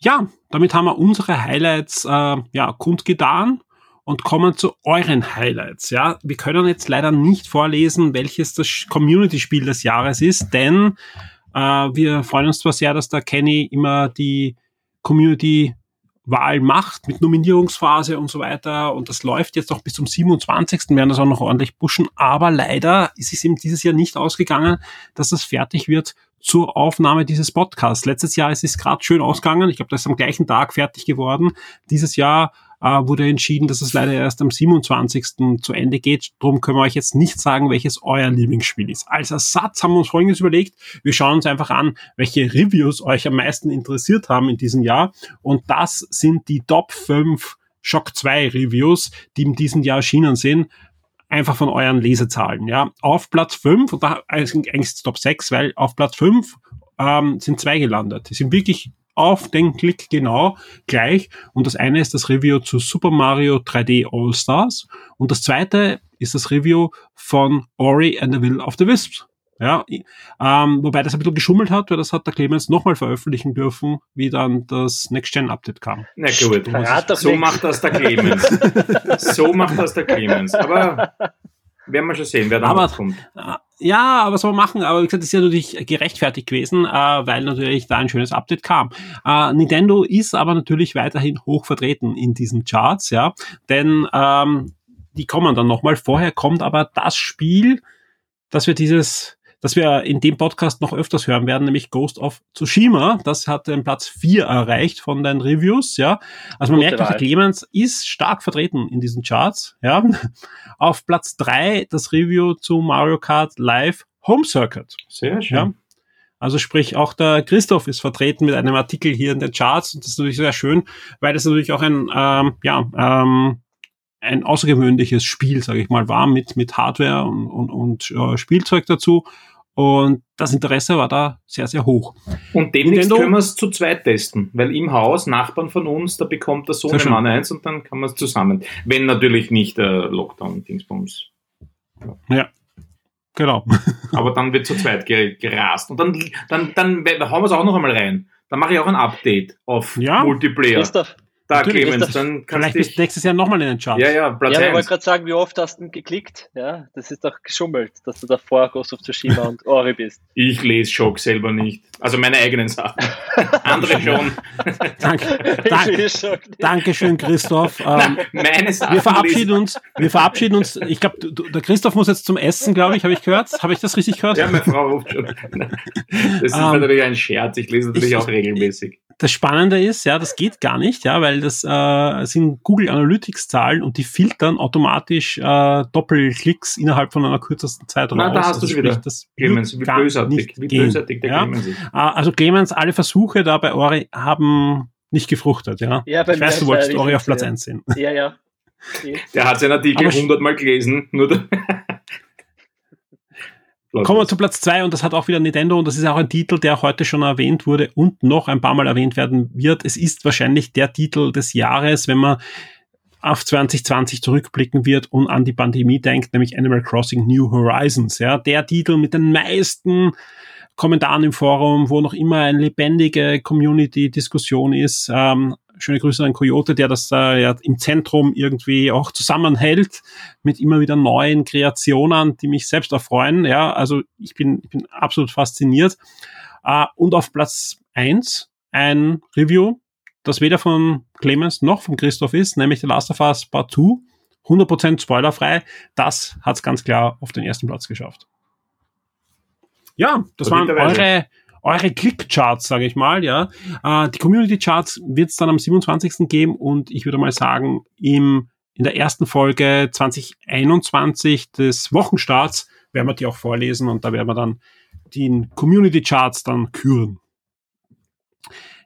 Ja, damit haben wir unsere Highlights äh, ja, kundgetan und kommen zu euren Highlights. Ja, wir können jetzt leider nicht vorlesen, welches das Community-Spiel des Jahres ist, denn äh, wir freuen uns zwar sehr, dass der Kenny immer die Community Wahl macht mit Nominierungsphase und so weiter. Und das läuft jetzt auch bis zum 27. werden das auch noch ordentlich pushen. Aber leider ist es eben dieses Jahr nicht ausgegangen, dass das fertig wird zur Aufnahme dieses Podcasts. Letztes Jahr ist es gerade schön ausgegangen. Ich glaube, das ist am gleichen Tag fertig geworden. Dieses Jahr äh, wurde entschieden, dass es leider erst am 27. zu Ende geht. Darum können wir euch jetzt nicht sagen, welches euer Lieblingsspiel ist. Als Ersatz haben wir uns Folgendes überlegt. Wir schauen uns einfach an, welche Reviews euch am meisten interessiert haben in diesem Jahr. Und das sind die Top 5 Shock 2 Reviews, die in diesem Jahr erschienen sind einfach von euren Lesezahlen. Ja, auf Platz 5, und da eigentlich Top 6, weil auf Platz 5 ähm, sind zwei gelandet. Die sind wirklich auf den Klick genau gleich. Und das eine ist das Review zu Super Mario 3D All Stars und das zweite ist das Review von Ori and the Will of the Wisps. Ja, ähm, wobei das ein bisschen geschummelt hat, weil das hat der Clemens nochmal veröffentlichen dürfen, wie dann das Next-Gen-Update kam. Na gut, so macht das der Clemens. [laughs] [laughs] so macht das der Clemens. Aber werden wir schon sehen, wer da kommt. Ja, aber was soll man machen? Aber wie gesagt, das ist ja natürlich gerechtfertigt gewesen, äh, weil natürlich da ein schönes Update kam. Äh, Nintendo ist aber natürlich weiterhin hoch vertreten in diesen Charts, ja, denn ähm, die kommen dann nochmal. Vorher kommt aber das Spiel, das wir dieses das wir in dem Podcast noch öfters hören werden, nämlich Ghost of Tsushima. Das hat den Platz 4 erreicht von den Reviews, ja. Also man Gute merkt, Wahl. der Clemens ist stark vertreten in diesen Charts, ja. [laughs] Auf Platz 3 das Review zu Mario Kart Live Home Circuit. Sehr schön. Ja. Also sprich, auch der Christoph ist vertreten mit einem Artikel hier in den Charts und das ist natürlich sehr schön, weil das natürlich auch ein, ähm, ja, ähm, ein außergewöhnliches Spiel, sage ich mal, war mit, mit Hardware und, und, und äh, Spielzeug dazu. Und das Interesse war da sehr, sehr hoch. Und demnächst Nintendo- können wir es zu zweit testen, weil im Haus, Nachbarn von uns, da bekommt der. Sohnemann eins und dann kann man es zusammen. Wenn natürlich nicht äh, Lockdown-Dingsbums. Ja, genau. [laughs] Aber dann wird zu zweit ge gerast. Und dann, dann, dann hauen wir es auch noch einmal rein. Dann mache ich auch ein Update auf Ja. Multiplayer. Christoph, Da, Natürlich, Clemens, das- dann kannst Vielleicht du bist du dich... nächstes Jahr nochmal in den Charts. Ja, ja, Platz ja, ich wollte gerade sagen, wie oft hast du denn geklickt? Ja, das ist doch geschummelt, dass du davor Ghost of Tsushima und Ori bist. [laughs] Ich lese Schock selber nicht. Also meine eigenen Sachen. Andere [laughs] schon. Danke, [laughs] nicht. Dankeschön, Christoph. Ähm, Meine Sachen wir verabschieden uns, wir verabschieden uns. Ich glaube, der Christoph muss jetzt zum Essen, glaube ich, habe ich gehört. Habe ich das richtig gehört? Ja, meine Frau ruft schon. Das ist Ähm, natürlich ein Scherz. Ich lese natürlich ich- auch regelmäßig. Das Spannende ist, ja, das geht gar nicht, ja, weil das äh, sind Google Analytics Zahlen und die filtern automatisch äh, Doppelklicks innerhalb von einer kürzesten Zeit Na, raus. da hast Also du's sprich, wieder, das Clemens, wie bösartig. nicht Wie gehen, bösartig der ja? Clemens ist. Äh, Also Clemens, alle Versuche da bei Ori haben nicht gefruchtet, ja. Ja, ich weiß, du wolltest Ori auf Platz so. 1 sehen. Ja, ja. Der hat seinen Artikel hundertmal gelesen. Nur [laughs] Kommen wir zu Platz zwei und das hat auch wieder Nintendo und das ist auch ein Titel, der heute schon erwähnt wurde und noch ein paar Mal erwähnt werden wird. Es ist wahrscheinlich der Titel des Jahres, wenn man auf 2020 zurückblicken wird und an die Pandemie denkt, nämlich Animal Crossing New Horizons. Ja, der Titel mit den meisten Kommentaren im Forum, wo noch immer eine lebendige Community-Diskussion ist. Ähm, schöne Grüße an Coyote, der das äh, ja im Zentrum irgendwie auch zusammenhält mit immer wieder neuen Kreationen, die mich selbst erfreuen. Ja, also ich bin, ich bin absolut fasziniert. Äh, und auf Platz eins ein Review, das weder von Clemens noch von Christoph ist, nämlich The Last of Us Part 2. 100% spoilerfrei. Das hat's ganz klar auf den ersten Platz geschafft. Ja, das waren eure, eure Click-Charts, sage ich mal, ja. Äh, die Community-Charts wird es dann am 27. geben und ich würde mal sagen, im, in der ersten Folge 2021 des Wochenstarts werden wir die auch vorlesen und da werden wir dann die Community-Charts dann küren.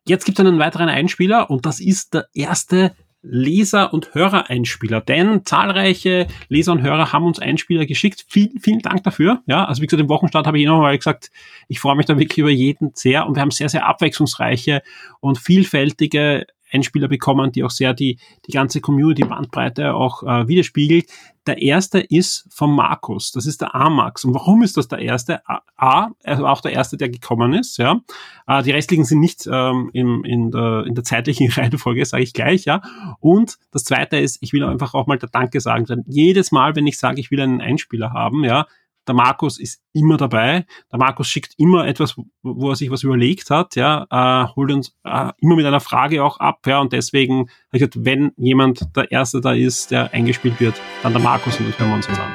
Jetzt gibt es einen weiteren Einspieler und das ist der erste Leser- und Hörereinspieler, denn zahlreiche Leser und Hörer haben uns Einspieler geschickt. Vielen, vielen Dank dafür. Ja, also wie gesagt, im Wochenstart habe ich immer mal gesagt, ich freue mich da wirklich über jeden sehr und wir haben sehr, sehr abwechslungsreiche und vielfältige Einspieler bekommen, die auch sehr die, die ganze Community-Bandbreite auch äh, widerspiegelt. Der erste ist von Markus, das ist der A-Max. Und warum ist das der erste? A, A, war auch der erste, der gekommen ist, ja. Äh, die restlichen sind nicht ähm, im, in, der, in der zeitlichen [laughs] Reihenfolge, sage ich gleich, ja. Und das zweite ist, ich will einfach auch mal der Danke sagen. Denn jedes Mal, wenn ich sage, ich will einen Einspieler haben, ja, der Markus ist immer dabei. Der Markus schickt immer etwas, wo, er sich was überlegt hat, ja, äh, holt uns äh, immer mit einer Frage auch ab, ja, und deswegen wenn jemand der Erste da ist, der eingespielt wird, dann der Markus und das hören wir uns jetzt an.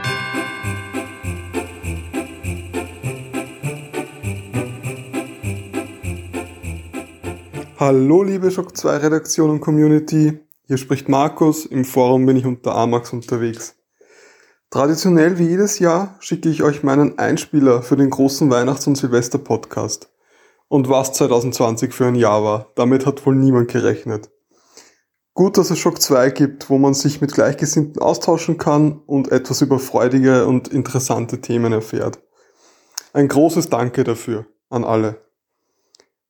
Hallo liebe Shock 2 Redaktion und Community, hier spricht Markus, im Forum bin ich unter Amax unterwegs. Traditionell wie jedes Jahr schicke ich euch meinen Einspieler für den großen Weihnachts- und Silvester-Podcast. Und was 2020 für ein Jahr war, damit hat wohl niemand gerechnet. Gut, dass es Shock 2 gibt, wo man sich mit Gleichgesinnten austauschen kann und etwas über freudige und interessante Themen erfährt. Ein großes Danke dafür an alle.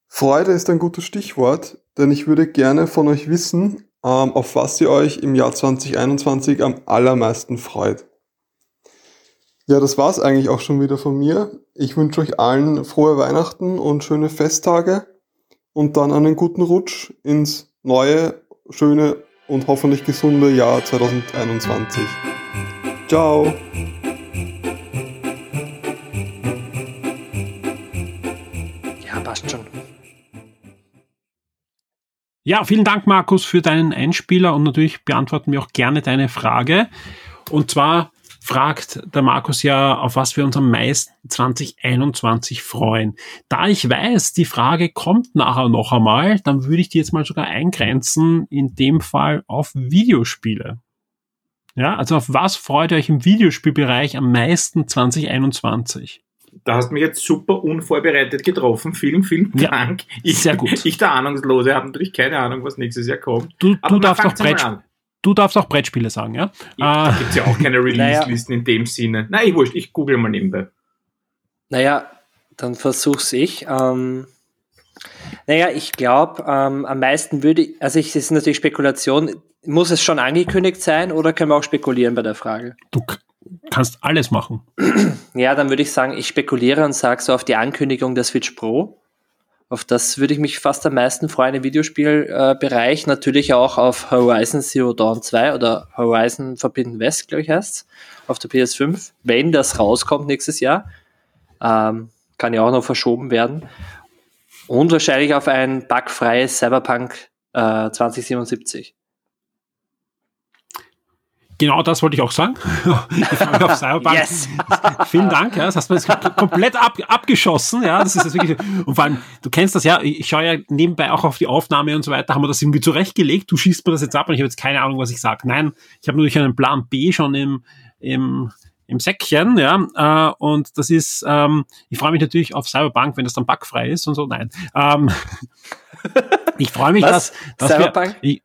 Freude ist ein gutes Stichwort, denn ich würde gerne von euch wissen, ähm, auf was ihr euch im Jahr 2021 am allermeisten freut. Ja, das war's eigentlich auch schon wieder von mir. Ich wünsche euch allen frohe Weihnachten und schöne Festtage und dann einen guten Rutsch ins neue, schöne und hoffentlich gesunde Jahr 2021. Ciao! Ja, passt schon. Ja, vielen Dank, Markus, für deinen Einspieler und natürlich beantworten wir auch gerne deine Frage. Und zwar fragt der Markus ja, auf was wir uns am meisten 2021 freuen. Da ich weiß, die Frage kommt nachher noch einmal, dann würde ich die jetzt mal sogar eingrenzen, in dem Fall auf Videospiele. Ja, also auf was freut ihr euch im Videospielbereich am meisten 2021? Da hast du mich jetzt super unvorbereitet getroffen. Vielen, vielen Ja, Dank. ich, sehr gut. Ich, der Ahnungslose, habe natürlich keine Ahnung, was nächstes Jahr kommt. Du, du, darfst auch fangt's mal Brett, an. Du darfst auch Brettspiele sagen, ja? Ja, Äh, da gibt's ja auch keine [laughs] Release-Listen in dem Sinne. Nein, ich wurscht, ich google mal nebenbei. Naja, dann versuch's ich. Ähm, naja, ich glaube, ähm, am meisten würde, ich- also das ist natürlich Spekulation, muss es schon angekündigt sein oder können wir auch spekulieren bei der Frage? du kannst alles machen. [clears throat] Ja, dann würde ich sagen, ich spekuliere und sage so auf die Ankündigung der Switch Pro. Auf das würde ich mich fast am meisten freuen im Videospielbereich. Äh. Natürlich auch auf Horizon Zero Dawn 2 oder Horizon Forbidden West, glaube ich, heißt auf der PS5, wenn das rauskommt nächstes Jahr. Ähm, kann ja auch noch verschoben werden. Und wahrscheinlich auf ein bugfreies Cyberpunk äh, 2077. Genau das wollte ich auch sagen. Ich freue mich auf Cyberpunk. Yes! [laughs] Vielen Dank, ja, das hast du jetzt komplett ab, abgeschossen, ja, das ist das wirklich, und vor allem, du kennst das ja, ich schaue ja nebenbei auch auf die Aufnahme und so weiter, haben wir das irgendwie zurechtgelegt, du schießt mir das jetzt ab und ich habe jetzt keine Ahnung, was ich sage. Nein, ich habe natürlich einen Plan B schon im, im, im Säckchen, ja, äh, und das ist, ähm, ich freue mich natürlich auf Cyberpunk, wenn das dann bugfrei ist und so, nein. Ähm, [laughs] ich freue mich, Was? dass, dass Cyberpunk? wir, ich,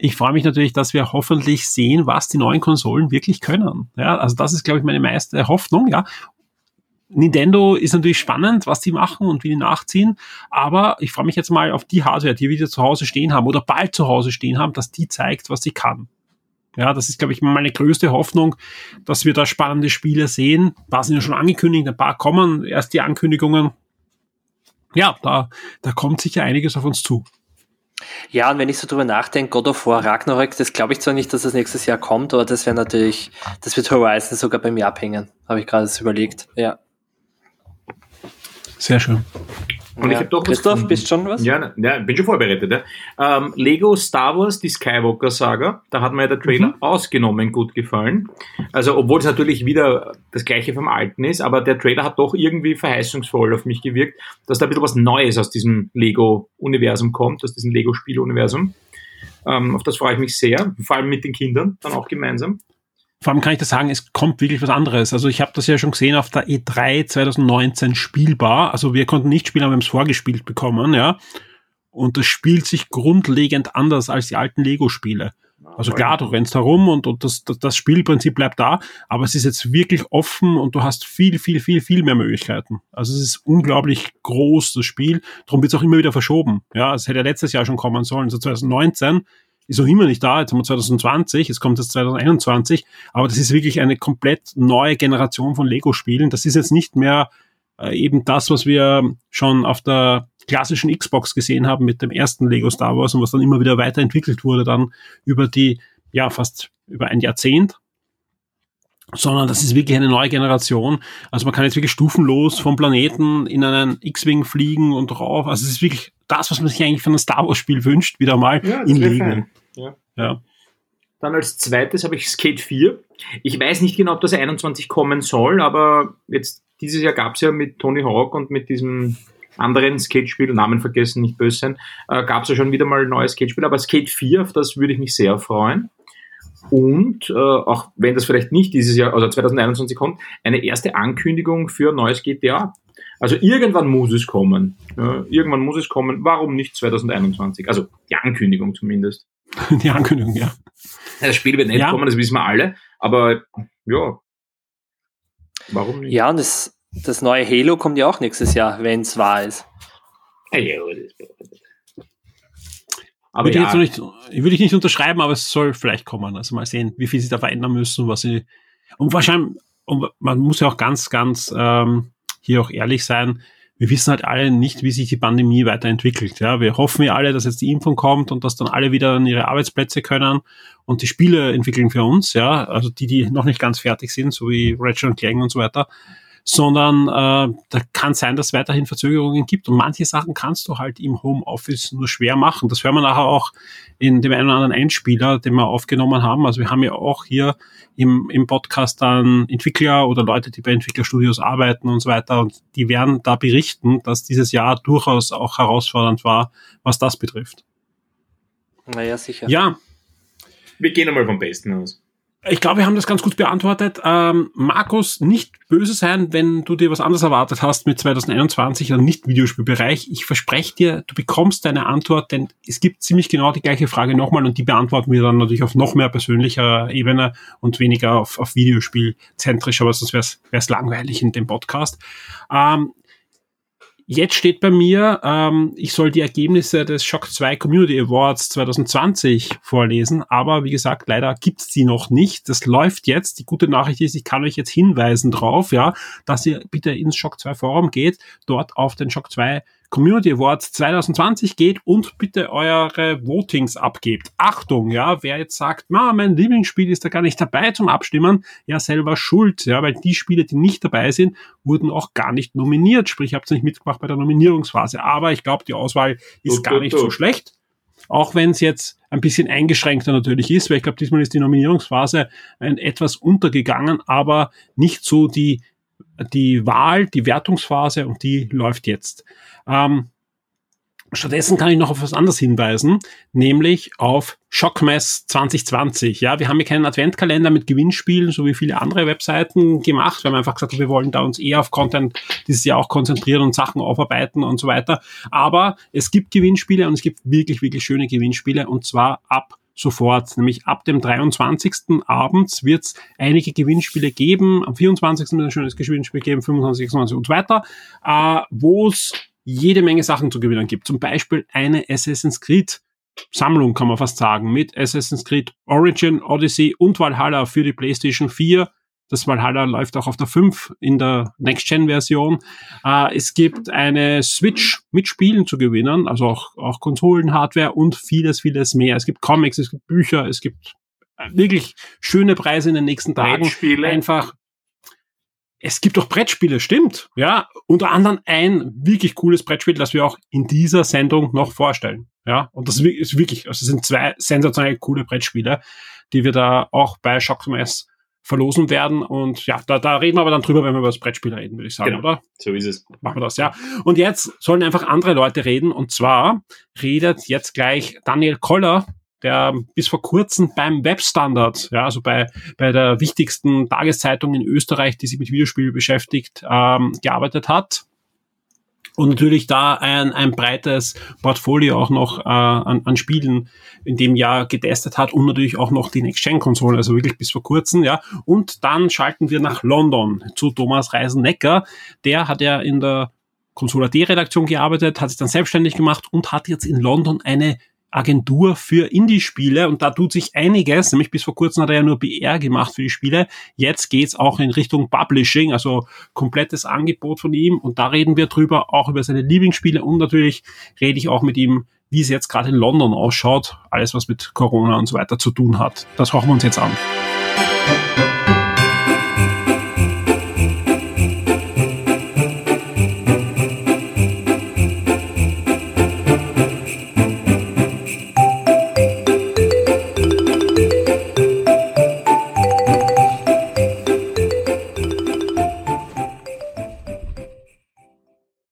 ich freue mich natürlich, dass wir hoffentlich sehen, was die neuen Konsolen wirklich können. Ja, also das ist, glaube ich, meine meiste Hoffnung, ja. Nintendo ist natürlich spannend, was die machen und wie die nachziehen, aber ich freue mich jetzt mal auf die Hardware, die wir wieder zu Hause stehen haben oder bald zu Hause stehen haben, dass die zeigt, was sie kann. Ja, das ist, glaube ich, meine größte Hoffnung, dass wir da spannende Spiele sehen. Ein paar sind ja schon angekündigt, ein paar kommen, erst die Ankündigungen. Ja, da, da kommt sicher einiges auf uns zu. Ja, und wenn ich so drüber nachdenke, God of War Ragnarök, das glaube ich zwar nicht, dass das nächstes Jahr kommt, aber das wäre natürlich, das wird Horizon sogar bei mir abhängen. Habe ich gerade überlegt. Ja. Sehr schön. Und ich ja. hab doch was Christoph, bist schon was? Ja, ja, bin schon vorbereitet. Ja. Ähm, Lego Star Wars, die Skywalker-Saga, da hat mir ja der Trailer Mhm. ausgenommen gut gefallen. Also, obwohl es natürlich wieder das gleiche vom Alten ist, aber der Trailer hat doch irgendwie verheißungsvoll auf mich gewirkt, dass da ein bisschen was Neues aus diesem Lego-Universum kommt, aus diesem Lego-Spiel-Universum. Ähm, auf das freue ich mich sehr, vor allem mit den Kindern, dann auch gemeinsam. Vor allem kann ich das sagen, es kommt wirklich was anderes. Also ich habe das ja schon gesehen auf der E3 2019 spielbar. Also wir konnten nicht spielen, aber wir haben es vorgespielt bekommen, ja. Und das spielt sich grundlegend anders als die alten Lego-Spiele. Also klar, du rennst herum und, und das, das, das Spielprinzip bleibt da, aber es ist jetzt wirklich offen und du hast viel, viel, viel, viel mehr Möglichkeiten. Also es ist unglaublich groß, das Spiel. Darum wird es auch immer wieder verschoben. Ja, es hätte ja letztes Jahr schon kommen sollen. Also 2019 ist noch immer nicht da. Jetzt haben wir 2020, es kommt jetzt 2021. Aber das ist wirklich eine komplett neue Generation von Lego-Spielen. Das ist jetzt nicht mehr äh, eben das, was wir schon auf der klassischen Xbox gesehen haben mit dem ersten Lego Star Wars und was dann immer wieder weiterentwickelt wurde dann über die, ja, fast über ein Jahrzehnt. Sondern das ist wirklich eine neue Generation. Also man kann jetzt wirklich stufenlos vom Planeten in einen X-Wing fliegen und drauf. Also es ist wirklich das, was man sich eigentlich von einem Star Wars Spiel wünscht, wieder mal Ja, das in Lego. Ja. Dann als zweites habe ich Skate 4. Ich weiß nicht genau, ob das 21 kommen soll, aber jetzt dieses Jahr gab es ja mit Tony Hawk und mit diesem anderen Skatespiel, Namen vergessen, nicht böse sein, äh, gab es ja schon wieder mal ein neues Skatespiel, aber Skate 4, auf das würde ich mich sehr freuen. Und äh, auch wenn das vielleicht nicht dieses Jahr, also 2021 kommt, eine erste Ankündigung für ein neues GTA. Also irgendwann muss es kommen. Ja, irgendwann muss es kommen. Warum nicht 2021? Also die Ankündigung zumindest. [laughs] Die Ankündigung, ja. Das Spiel wird nicht Ja. kommen, das wissen wir alle, aber ja. Warum nicht? Ja, und das, das neue Halo kommt ja auch nächstes Jahr, wenn es wahr ist. Ja, Aber würde ich, ja, jetzt noch nicht, würde ich nicht unterschreiben, aber es soll vielleicht kommen. Also mal sehen, wie viel sie da verändern müssen, was sie. Und wahrscheinlich, und man muss ja auch ganz, ganz ähm, hier auch ehrlich sein. Wir wissen halt alle nicht, wie sich die Pandemie weiterentwickelt. Ja, wir hoffen ja alle, dass jetzt die Impfung kommt und dass dann alle wieder an ihre Arbeitsplätze können und die Spiele entwickeln für uns. Ja, also die, die noch nicht ganz fertig sind, so wie Ratchet und Clank und so weiter. Sondern äh, da kann sein, dass es weiterhin Verzögerungen gibt und manche Sachen kannst du halt im Homeoffice nur schwer machen. Das hören wir nachher auch in dem einen oder anderen Einspieler, den wir aufgenommen haben. Also wir haben ja auch hier im, im Podcast dann Entwickler oder Leute, die bei Entwicklerstudios arbeiten und so weiter und die werden da berichten, dass dieses Jahr durchaus auch herausfordernd war, was das betrifft. Naja, sicher. Ja. Wir gehen einmal vom Besten aus. Ich glaube, wir haben das ganz gut beantwortet. Ähm, Markus, nicht böse sein, wenn du dir was anderes erwartet hast mit 2021 oder nicht Videospielbereich. Ich verspreche dir, du bekommst deine Antwort, denn es gibt ziemlich genau die gleiche Frage nochmal und die beantworten wir dann natürlich auf noch mehr persönlicher Ebene und weniger auf, auf Videospielzentrisch, aber sonst wäre es langweilig in dem Podcast. Ähm, Jetzt steht bei mir, ähm, ich soll die Ergebnisse des Shock 2 Community Awards 2020 vorlesen, aber wie gesagt, leider gibt's die noch nicht. Das läuft jetzt. Die gute Nachricht ist, ich kann euch jetzt hinweisen drauf, ja, dass ihr bitte ins Shock 2 Forum geht, dort auf den Shock 2 Community Awards 2020 geht und bitte eure Votings abgebt. Achtung, ja, wer jetzt sagt, ma, mein Lieblingsspiel ist da gar nicht dabei zum Abstimmen, ja, selber schuld, ja, weil die Spiele, die nicht dabei sind, wurden auch gar nicht nominiert, sprich, habt nicht mitgemacht bei der Nominierungsphase. Aber ich glaube, die Auswahl ist du, gar du, nicht du. so schlecht. Auch wenn es jetzt ein bisschen eingeschränkter natürlich ist, weil ich glaube, diesmal ist die Nominierungsphase etwas untergegangen, aber nicht so die die Wahl, die Wertungsphase und die läuft jetzt. Ähm, Stattdessen kann ich noch auf was anderes hinweisen, nämlich auf Shockmess 2020. Ja, wir haben hier keinen Adventkalender mit Gewinnspielen, so wie viele andere Webseiten gemacht. Wir haben einfach gesagt, wir wollen da uns eher auf Content dieses Jahr auch konzentrieren und Sachen aufarbeiten und so weiter. Aber es gibt Gewinnspiele und es gibt wirklich, wirklich schöne Gewinnspiele und zwar ab sofort, nämlich ab dem 23. abends wird es einige Gewinnspiele geben, am 24. wird ein schönes Gewinnspiel geben, 25. 26. und weiter, äh, wo es jede Menge Sachen zu gewinnen gibt. Zum Beispiel eine Assassin's Creed Sammlung, kann man fast sagen, mit Assassin's Creed Origin, Odyssey und Valhalla für die PlayStation 4. Das Valhalla läuft auch auf der 5 in der Next-Gen-Version. Äh, es gibt eine Switch mit Spielen zu gewinnen, also auch, auch Konsolen-Hardware und vieles, vieles mehr. Es gibt Comics, es gibt Bücher, es gibt wirklich schöne Preise in den nächsten Tagen. Einfach es gibt auch Brettspiele, stimmt. Ja, unter anderem ein wirklich cooles Brettspiel, das wir auch in dieser Sendung noch vorstellen. Ja, und das ist wirklich, also es sind zwei sensationell coole Brettspiele, die wir da auch bei Shockmass verlosen werden. Und ja, da, da reden wir aber dann drüber, wenn wir über das Brettspiel reden, würde ich sagen, genau. oder? So ist es. Machen wir das, ja. Und jetzt sollen einfach andere Leute reden. Und zwar redet jetzt gleich Daniel Koller, der bis vor kurzem beim Webstandard, ja, also bei, bei der wichtigsten Tageszeitung in Österreich, die sich mit Videospielen beschäftigt, ähm, gearbeitet hat. Und natürlich da ein, ein breites Portfolio auch noch äh, an, an Spielen in dem Jahr getestet hat und natürlich auch noch die Next-Gen-Konsole, also wirklich bis vor kurzem, ja. Und dann schalten wir nach London zu Thomas Reisen-Necker. Der hat ja in der Consola D-Redaktion gearbeitet, hat sich dann selbstständig gemacht und hat jetzt in London eine Agentur für Indie-Spiele und da tut sich einiges, nämlich bis vor kurzem hat er ja nur BR gemacht für die Spiele. Jetzt geht's auch in Richtung Publishing, also komplettes Angebot von ihm und da reden wir drüber, auch über seine Lieblingsspiele und natürlich rede ich auch mit ihm, wie es jetzt gerade in London ausschaut, alles was mit Corona und so weiter zu tun hat. Das hören wir uns jetzt an.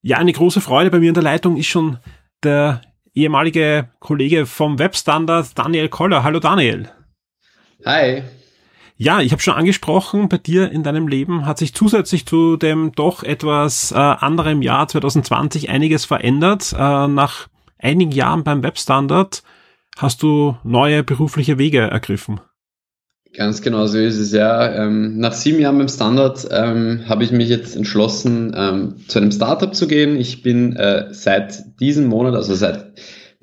Ja, eine große Freude bei mir in der Leitung ist schon der ehemalige Kollege vom Webstandard Daniel Koller. Hallo Daniel. Hi. Ja, ich habe schon angesprochen, bei dir in deinem Leben hat sich zusätzlich zu dem doch etwas äh, anderem Jahr 2020 einiges verändert. Äh, nach einigen Jahren beim Webstandard hast du neue berufliche Wege ergriffen. Ganz genau so ist es ja. Ähm, nach sieben Jahren beim Standard ähm, habe ich mich jetzt entschlossen, ähm, zu einem Startup zu gehen. Ich bin äh, seit diesem Monat, also seit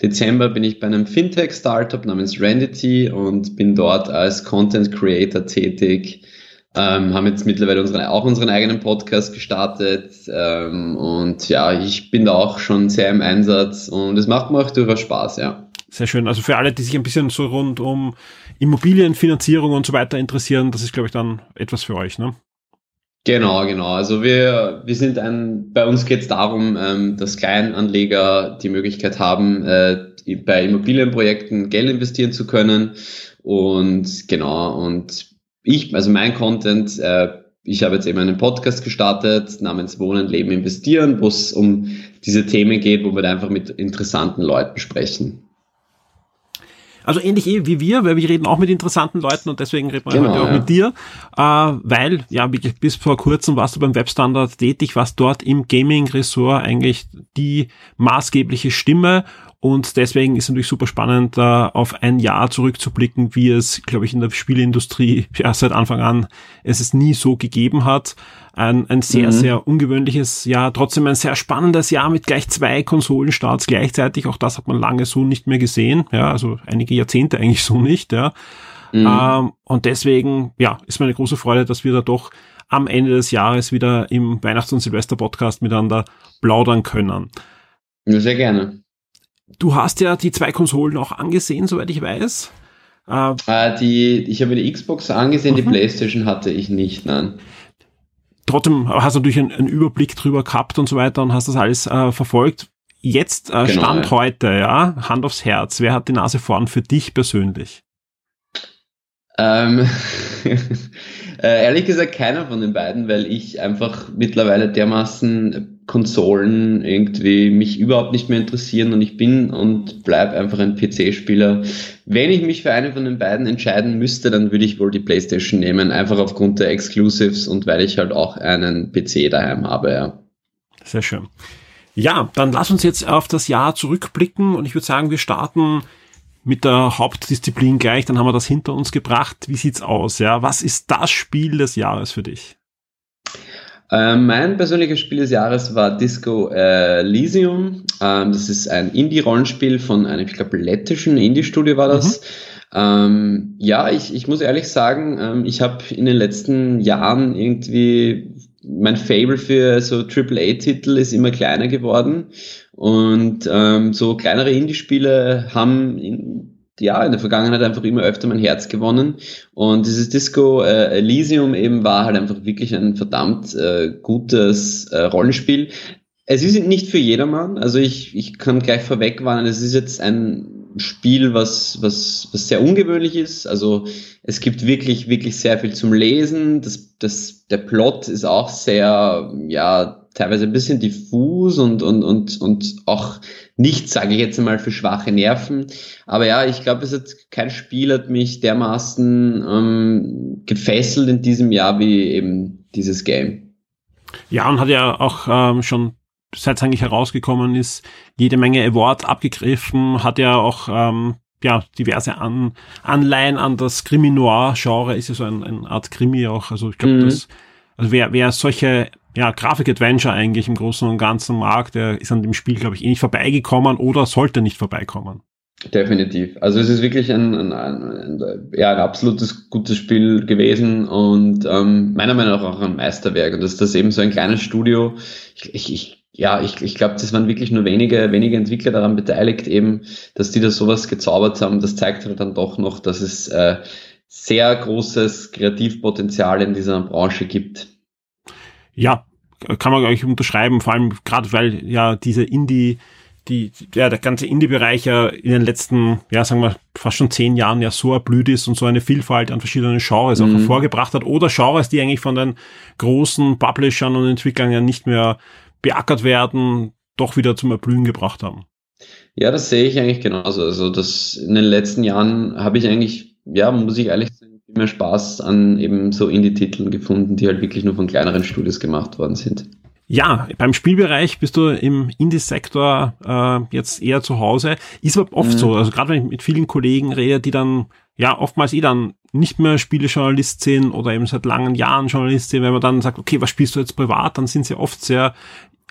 Dezember, bin ich bei einem Fintech-Startup namens Randity und bin dort als Content Creator tätig. Ähm, haben jetzt mittlerweile unseren, auch unseren eigenen Podcast gestartet ähm, und ja, ich bin da auch schon sehr im Einsatz und es macht mir auch durchaus Spaß, ja. Sehr schön. Also für alle, die sich ein bisschen so rund um Immobilienfinanzierung und so weiter interessieren, das ist, glaube ich, dann etwas für euch, ne? Genau, genau. Also wir, wir sind ein, bei uns geht es darum, ähm, dass Kleinanleger die Möglichkeit haben, äh, bei Immobilienprojekten Geld investieren zu können. Und genau, und ich, also mein Content, äh, ich habe jetzt eben einen Podcast gestartet namens Wohnen, Leben, Investieren, wo es um diese Themen geht, wo wir einfach mit interessanten Leuten sprechen. Also ähnlich eh wie wir, weil wir reden auch mit interessanten Leuten und deswegen reden wir Genau, heute auch ja. mit dir, äh, weil ja wirklich bis vor kurzem warst du beim Webstandard tätig, warst dort im Gaming-Ressort eigentlich die maßgebliche Stimme und deswegen ist natürlich super spannend, äh, auf ein Jahr zurückzublicken, wie es, glaube ich, in der Spieleindustrie ja, seit Anfang an es es nie so gegeben hat. Ein, ein sehr, Mhm. sehr ungewöhnliches Jahr, trotzdem ein sehr spannendes Jahr mit gleich zwei Konsolenstarts gleichzeitig. Auch das hat man lange so nicht mehr gesehen. Ja, also einige Jahrzehnte eigentlich so nicht. Ja. Mhm. Ähm, und deswegen, ja, ist mir eine große Freude, dass wir da doch am Ende des Jahres wieder im Weihnachts- und Silvester-Podcast miteinander plaudern können. Sehr gerne. Du hast ja die zwei Konsolen auch angesehen, soweit ich weiß. Äh, Äh, die, ich habe die Xbox angesehen, die Mhm. Playstation hatte ich nicht, nein. trotzdem hast du natürlich einen, einen Überblick drüber gehabt und so weiter und hast das alles äh, verfolgt. Jetzt, äh, Genau, Stand ja. heute, ja, Hand aufs Herz, wer hat die Nase vorn für dich persönlich? Ähm, [laughs] äh, ehrlich gesagt keiner von den beiden, weil ich einfach mittlerweile dermaßen Konsolen irgendwie mich überhaupt nicht mehr interessieren und ich bin und bleib einfach ein PC-Spieler. Wenn ich mich für eine von den beiden entscheiden müsste, dann würde ich wohl die PlayStation nehmen, einfach aufgrund der Exclusives und weil ich halt auch einen PC daheim habe, ja. Sehr schön. Ja, dann lass uns jetzt auf das Jahr zurückblicken und ich würde sagen, wir starten mit der Hauptdisziplin gleich, dann haben wir das hinter uns gebracht. Wie sieht's aus? Ja, was ist das Spiel des Jahres für dich? Ähm, mein persönliches Spiel des Jahres war Disco äh, Elysium. Ähm, das ist ein Indie-Rollenspiel von einem, ich glaube, lettischen Indie-Studio war das. Ähm, ja, ich, ich muss ehrlich sagen, ähm, ich habe in den letzten Jahren irgendwie mein Fable für so AAA-Titel ist immer kleiner geworden und ähm, so kleinere Indie-Spiele haben in, ja in der Vergangenheit einfach immer öfter mein Herz gewonnen und dieses Disco äh, Elysium eben war halt einfach wirklich ein verdammt äh, gutes äh, Rollenspiel. Es ist nicht für jedermann, also ich, ich kann gleich vorweg warnen, es ist jetzt ein Spiel, was, was, was sehr ungewöhnlich ist. Also es gibt wirklich, wirklich sehr viel zum Lesen. Das, das, der Plot ist auch sehr, ja, teilweise ein bisschen diffus und, und, und, und auch nicht, sage ich jetzt einmal, für schwache Nerven. Aber ja, ich glaube, es hat kein Spiel hat mich dermaßen ähm, gefesselt in diesem Jahr wie eben dieses Game. Ja, und hat ja auch ähm, schon, seit es eigentlich herausgekommen ist, jede Menge Awards abgegriffen, hat ja auch ähm, ja, diverse An Anleihen an das Krimi-Noir-Genre, ist ja so ein, eine Art Krimi auch. Also ich glaube, Mhm. das, also wer, wer solche ja, Grafik-Adventure eigentlich im Großen und Ganzen mag, der ist an dem Spiel, glaube ich, eh nicht vorbeigekommen oder sollte nicht vorbeikommen. Definitiv. Also es ist wirklich ein, ein, ein, ein, ja, ein absolutes gutes Spiel gewesen und ähm, meiner Meinung nach auch ein Meisterwerk. Und dass das eben so ein kleines Studio, ich, ich, ich ja, ich, ich glaube, das waren wirklich nur wenige, wenige Entwickler daran beteiligt, eben, dass die da sowas gezaubert haben. Das zeigt halt dann doch noch, dass es äh, sehr großes Kreativpotenzial in dieser Branche gibt. Ja, kann man gleich unterschreiben, vor allem gerade weil ja diese Indie, die, ja, der ganze Indie-Bereich ja in den letzten, ja, sagen wir, fast schon zehn Jahren ja so erblüht ist und so eine Vielfalt an verschiedenen Genres auch Mhm. hervorgebracht hat oder Genres, die eigentlich von den großen Publishern und Entwicklern ja nicht mehr beackert werden, doch wieder zum Erblühen gebracht haben. Ja, das sehe ich eigentlich genauso. Also das in den letzten Jahren habe ich eigentlich, ja, muss ich ehrlich sagen, viel mehr Spaß an eben so Indie-Titeln gefunden, die halt wirklich nur von kleineren Studios gemacht worden sind. Ja, beim Spielbereich bist du im Indie-Sektor äh, jetzt eher zu Hause. Ist aber oft Mhm. so, also gerade wenn ich mit vielen Kollegen rede, die dann ja oftmals eh dann nicht mehr Spielejournalist sind oder eben seit langen Jahren Journalist sind, wenn man dann sagt, okay, was spielst du jetzt privat, dann sind sie oft sehr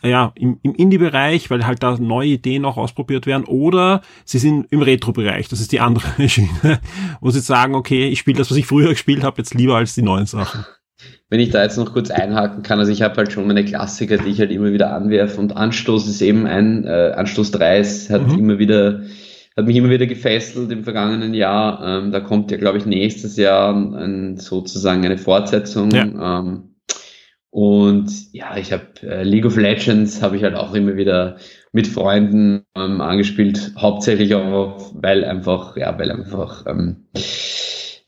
ja, im, im Indie-Bereich, weil halt da neue Ideen auch ausprobiert werden, oder sie sind im Retro-Bereich, das ist die andere [laughs] Schiene, wo sie sagen, okay, ich spiele das, was ich früher gespielt habe, jetzt lieber als die neuen Sachen. Wenn ich da jetzt noch kurz einhaken kann, also ich habe halt schon meine Klassiker, die ich halt immer wieder anwerfe und Anstoß ist eben ein, äh, Anstoß 3 ist, hat Mhm. immer wieder, hat mich immer wieder gefesselt im vergangenen Jahr. Ähm, da kommt ja, glaube ich, nächstes Jahr ein, sozusagen eine Fortsetzung. Ähm, Und ja, ich habe äh, League of Legends habe ich halt auch immer wieder mit Freunden ähm, angespielt, hauptsächlich auch, weil einfach, ja, weil einfach, ähm,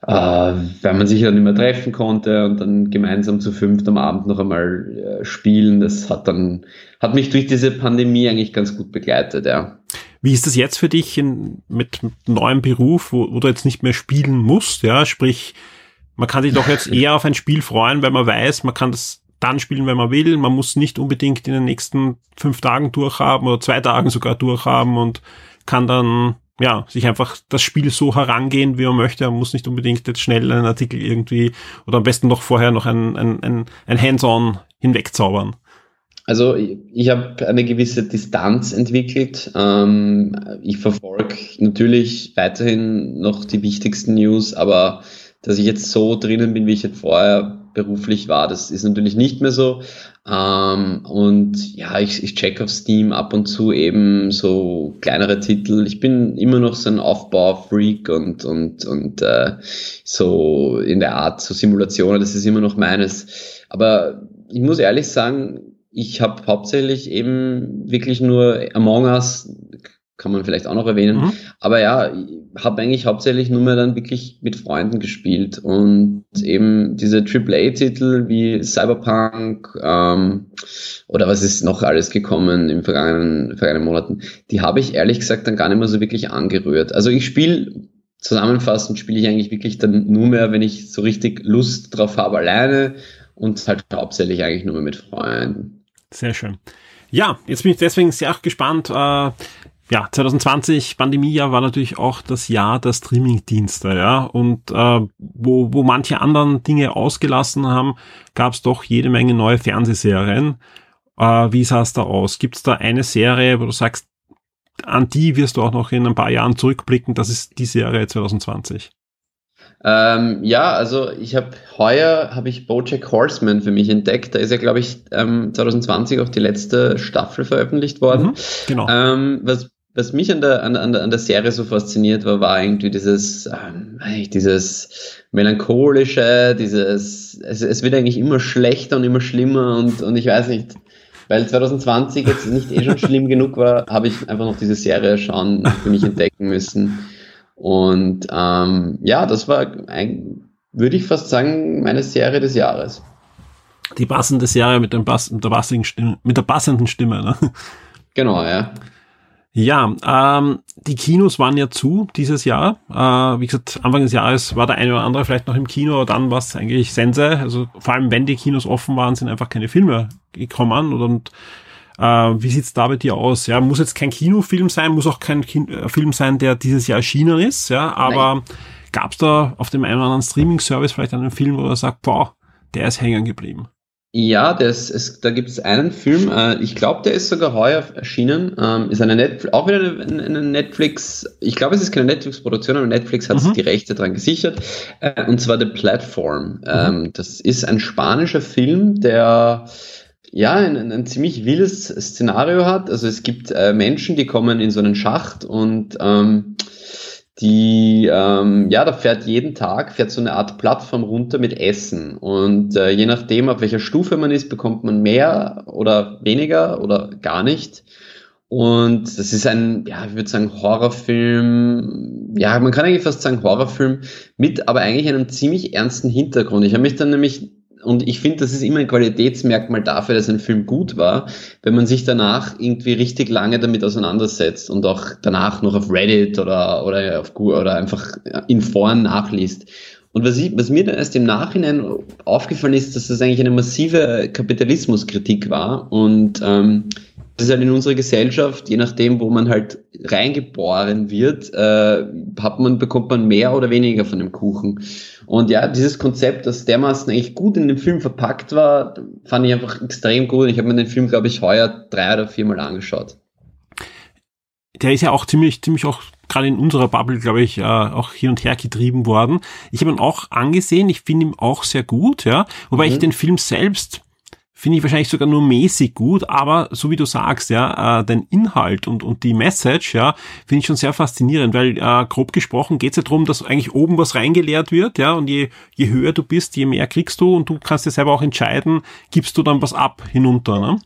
äh, weil man sich dann immer treffen konnte und dann gemeinsam zu fünft am Abend noch einmal äh, spielen. Das hat dann, hat mich durch diese Pandemie eigentlich ganz gut begleitet, ja. Wie ist das jetzt für dich in, mit, mit neuem Beruf, wo, wo du jetzt nicht mehr spielen musst, ja, sprich, man kann sich doch jetzt [laughs] eher auf ein Spiel freuen, weil man weiß, man kann das dann spielen, wenn man will. Man muss nicht unbedingt in den nächsten fünf Tagen durchhaben oder zwei Tagen sogar durchhaben und kann dann ja, sich einfach das Spiel so herangehen, wie man möchte. Man muss nicht unbedingt jetzt schnell einen Artikel irgendwie oder am besten noch vorher noch ein, ein, ein, ein Hands-on hinwegzaubern. Also ich habe eine gewisse Distanz entwickelt. Ähm, ich verfolge natürlich weiterhin noch die wichtigsten News, aber dass ich jetzt so drinnen bin, wie ich jetzt vorher beruflich war. Das ist natürlich nicht mehr so. Ähm, und ja, ich, ich check auf Steam ab und zu eben so kleinere Titel. Ich bin immer noch so ein Aufbau-Freak und, und, und äh, so in der Art so Simulationen, das ist immer noch meines. Aber ich muss ehrlich sagen, ich habe hauptsächlich eben wirklich nur Among Us kann man vielleicht auch noch erwähnen. Mhm. Aber ja, habe eigentlich hauptsächlich nur mehr dann wirklich mit Freunden gespielt und eben diese AAA-Titel wie Cyberpunk ähm, oder was ist noch alles gekommen im vergangenen, vergangenen Monaten, die habe ich ehrlich gesagt dann gar nicht mehr so wirklich angerührt. Also ich spiele zusammenfassend spiele ich eigentlich wirklich dann nur mehr, wenn ich so richtig Lust drauf habe, alleine und halt hauptsächlich eigentlich nur mehr mit Freunden. Sehr schön. Ja, jetzt bin ich deswegen sehr gespannt. Äh, ja, 2020, Pandemiejahr, war natürlich auch das Jahr der Streamingdienste, ja. Und äh, wo, wo manche anderen Dinge ausgelassen haben, gab es doch jede Menge neue Fernsehserien. Äh, wie sah es da aus? Gibt es da eine Serie, wo du sagst, an die wirst du auch noch in ein paar Jahren zurückblicken, das ist die Serie 2020? Ähm, ja, also ich habe heuer habe ich BoJack Horseman für mich entdeckt. Da ist ja, glaube ich, ähm, 2020 auch die letzte Staffel veröffentlicht worden. Mhm, genau. Ähm, was was mich an der, an, an, an der Serie so fasziniert war, war irgendwie dieses, ähm, dieses melancholische, dieses, es, es wird eigentlich immer schlechter und immer schlimmer und, und ich weiß nicht, weil 2020 jetzt nicht eh schon schlimm genug war, habe ich einfach noch diese Serie schauen für mich entdecken müssen. Und ähm, ja, das war, ein, würde ich fast sagen, meine Serie des Jahres. Die passende Serie mit, dem Bass, mit, der, passenden Stimme, mit der passenden Stimme, ne? Genau, ja. Ja, ähm, die Kinos waren ja zu dieses Jahr. Äh, wie gesagt, Anfang des Jahres war der eine oder andere vielleicht noch im Kino, aber dann war es eigentlich Sense. Also vor allem, wenn die Kinos offen waren, sind einfach keine Filme gekommen. Und äh, wie sieht's da bei dir aus? Ja, muss jetzt kein Kinofilm sein, muss auch kein Kin äh, Film sein, der dieses Jahr erschienen ist. Ja, aber gab's da auf dem einen oder anderen Streaming-Service vielleicht einen Film, wo er sagt, boah, der ist hängen geblieben? Ja, das ist, da gibt es einen Film, äh, ich glaube, der ist sogar heuer erschienen, ähm, ist eine Netflix, auch wieder eine, eine, Netflix, ich glaube, es ist keine Netflix-Produktion, aber Netflix hat mhm. sich die Rechte dran gesichert, äh, und zwar The Platform. Mhm. Ähm, das ist ein spanischer Film, der ja, ein, ein, ein ziemlich wildes Szenario hat. Also es gibt äh, Menschen, die kommen in so einen Schacht und ähm, die, ähm, ja, da fährt jeden Tag, fährt so eine Art Plattform runter mit Essen. Und äh, je nachdem, auf welcher Stufe man ist, bekommt man mehr oder weniger oder gar nicht. Und das ist ein, ja, ich würde sagen, Horrorfilm, ja, man kann eigentlich fast sagen Horrorfilm mit, aber eigentlich einem ziemlich ernsten Hintergrund. Ich habe mich dann nämlich und ich finde, das ist immer ein Qualitätsmerkmal dafür, dass ein Film gut war, wenn man sich danach irgendwie richtig lange damit auseinandersetzt und auch danach noch auf Reddit oder, oder, auf Google oder einfach in Foren nachliest. Und was, ich, was mir dann erst im Nachhinein aufgefallen ist, dass das eigentlich eine massive Kapitalismuskritik war und ähm, das ist halt in unserer Gesellschaft, je nachdem, wo man halt reingeboren wird, äh, hat man, bekommt man mehr oder weniger von dem Kuchen. Und ja, dieses Konzept, das dermaßen eigentlich gut in dem Film verpackt war, fand ich einfach extrem gut. Ich habe mir den Film, glaube ich, heuer drei oder viermal angeschaut. Der ist ja auch ziemlich, ziemlich auch gerade in unserer Bubble, glaube ich, äh, auch hin und her getrieben worden. Ich habe ihn auch angesehen, ich finde ihn auch sehr gut, ja. Wobei mhm. ich den Film selbst finde ich wahrscheinlich sogar nur mäßig gut, aber so wie du sagst, ja, äh, den Inhalt und, und die Message, ja, finde ich schon sehr faszinierend, weil äh, grob gesprochen geht es ja darum, dass eigentlich oben was reingeleert wird, ja, und je, je höher du bist, je mehr kriegst du und du kannst dir selber auch entscheiden, gibst du dann was ab hinunter, ne?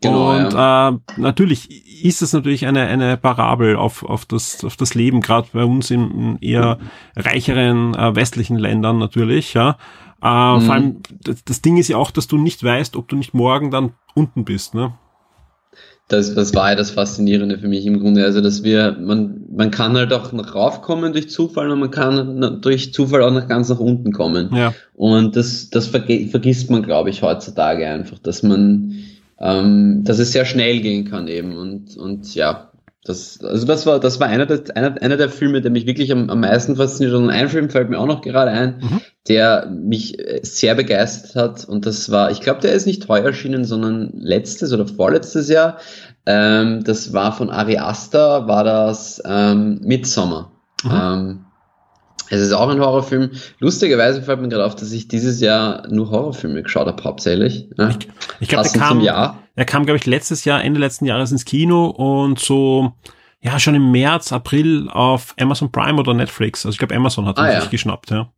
Genau, und ja. äh, natürlich ist es natürlich eine, eine Parabel auf, auf, das, auf das Leben, gerade bei uns in, in eher reicheren äh, westlichen Ländern natürlich, ja. Äh, mhm. Vor allem, das, das Ding ist ja auch, dass du nicht weißt, ob du nicht morgen dann unten bist, ne? Das, das war ja das Faszinierende für mich im Grunde. Also, dass wir, man, man kann halt auch noch raufkommen durch Zufall und man kann durch Zufall auch noch ganz nach unten kommen. Ja. Und das, das vergisst man, glaube ich, heutzutage einfach, dass man, ähm, dass es sehr schnell gehen kann eben. Und, und ja, das, also das war, das war einer der, einer, einer der Filme, der mich wirklich am, am meisten fasziniert hat. Und ein Film fällt mir auch noch gerade ein, mhm. der mich äh, sehr begeistert hat. Und das war, ich glaube, der ist nicht teuer erschienen, sondern letztes oder vorletztes Jahr. Ähm, das war von Ari Aster, war das ähm, Midsommar. Mhm. Ähm, es ist auch ein Horrorfilm. Lustigerweise fällt mir gerade auf, dass ich dieses Jahr nur Horrorfilme geschaut habe, hauptsächlich. Ja. Ich, ich glaube, der kam, Jahr. er kam, glaube ich, letztes Jahr, Ende letzten Jahres ins Kino und so, ja, schon im März, April auf Amazon Prime oder Netflix. Also ich glaube, Amazon hat ihn ah, sich ja. geschnappt, ja.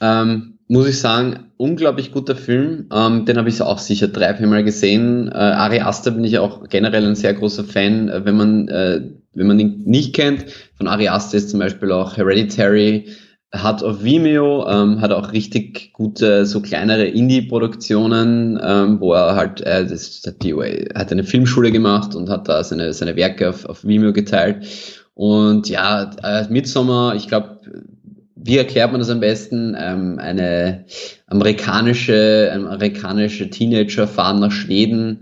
Ähm, muss ich sagen, unglaublich guter Film. Ähm, den habe ich auch sicher drei, vier Mal gesehen. Äh, Ari Aster bin ich auch generell ein sehr großer Fan. Äh, wenn man äh, wenn man ihn nicht kennt, von Ari Aster ist zum Beispiel auch Hereditary, hat auf Vimeo, ähm, hat auch richtig gute, so kleinere Indie-Produktionen, ähm, wo er halt, äh, das hat, die, hat eine Filmschule gemacht und hat da seine, seine Werke auf, auf Vimeo geteilt. Und ja, äh, Midsommar, ich glaube, wie erklärt man das am besten? Ähm, eine amerikanische, amerikanische Teenager fahren nach Schweden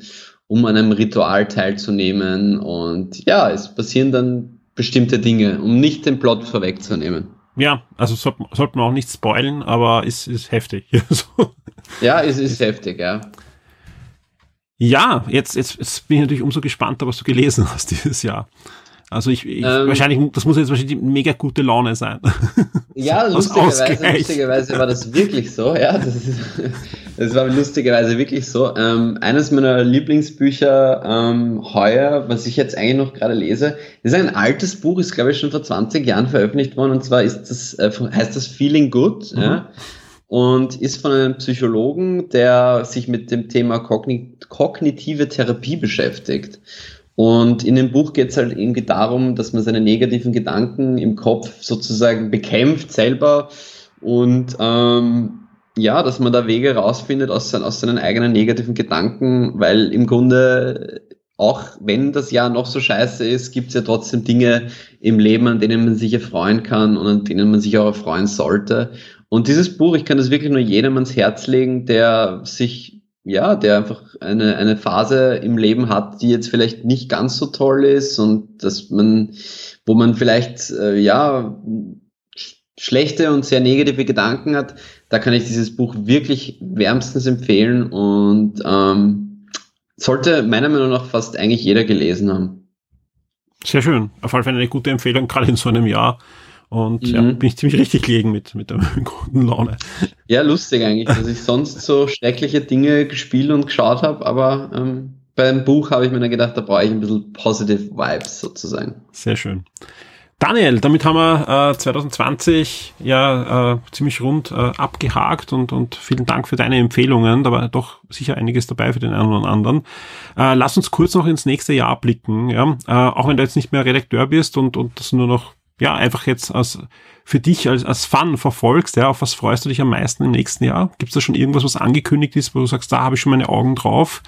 um an einem Ritual teilzunehmen. Und ja, es passieren dann bestimmte Dinge, um nicht den Plot vorwegzunehmen. Ja, also sollte, sollte man auch nicht spoilen, aber es ist heftig. [laughs] ja, es ist heftig, ja. Ja, jetzt, jetzt, jetzt bin ich natürlich umso gespannter, was du gelesen hast dieses Jahr. Also ich, ich ähm, wahrscheinlich, das muss jetzt wahrscheinlich die mega gute Laune sein. [laughs] Ja, lustigerweise, lustigerweise war das wirklich so, ja. Das, ist, [laughs] das war lustigerweise wirklich so. Ähm, eines meiner Lieblingsbücher ähm, heuer, was ich jetzt eigentlich noch gerade lese, ist ein altes Buch, ist glaube ich schon vor 20 Jahren veröffentlicht worden, und zwar ist das, äh, heißt das Feeling Good, mhm. ja und ist von einem Psychologen, der sich mit dem Thema kognitive Therapie beschäftigt. Und in dem Buch geht es halt irgendwie darum, dass man seine negativen Gedanken im Kopf sozusagen bekämpft selber und ähm, ja, dass man da Wege rausfindet aus, sein, aus seinen eigenen negativen Gedanken, weil im Grunde auch wenn das Jahr noch so scheiße ist, gibt es ja trotzdem Dinge im Leben, an denen man sich erfreuen kann und an denen man sich auch erfreuen sollte. Und dieses Buch, ich kann das wirklich nur jedem ans Herz legen, der sich ja, der einfach eine, eine Phase im Leben hat, die jetzt vielleicht nicht ganz so toll ist und dass man, wo man vielleicht, äh, ja, schlechte und sehr negative Gedanken hat, da kann ich dieses Buch wirklich wärmstens empfehlen und ähm, sollte meiner Meinung nach fast eigentlich jeder gelesen haben. Sehr schön. Auf jeden Fall eine gute Empfehlung, gerade in so einem Jahr. Und mhm. ja, bin ich ziemlich richtig gelegen mit, mit der [laughs] guten Laune. Ja, lustig eigentlich, dass ich sonst so schreckliche Dinge gespielt und geschaut habe, aber ähm, beim Buch habe ich mir dann gedacht, da brauche ich ein bisschen positive Vibes sozusagen. Sehr schön. Daniel, damit haben wir äh, 2020 ja äh, ziemlich rund äh, abgehakt und, und vielen Dank für deine Empfehlungen. Da war doch sicher einiges dabei für den einen oder anderen. Äh, lass uns kurz noch ins nächste Jahr blicken. Ja? Äh, auch wenn du jetzt nicht mehr Redakteur bist und, und das nur noch ja, einfach jetzt als, für dich als, als Fun verfolgst, ja, auf was freust du dich am meisten im nächsten Jahr? Gibt es da schon irgendwas, was angekündigt ist, wo du sagst, da habe ich schon meine Augen drauf?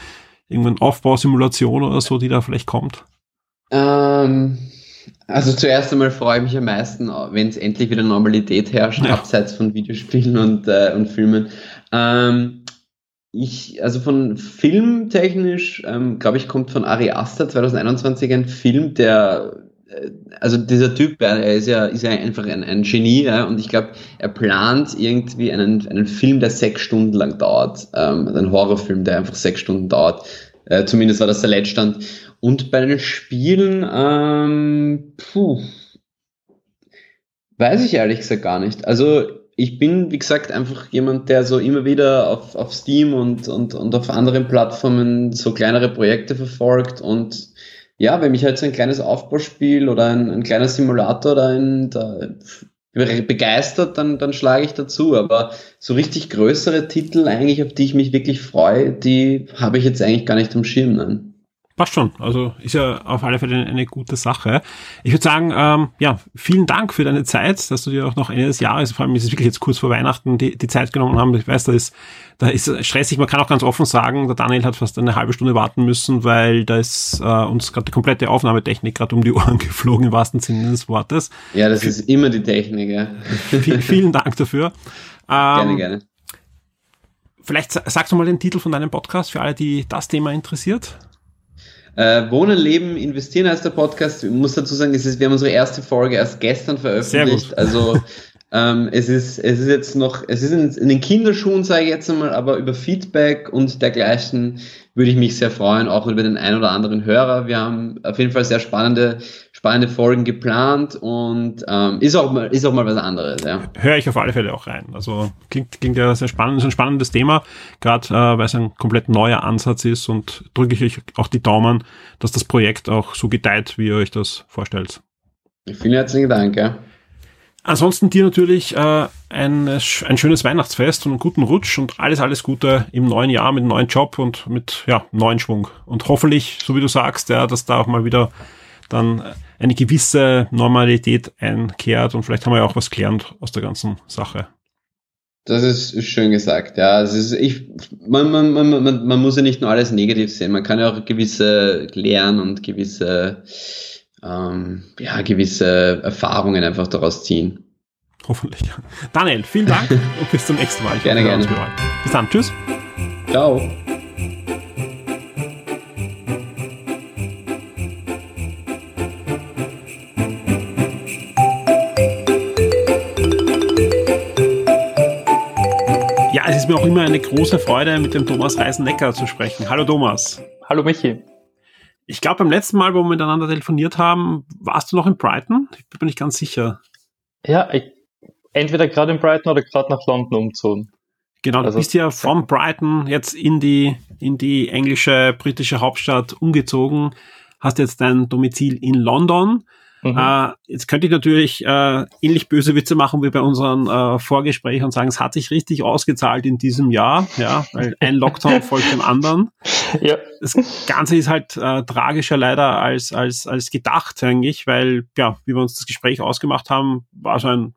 Irgendeine Aufbausimulation oder so, die da vielleicht kommt? Ähm, also zuerst einmal freue ich mich am meisten, wenn es endlich wieder Normalität herrscht, ja. abseits von Videospielen und, äh, und Filmen. Ähm, ich, also von filmtechnisch, ähm, glaube ich, kommt von Ari Aster 2021 ein Film, der also dieser Typ, er ist ja, ist ja einfach ein, ein Genie ja, und ich glaube, er plant irgendwie einen, einen Film, der sechs Stunden lang dauert, ähm, einen Horrorfilm, der einfach sechs Stunden dauert. Äh, zumindest war das der Letztstand. Und bei den Spielen, ähm, puh, weiß ich ehrlich gesagt gar nicht. Also ich bin, wie gesagt, einfach jemand, der so immer wieder auf, auf Steam und, und, und auf anderen Plattformen so kleinere Projekte verfolgt und ja, wenn mich halt so ein kleines Aufbauspiel oder ein, ein kleiner Simulator da, in, da begeistert, dann, dann schlage ich dazu. Aber so richtig größere Titel eigentlich, auf die ich mich wirklich freue, die habe ich jetzt eigentlich gar nicht am Schirm. Nein. Passt schon. Also ist ja auf alle Fälle eine, eine gute Sache. Ich würde sagen, ähm, ja, vielen Dank für deine Zeit, dass du dir auch noch Ende des Jahres, vor allem ist es wirklich jetzt kurz vor Weihnachten, die, die Zeit genommen haben. Ich weiß, da ist, da ist stressig. Man kann auch ganz offen sagen, der Daniel hat fast eine halbe Stunde warten müssen, weil da ist äh, uns gerade die komplette Aufnahmetechnik gerade um die Ohren [laughs] geflogen, im wahrsten Sinne des Wortes. Ja, das ist immer die Technik, ja. Viel, vielen Dank dafür. Ähm, gerne, gerne. Vielleicht sagst du mal den Titel von deinem Podcast für alle, die das Thema interessiert. Äh, Wohnen, Leben, Investieren heißt der Podcast. Ich muss dazu sagen, es ist, wir haben unsere erste Folge erst gestern veröffentlicht. Also ähm, es ist es ist jetzt noch, es ist in, in den Kinderschuhen, sage ich jetzt einmal, aber über Feedback und dergleichen würde ich mich sehr freuen, auch über den einen oder anderen Hörer. Wir haben auf jeden Fall sehr spannende, spannende Folgen geplant und ähm, ist, auch mal, ist auch mal was anderes. Ja. Höre ich auf alle Fälle auch rein. Also klingt, klingt ja sehr spannend, ist ein spannendes Thema, gerade äh, weil es ein komplett neuer Ansatz ist und drücke ich euch auch die Daumen, dass das Projekt auch so gedeiht, wie ihr euch das vorstellt. Vielen herzlichen Dank. Ja. Ansonsten dir natürlich äh, ein, ein schönes Weihnachtsfest und einen guten Rutsch und alles, alles Gute im neuen Jahr mit einem neuen Job und mit ja, neuen Schwung. Und hoffentlich, so wie du sagst, ja, dass da auch mal wieder dann eine gewisse Normalität einkehrt und vielleicht haben wir ja auch was gelernt aus der ganzen Sache. Das ist schön gesagt, ja. Es ist, ich, man, man, man, man, man muss ja nicht nur alles negativ sehen, man kann ja auch gewisse Lernen und gewisse ähm, ja, gewisse Erfahrungen einfach daraus ziehen. Hoffentlich. Daniel, vielen Dank [laughs] und bis zum nächsten Mal. Ich gerne, gerne. Bis dann. Tschüss. Ciao. Ist mir auch immer eine große Freude, mit dem Thomas Reisennecker zu sprechen. Hallo Thomas. Hallo Michi. Ich glaube, beim letzten Mal, wo wir miteinander telefoniert haben, warst du noch in Brighton? Ich bin mir nicht ganz sicher. Ja, ich, entweder gerade in Brighton oder gerade nach London umzogen. Genau, du also, bist ja von Brighton jetzt in die, in die englische, britische Hauptstadt umgezogen, hast jetzt dein Domizil in London. Mhm. Äh, jetzt könnte ich natürlich äh, ähnlich böse Witze machen wie bei unseren äh, Vorgesprächen und sagen, es hat sich richtig ausgezahlt in diesem Jahr, ja, weil ein Lockdown [laughs] folgt dem anderen. Ja. Das Ganze ist halt äh, tragischer leider als, als, als gedacht eigentlich, weil, ja, wie wir uns das Gespräch ausgemacht haben, war so ein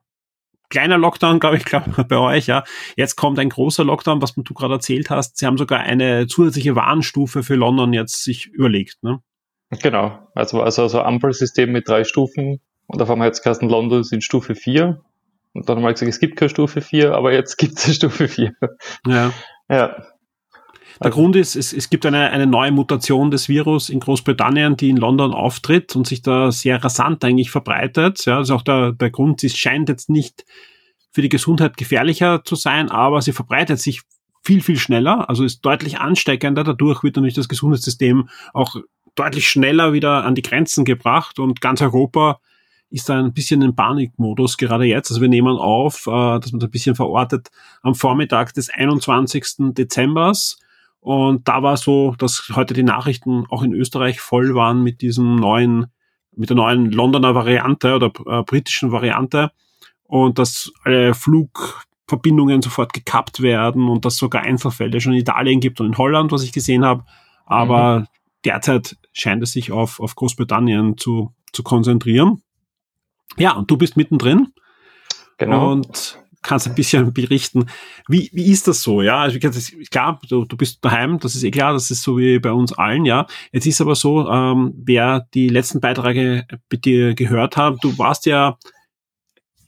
kleiner Lockdown, glaube ich, glaube [laughs] bei euch, ja. Jetzt kommt ein großer Lockdown, was du gerade erzählt hast. Sie haben sogar eine zusätzliche Warnstufe für London jetzt sich überlegt, ne? Genau, also, also, also Ampelsystem mit drei Stufen und auf einmal jetzt Kasten London sind Stufe 4 und dann haben wir gesagt, es gibt keine Stufe 4, aber jetzt gibt es Stufe 4. Ja. Ja. Der Grund ist, es, es gibt eine, eine neue Mutation des Virus in Großbritannien, die in London auftritt und sich da sehr rasant eigentlich verbreitet. Ja, also auch der, der Grund, es scheint jetzt nicht für die Gesundheit gefährlicher zu sein, aber sie verbreitet sich viel, viel schneller, also ist deutlich ansteckender. Dadurch wird natürlich das Gesundheitssystem auch deutlich schneller wieder an die Grenzen gebracht und ganz Europa ist da ein bisschen in Panikmodus gerade jetzt. Also wir nehmen auf, äh, dass man das ein bisschen verortet, am Vormittag des 21. Dezembers. Und da war so, dass heute die Nachrichten auch in Österreich voll waren mit diesem neuen, mit der neuen Londoner Variante oder äh, britischen Variante. Und dass alle Flugverbindungen sofort gekappt werden und dass sogar Einzelfälle schon in Italien gibt und in Holland, was ich gesehen habe. Aber mhm derzeit scheint es sich auf, auf Großbritannien zu, zu konzentrieren. Ja, und du bist mittendrin. Genau. Und kannst ein bisschen [laughs] berichten. Wie, wie ist das so? Ja, also klar, du, du bist daheim, das ist eh klar, das ist so wie bei uns allen, ja. Jetzt ist aber so, ähm, wer die letzten Beiträge mit dir gehört hat, du warst ja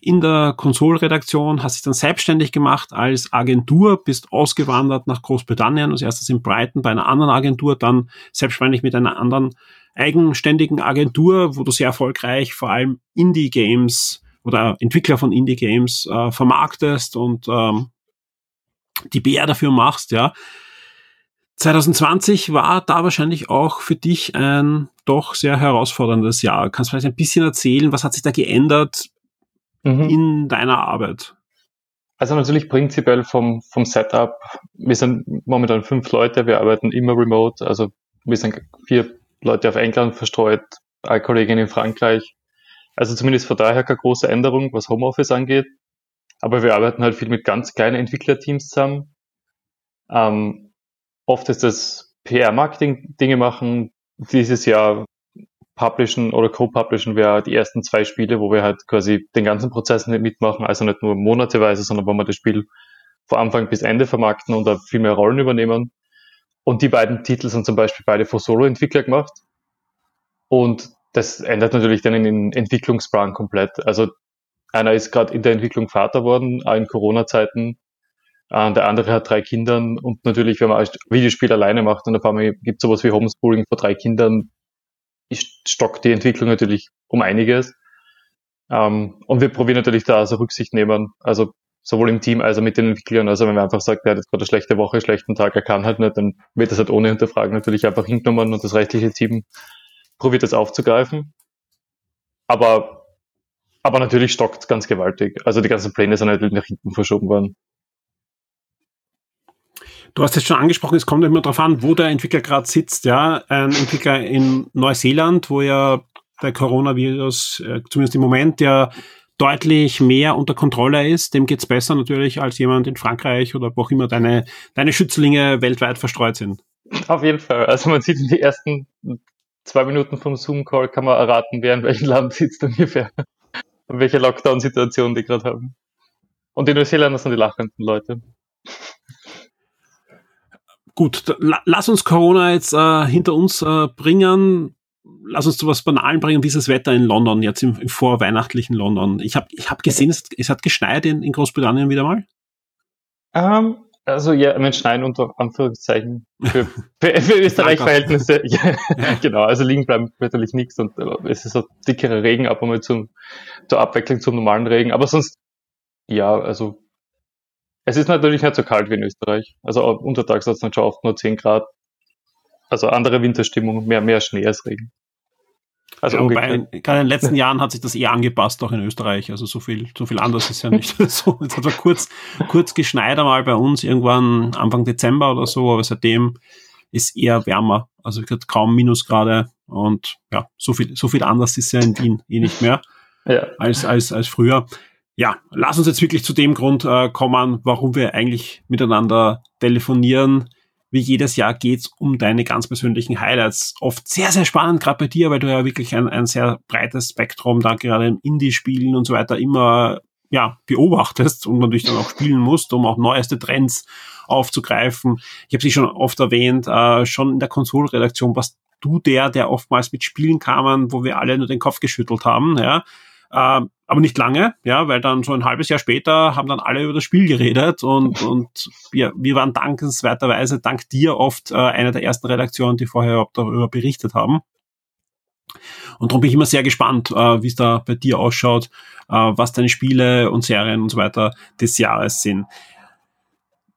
in der Konsolredaktion, hast dich dann selbstständig gemacht als Agentur, bist ausgewandert nach Großbritannien, als erstes in Brighton bei einer anderen Agentur, dann selbstständig mit einer anderen eigenständigen Agentur, wo du sehr erfolgreich vor allem Indie-Games oder Entwickler von Indie-Games äh, vermarktest und ähm, die BR dafür machst, ja. 2020 war da wahrscheinlich auch für dich ein doch sehr herausforderndes Jahr. Kannst du vielleicht ein bisschen erzählen, was hat sich da geändert? Mhm. in deiner Arbeit? Also natürlich prinzipiell vom, vom Setup. Wir sind momentan fünf Leute, wir arbeiten immer remote. Also wir sind vier Leute auf England verstreut, eine Kollegin in Frankreich. Also zumindest von daher keine große Änderung, was Homeoffice angeht. Aber wir arbeiten halt viel mit ganz kleinen Entwicklerteams zusammen. Ähm, oft ist das PR-Marketing-Dinge machen. Dieses Jahr publishen oder co-publishen wir die ersten zwei Spiele, wo wir halt quasi den ganzen Prozess mitmachen, also nicht nur monateweise, sondern wo wir das Spiel von Anfang bis Ende vermarkten und da viel mehr Rollen übernehmen. Und die beiden Titel sind zum Beispiel beide von Solo-Entwickler gemacht. Und das ändert natürlich dann den Entwicklungsplan komplett. Also einer ist gerade in der Entwicklung Vater worden, auch in Corona-Zeiten. Äh, der andere hat drei Kinder und natürlich, wenn man ein Videospiel alleine macht und auf einmal gibt es sowas wie Homeschooling vor drei Kindern, stockt die Entwicklung natürlich um einiges. Ähm, und wir probieren natürlich da also Rücksicht nehmen, also sowohl im Team als auch mit den Entwicklern. Also wenn man einfach sagt, der hat jetzt gerade eine schlechte Woche, einen schlechten Tag, er kann halt nicht, dann wird das halt ohne Hinterfragen natürlich einfach hingenommen und das rechtliche Team probiert das aufzugreifen. Aber, aber natürlich stockt ganz gewaltig. Also die ganzen Pläne sind halt nach hinten verschoben worden. Du hast es schon angesprochen, es kommt immer darauf an, wo der Entwickler gerade sitzt. Ja, ein Entwickler in Neuseeland, wo ja der Coronavirus, äh, zumindest im Moment, ja deutlich mehr unter Kontrolle ist, dem geht's besser natürlich als jemand in Frankreich oder wo auch immer deine, deine Schützlinge weltweit verstreut sind. Auf jeden Fall. Also man sieht in den ersten zwei Minuten vom Zoom-Call kann man erraten, wer in welchem Land sitzt ungefähr. [laughs] Und welche Lockdown-Situation die gerade haben. Und die Neuseeländer sind die lachenden Leute. Gut, lass uns Corona jetzt äh, hinter uns äh, bringen. Lass uns zu was Banalen bringen. Wie ist das Wetter in London, jetzt im, im vorweihnachtlichen London? Ich habe ich hab gesehen, es, es hat geschneit in, in Großbritannien wieder mal. Um, ähm, also ja, mit Schneien unter Anführungszeichen für, [laughs] für, für Österreich-Verhältnisse. [laughs] ja, genau, also liegen bleiben natürlich nichts und äh, es ist so dickere Regen, ab und mal zum, zur Abwechslung zum normalen Regen. Aber sonst, ja, also es ist natürlich nicht so kalt wie in Österreich. Also untertags hat es dann schon oft nur 10 Grad. Also andere Winterstimmung, mehr, mehr Schnee als Regen. Also ja, wobei, gerade in den letzten Jahren hat sich das eher angepasst, auch in Österreich. Also so viel, so viel anders ist ja nicht. [laughs] so, jetzt hat es kurz, kurz geschneit einmal bei uns, irgendwann Anfang Dezember oder so, aber seitdem ist eher wärmer. Also kaum Minusgrade und ja, so viel, so viel anders ist ja in Wien eh nicht mehr ja. als, als, als früher ja, lass uns jetzt wirklich zu dem Grund äh, kommen, warum wir eigentlich miteinander telefonieren. Wie jedes Jahr geht's um deine ganz persönlichen Highlights. Oft sehr, sehr spannend, gerade bei dir, weil du ja wirklich ein, ein sehr breites Spektrum da gerade im Indie-Spielen und so weiter immer ja, beobachtest und natürlich dann auch spielen musst, um auch neueste Trends aufzugreifen. Ich habe sie schon oft erwähnt, äh, schon in der Konsolredaktion warst du der, der oftmals mit Spielen kamen, wo wir alle nur den Kopf geschüttelt haben, ja äh, aber nicht lange, ja, weil dann so ein halbes Jahr später haben dann alle über das Spiel geredet und, [laughs] und ja, wir waren dankenswerterweise dank dir oft äh, eine der ersten Redaktionen, die vorher überhaupt darüber berichtet haben. Und darum bin ich immer sehr gespannt, äh, wie es da bei dir ausschaut, äh, was deine Spiele und Serien und so weiter des Jahres sind.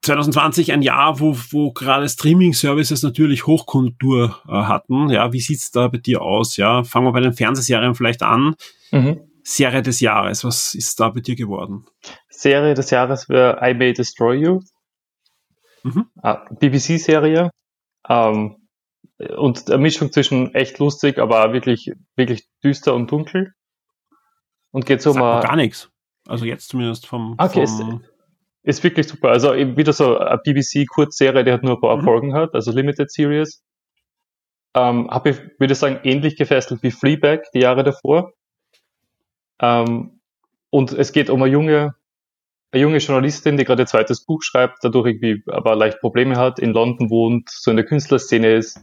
2020 ein Jahr, wo, wo gerade Streaming-Services natürlich Hochkonjunktur äh, hatten. Ja, wie sieht's da bei dir aus? Ja, fangen wir bei den Fernsehserien vielleicht an. Mhm. Serie des Jahres? Was ist da bei dir geworden? Serie des Jahres wäre I May Destroy You. Mhm. Ah, BBC-Serie. Ähm, und eine Mischung zwischen echt lustig, aber wirklich, wirklich düster und dunkel. Und geht so mal. gar nichts. Also jetzt zumindest vom. Okay, vom ist, ist wirklich super. Also wieder so eine BBC-Kurzserie, die hat nur ein paar mhm. Folgen hat, also Limited Series. Ähm, habe ich, würde ich sagen, ähnlich gefesselt wie Fleabag die Jahre davor. Ähm, und es geht um eine junge, eine junge Journalistin, die gerade ihr zweites Buch schreibt, dadurch irgendwie aber leicht Probleme hat, in London wohnt, so in der Künstlerszene ist.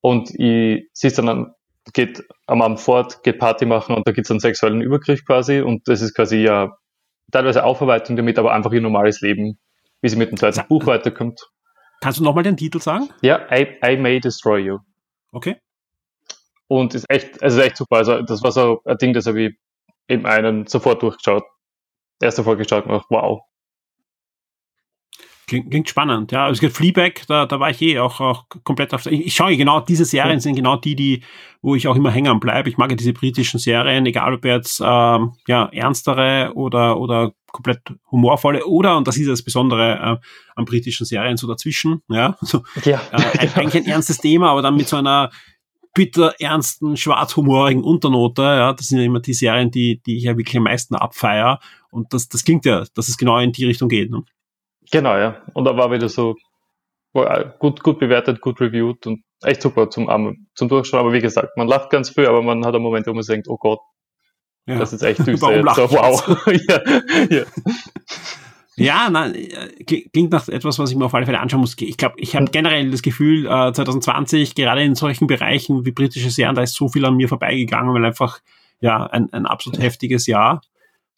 Und ich, sie ist dann, geht am Abend fort, geht Party machen und da gibt es einen sexuellen Übergriff quasi. Und das ist quasi ja teilweise Aufarbeitung damit, aber einfach ihr normales Leben, wie sie mit dem zweiten ja. Buch weiterkommt. Kannst du nochmal den Titel sagen? Ja, I, I May Destroy You. Okay. Und ist echt, also echt super. Also das war so ein Ding, das habe ich eben einen sofort durchgeschaut. Erste Folge geschaut und gedacht, wow. Klingt, klingt spannend, ja. Also es gibt Fleabag, da, da war ich eh auch, auch komplett auf. Ich, ich schaue genau, diese Serien sind genau die, die, wo ich auch immer hängen bleibe. Ich mag ja diese britischen Serien, egal ob jetzt ähm, ja, ernstere oder, oder komplett humorvolle oder, und das ist das Besondere äh, an britischen Serien, so dazwischen, ja. [laughs] So, Ja. äh, eigentlich ein [laughs] ernstes Thema, aber dann mit so einer bitter ernsten, schwarzhumorigen Unternote, ja, das sind ja immer die Serien, die, die ich ja wirklich am meisten abfeier. Und das, das klingt ja, dass es genau in die Richtung geht. Ne? Genau, ja. Und da war wieder so war gut, gut bewertet, gut reviewed und echt super zum, zum Durchschauen. Aber wie gesagt, man lacht ganz viel, aber man hat einen Moment, wo man denkt, oh Gott, Ja. das ist echt [laughs] düster Warum jetzt. So, wow. [laughs] ja, ja. Ja, nein, äh, kli- klingt nach etwas, was ich mir auf alle Fälle anschauen muss. Ich glaube, ich habe generell das Gefühl, äh, 2020, gerade in solchen Bereichen wie britische Serien, da ist so viel an mir vorbeigegangen, weil einfach ja ein, ein absolut heftiges Jahr,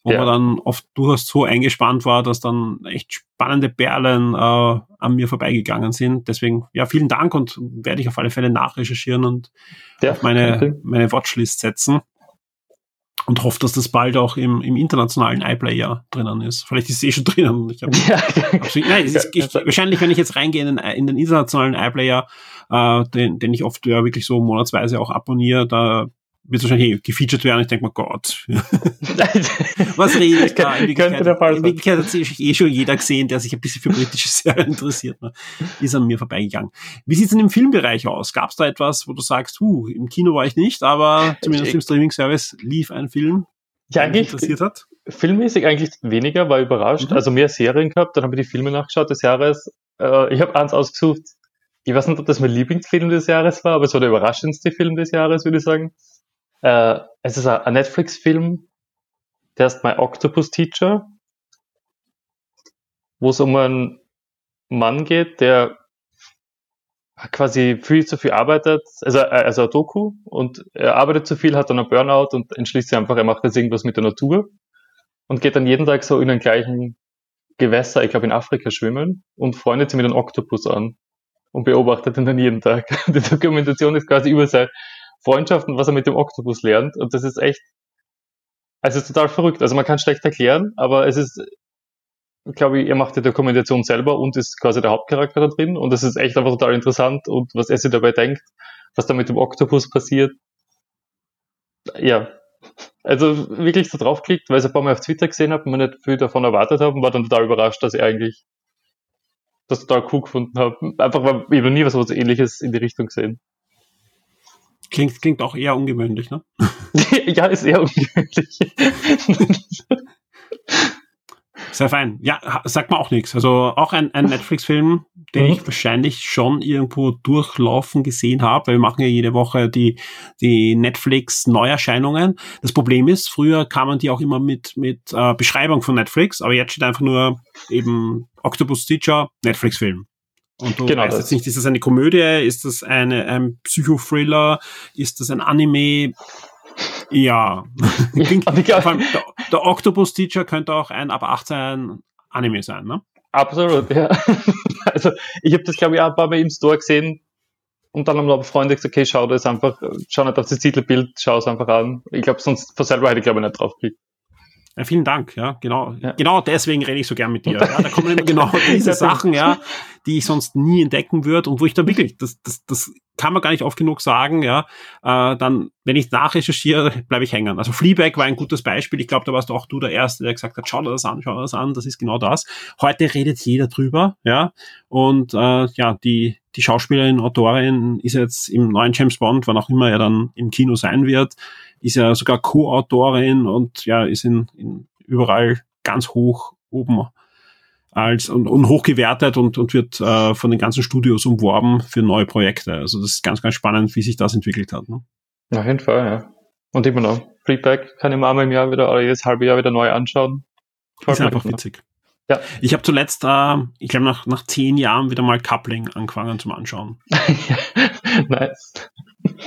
wo Ja. man dann oft durchaus so eingespannt war, dass dann echt spannende Perlen äh, an mir vorbeigegangen sind. Deswegen, ja, vielen Dank und werde ich auf alle Fälle nachrecherchieren und Ja, auf meine, meine Watchlist setzen. Und hoffe, dass das bald auch im, im internationalen iPlayer drinnen ist. Vielleicht ist es eh schon [laughs] drinnen. Ich hab, Ja, Absolut. Nein, es ist, ich, wahrscheinlich, wenn ich jetzt reingehe in den, in den internationalen iPlayer, äh, den, den ich oft ja wirklich so monatsweise auch abonniere, da wird wahrscheinlich eh gefeatured werden. Ich denke mir, Gott, [laughs] was rede ich da? In Fall in. Wirklichkeit hat sich eh schon jeder gesehen, der sich ein bisschen für britische Serien interessiert. Ne? Ist an mir vorbeigegangen. Wie sieht's denn im Filmbereich aus? Gab es da etwas, wo du sagst, huh, im Kino war ich nicht, aber [laughs] zumindest im Streaming-Service lief ein Film, Ja, der mich interessiert hat? filmmäßig eigentlich weniger, war überrascht. Mhm. Also mehr Serien gehabt, dann habe ich die Filme nachgeschaut des Jahres. Äh, ich habe eins ausgesucht. Ich weiß nicht, ob das mein Lieblingsfilm des Jahres war, aber es war der überraschendste Film des Jahres, würde ich sagen. Äh, es ist ein Netflix-Film, der ist My Octopus Teacher, wo es um einen Mann geht, der quasi viel zu viel arbeitet, also, äh, also ein Doku, und er arbeitet zu viel, hat dann einen Burnout und entschließt sich einfach, er macht jetzt irgendwas mit der Natur und geht dann jeden Tag so in den gleichen Gewässer, ich glaube in Afrika schwimmen und freundet sich mit einem Oktopus an und beobachtet ihn dann jeden Tag. [laughs] Die Dokumentation ist quasi über seine Freundschaft und was er mit dem Oktopus lernt und das ist echt, also es ist total verrückt. Also man kann es schlecht erklären, aber es ist, glaube ich, er macht die Dokumentation selber und ist quasi der Hauptcharakter da drin und das ist echt einfach total interessant und was er sich dabei denkt, was da mit dem Oktopus passiert. Ja, also wirklich so draufklickt, weil ich es ein paar Mal auf Twitter gesehen habe und mir nicht viel davon erwartet habe und war dann total überrascht, dass ich eigentlich das total cool gefunden habe. Einfach weil ich noch nie was, was ähnliches in die Richtung gesehen. Klingt, klingt auch eher ungewöhnlich, ne? [laughs] ja, ist eher ungewöhnlich. [laughs] Sehr fein. Ja, sagt mir auch nichts. Also auch ein, ein Netflix-Film, den Mhm. ich wahrscheinlich schon irgendwo durchlaufen gesehen habe, weil wir machen ja jede Woche die, die Netflix-Neuerscheinungen. Das Problem ist, früher kamen die auch immer mit, mit äh, Beschreibung von Netflix, aber jetzt steht einfach nur eben Octopus Teacher, Netflix-Film. Und du Genau weißt das. jetzt nicht, ist das eine Komödie, ist das eine, ein Psychothriller, ist das ein Anime? Ja. [laughs] Vor allem der, der Octopus Teacher könnte auch ein ab 18 Anime sein, ne? Absolut, ja. [laughs] Also ich habe das, glaube ich, auch ein paar Mal im Store gesehen und dann haben aber Freunde gesagt, okay, schau das einfach, schau nicht auf das Titelbild, schau es einfach an. Ich glaube, sonst von selber hätte ich, glaube ich, nicht draufgeklickt. Ja, vielen Dank, ja, genau. Ja. Genau deswegen rede ich so gern mit dir. Ja, da kommen [laughs] immer genau diese Sachen, ja, die ich sonst nie entdecken würde und wo ich da wirklich, das, das, das kann man gar nicht oft genug sagen, ja, äh, dann, wenn ich nachrecherchiere, bleibe ich hängen. Also Fleabag war ein gutes Beispiel. Ich glaube, da warst auch du der Erste, der gesagt hat, schau dir das an, schau dir das an, das ist genau das. Heute redet jeder drüber, ja, und äh, ja, die, die Schauspielerin, Autorin ist jetzt im neuen James Bond, wann auch immer er dann im Kino sein wird, ist ja sogar Co-Autorin und ja, ist in, in überall ganz hoch oben als und, und hoch gewertet und, und wird äh, von den ganzen Studios umworben für neue Projekte. Also das ist ganz, ganz spannend, wie sich das entwickelt hat. Ne? Auf jeden Fall, ja. Und immer noch. Fleabag kann ich mir einmal im Jahr wieder, oder jedes halbe Jahr wieder neu anschauen. Gefällt Ist einfach immer. witzig. Ja. Ich habe zuletzt, äh, ich glaube nach, nach zehn Jahren wieder mal Coupling angefangen zum Anschauen. [laughs] nice.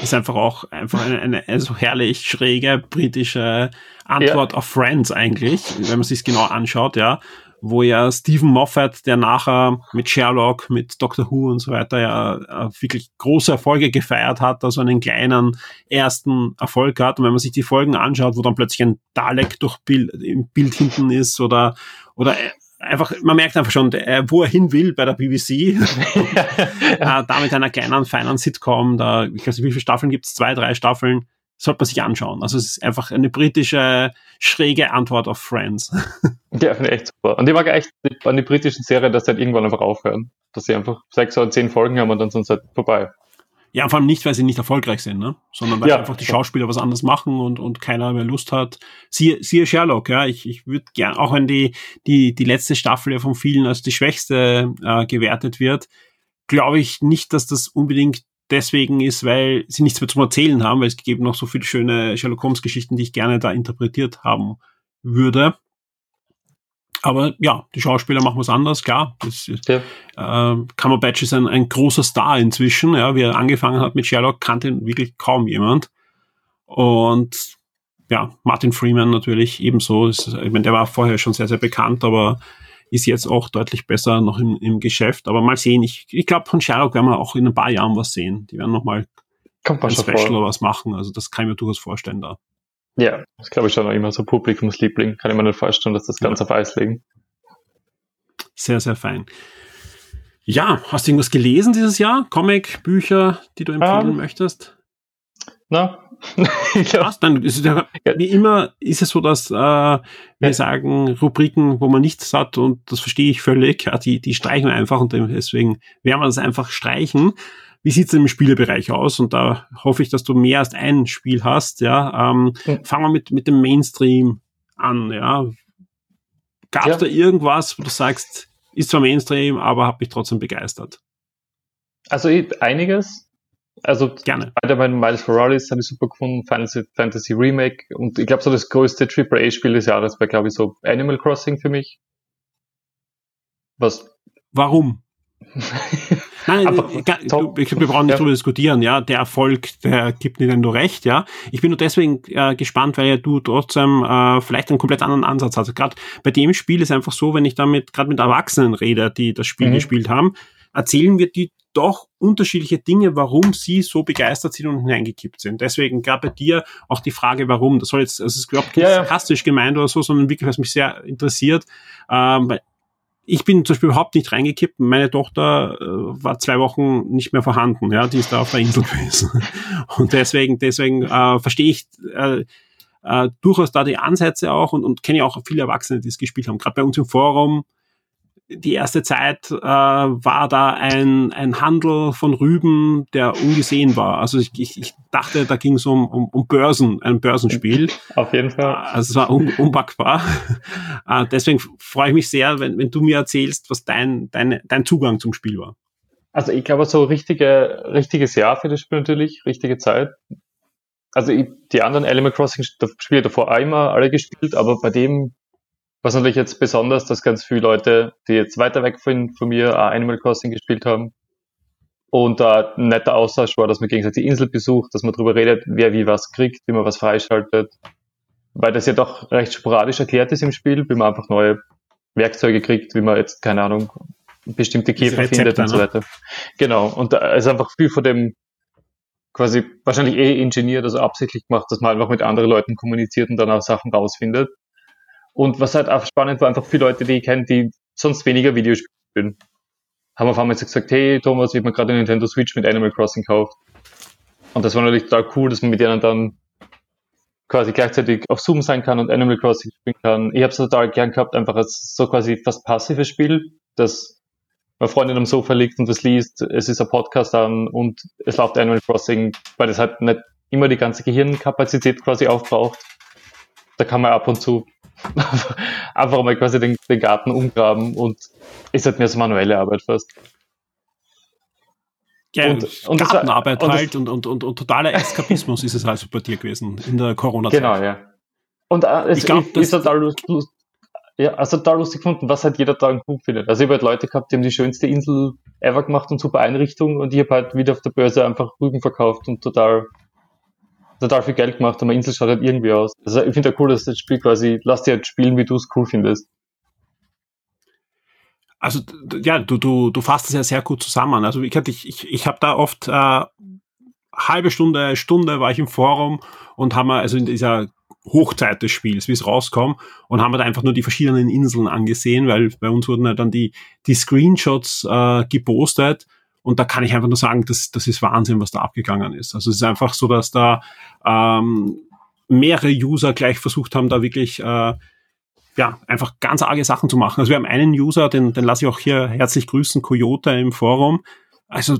Ist einfach auch einfach eine, eine, eine so herrlich schräge britische Antwort auf Friends eigentlich, wenn man sich genau anschaut, ja. Wo ja Stephen Moffat, der nachher mit Sherlock, mit Doctor Who und so weiter ja äh, wirklich große Erfolge gefeiert hat, also einen kleinen ersten Erfolg hat. Und wenn man sich die Folgen anschaut, wo dann plötzlich ein Dalek durch Bild, im Bild hinten ist oder, oder einfach, man merkt einfach schon, der, wo er hin will bei der BBC. [laughs] äh, da mit einer kleinen, feinen Sitcom, da, ich weiß nicht, wie viele Staffeln gibt es? Zwei, drei Staffeln. Sollte man sich anschauen. Also es ist einfach eine britische, schräge Antwort auf Friends. [laughs] ja, finde ich echt super. Und ich mag echt an die britischen Serien, dass sie halt irgendwann einfach aufhören. Dass sie einfach sechs oder zehn Folgen haben und dann sind sie halt vorbei. Ja, vor allem nicht, weil sie nicht erfolgreich sind, ne? sondern weil ja. einfach die Schauspieler was anderes machen und, und keiner mehr Lust hat. Siehe, siehe Sherlock, ja, ich, ich würde gern, auch wenn die, die, die letzte Staffel ja von vielen als die schwächste äh, gewertet wird, glaube ich nicht, dass das unbedingt deswegen ist, weil sie nichts mehr zum Erzählen haben, weil es gibt noch so viele schöne Sherlock Holmes Geschichten, die ich gerne da interpretiert haben würde. Aber ja, die Schauspieler machen was anderes, klar. Das, ja. äh, Cumberbatch ist ein, ein großer Star inzwischen. Ja, wie er angefangen hat mit Sherlock, kannte ihn wirklich kaum jemand. Und ja, Martin Freeman natürlich ebenso. Ist, ich meine, der war vorher schon sehr, sehr bekannt, aber ist jetzt auch deutlich besser noch im, im Geschäft. Aber mal sehen, ich, ich glaube, von Sherlock werden wir auch in ein paar Jahren was sehen. Die werden nochmal ein Special oder was machen. Also das kann ich mir durchaus vorstellen da. Ja, das glaube ich schon noch immer so Publikumsliebling. Kann ich mir nicht vorstellen, dass das Ganze ja. auf Eis legen. Sehr, sehr fein. Ja, hast du irgendwas gelesen dieses Jahr? Comic, Bücher, die du empfehlen um, ähm. möchtest? Na, [laughs] ja. dann ist wie immer ist es so, dass äh, wir ja. sagen, Rubriken, wo man nichts hat, und das verstehe ich völlig, ja, die, die streichen wir einfach und deswegen werden wir das einfach streichen. Wie sieht's im Spielebereich aus? Und da hoffe ich, dass du mehr als ein Spiel hast. Ja, ähm, mhm. fangen wir mit, mit dem Mainstream an. Ja, gab es ja. da irgendwas, wo du sagst, ist zwar Mainstream, aber hat mich trotzdem begeistert? Also einiges. Also gerne. Bei der Miles Morales habe ich super gefunden, Final Fantasy Remake und ich glaube so das größte AAA-Spiel des Jahres war glaube ich so Animal Crossing für mich. Was? Warum? Nein, Aber, du, wir brauchen nicht ja. darüber diskutieren, ja. Der Erfolg, der gibt Nintendo recht, ja. Ich bin nur deswegen äh, gespannt, weil ja du trotzdem äh, vielleicht einen komplett anderen Ansatz hast. Gerade bei dem Spiel ist einfach so, wenn ich damit gerade mit Erwachsenen rede, die das Spiel mhm. gespielt haben, erzählen wir die doch unterschiedliche Dinge, warum sie so begeistert sind und hineingekippt sind. Deswegen gab bei dir auch die Frage, warum. Das soll jetzt, also es ist überhaupt nicht ja, sarkastisch gemeint oder so, sondern wirklich, was mich sehr interessiert. Ähm, weil ich bin zum Beispiel überhaupt nicht reingekippt. Meine Tochter äh, war zwei Wochen nicht mehr vorhanden. Ja, die ist da auf der Insel [laughs] gewesen. Und deswegen, deswegen äh, verstehe ich äh, äh, durchaus da die Ansätze auch und, und kenne auch viele Erwachsene, die es gespielt haben. Gerade bei uns im Forum die erste Zeit äh, war da ein, ein Handel von Rüben, der ungesehen war. Also ich, ich, ich dachte, da ging es um, um, um Börsen, ein Börsenspiel. [laughs] Auf jeden Fall. Also es war un, unpackbar. [laughs] äh, deswegen freue ich mich sehr, wenn, wenn du mir erzählst, was dein, dein, dein Zugang zum Spiel war. Also ich glaube, so richtige, richtiges Jahr für das Spiel natürlich, richtige Zeit. Also ich, die anderen Animal Crossing Spiele davor immer alle gespielt, aber bei dem was natürlich jetzt besonders, dass ganz viele Leute, die jetzt weiter weg von, von mir, auch Animal Crossing gespielt haben. Und da ein netter Austausch war, dass man gegenseitig die Insel besucht, dass man darüber redet, wer wie was kriegt, wie man was freischaltet. Weil das ja doch recht sporadisch erklärt ist im Spiel, wie man einfach neue Werkzeuge kriegt, wie man jetzt, keine Ahnung, bestimmte Käfer findet und so ne? weiter. Genau. Und da ist einfach viel von dem quasi wahrscheinlich eh ingeniert, also absichtlich gemacht, dass man einfach mit anderen Leuten kommuniziert und dann auch Sachen rausfindet. Und was halt auch spannend war, einfach viele Leute, die ich kenne, die sonst weniger Videospiele spielen, haben auf einmal gesagt, hey Thomas, ich habe mir gerade eine Nintendo Switch mit Animal Crossing gekauft. Und das war natürlich total cool, dass man mit denen dann quasi gleichzeitig auf Zoom sein kann und Animal Crossing spielen kann. Ich habe es total gern gehabt, einfach als so quasi fast passives Spiel, dass meine Freundin am Sofa liegt und das liest, es ist ein Podcast an und es läuft Animal Crossing, weil das halt nicht immer die ganze Gehirnkapazität quasi aufbraucht. Da kann man ab und zu [laughs] einfach mal quasi den, den, Garten umgraben und ist halt mehr so manuelle Arbeit fast. Ja, und, und Gartenarbeit war, und halt und, und, und, und, totaler Eskapismus ist es also bei dir gewesen in der Corona-Zeit. Genau, ja. Und äh, es ich glaub, ist, ist total lustig, ja, also total lustig gefunden, was halt jeder Tag gut findet. Also ich habe halt Leute gehabt, die haben die schönste Insel ever gemacht und super Einrichtung und ich habe halt wieder auf der Börse einfach Rüben verkauft und total total viel Geld gemacht und meine Insel schaut halt irgendwie aus. Also ich finde ja cool, dass das Spiel quasi, lass dir halt spielen, wie du es cool findest. Also ja, du, du, du fasst es ja sehr gut zusammen. Also ich, ich, ich, ich habe da oft äh, halbe Stunde, Stunde war ich im Forum und haben wir also in dieser Hochzeit des Spiels, wie es rauskommt, und haben da einfach nur die verschiedenen Inseln angesehen, weil bei uns wurden ja dann die, die Screenshots äh, gepostet und da kann ich einfach nur sagen, das, das ist Wahnsinn, was da abgegangen ist. Also es ist einfach so, dass da ähm, mehrere User gleich versucht haben, da wirklich äh, ja, einfach ganz arge Sachen zu machen. Also wir haben einen User, den, den lasse ich auch hier herzlich grüßen, Coyote im Forum. Also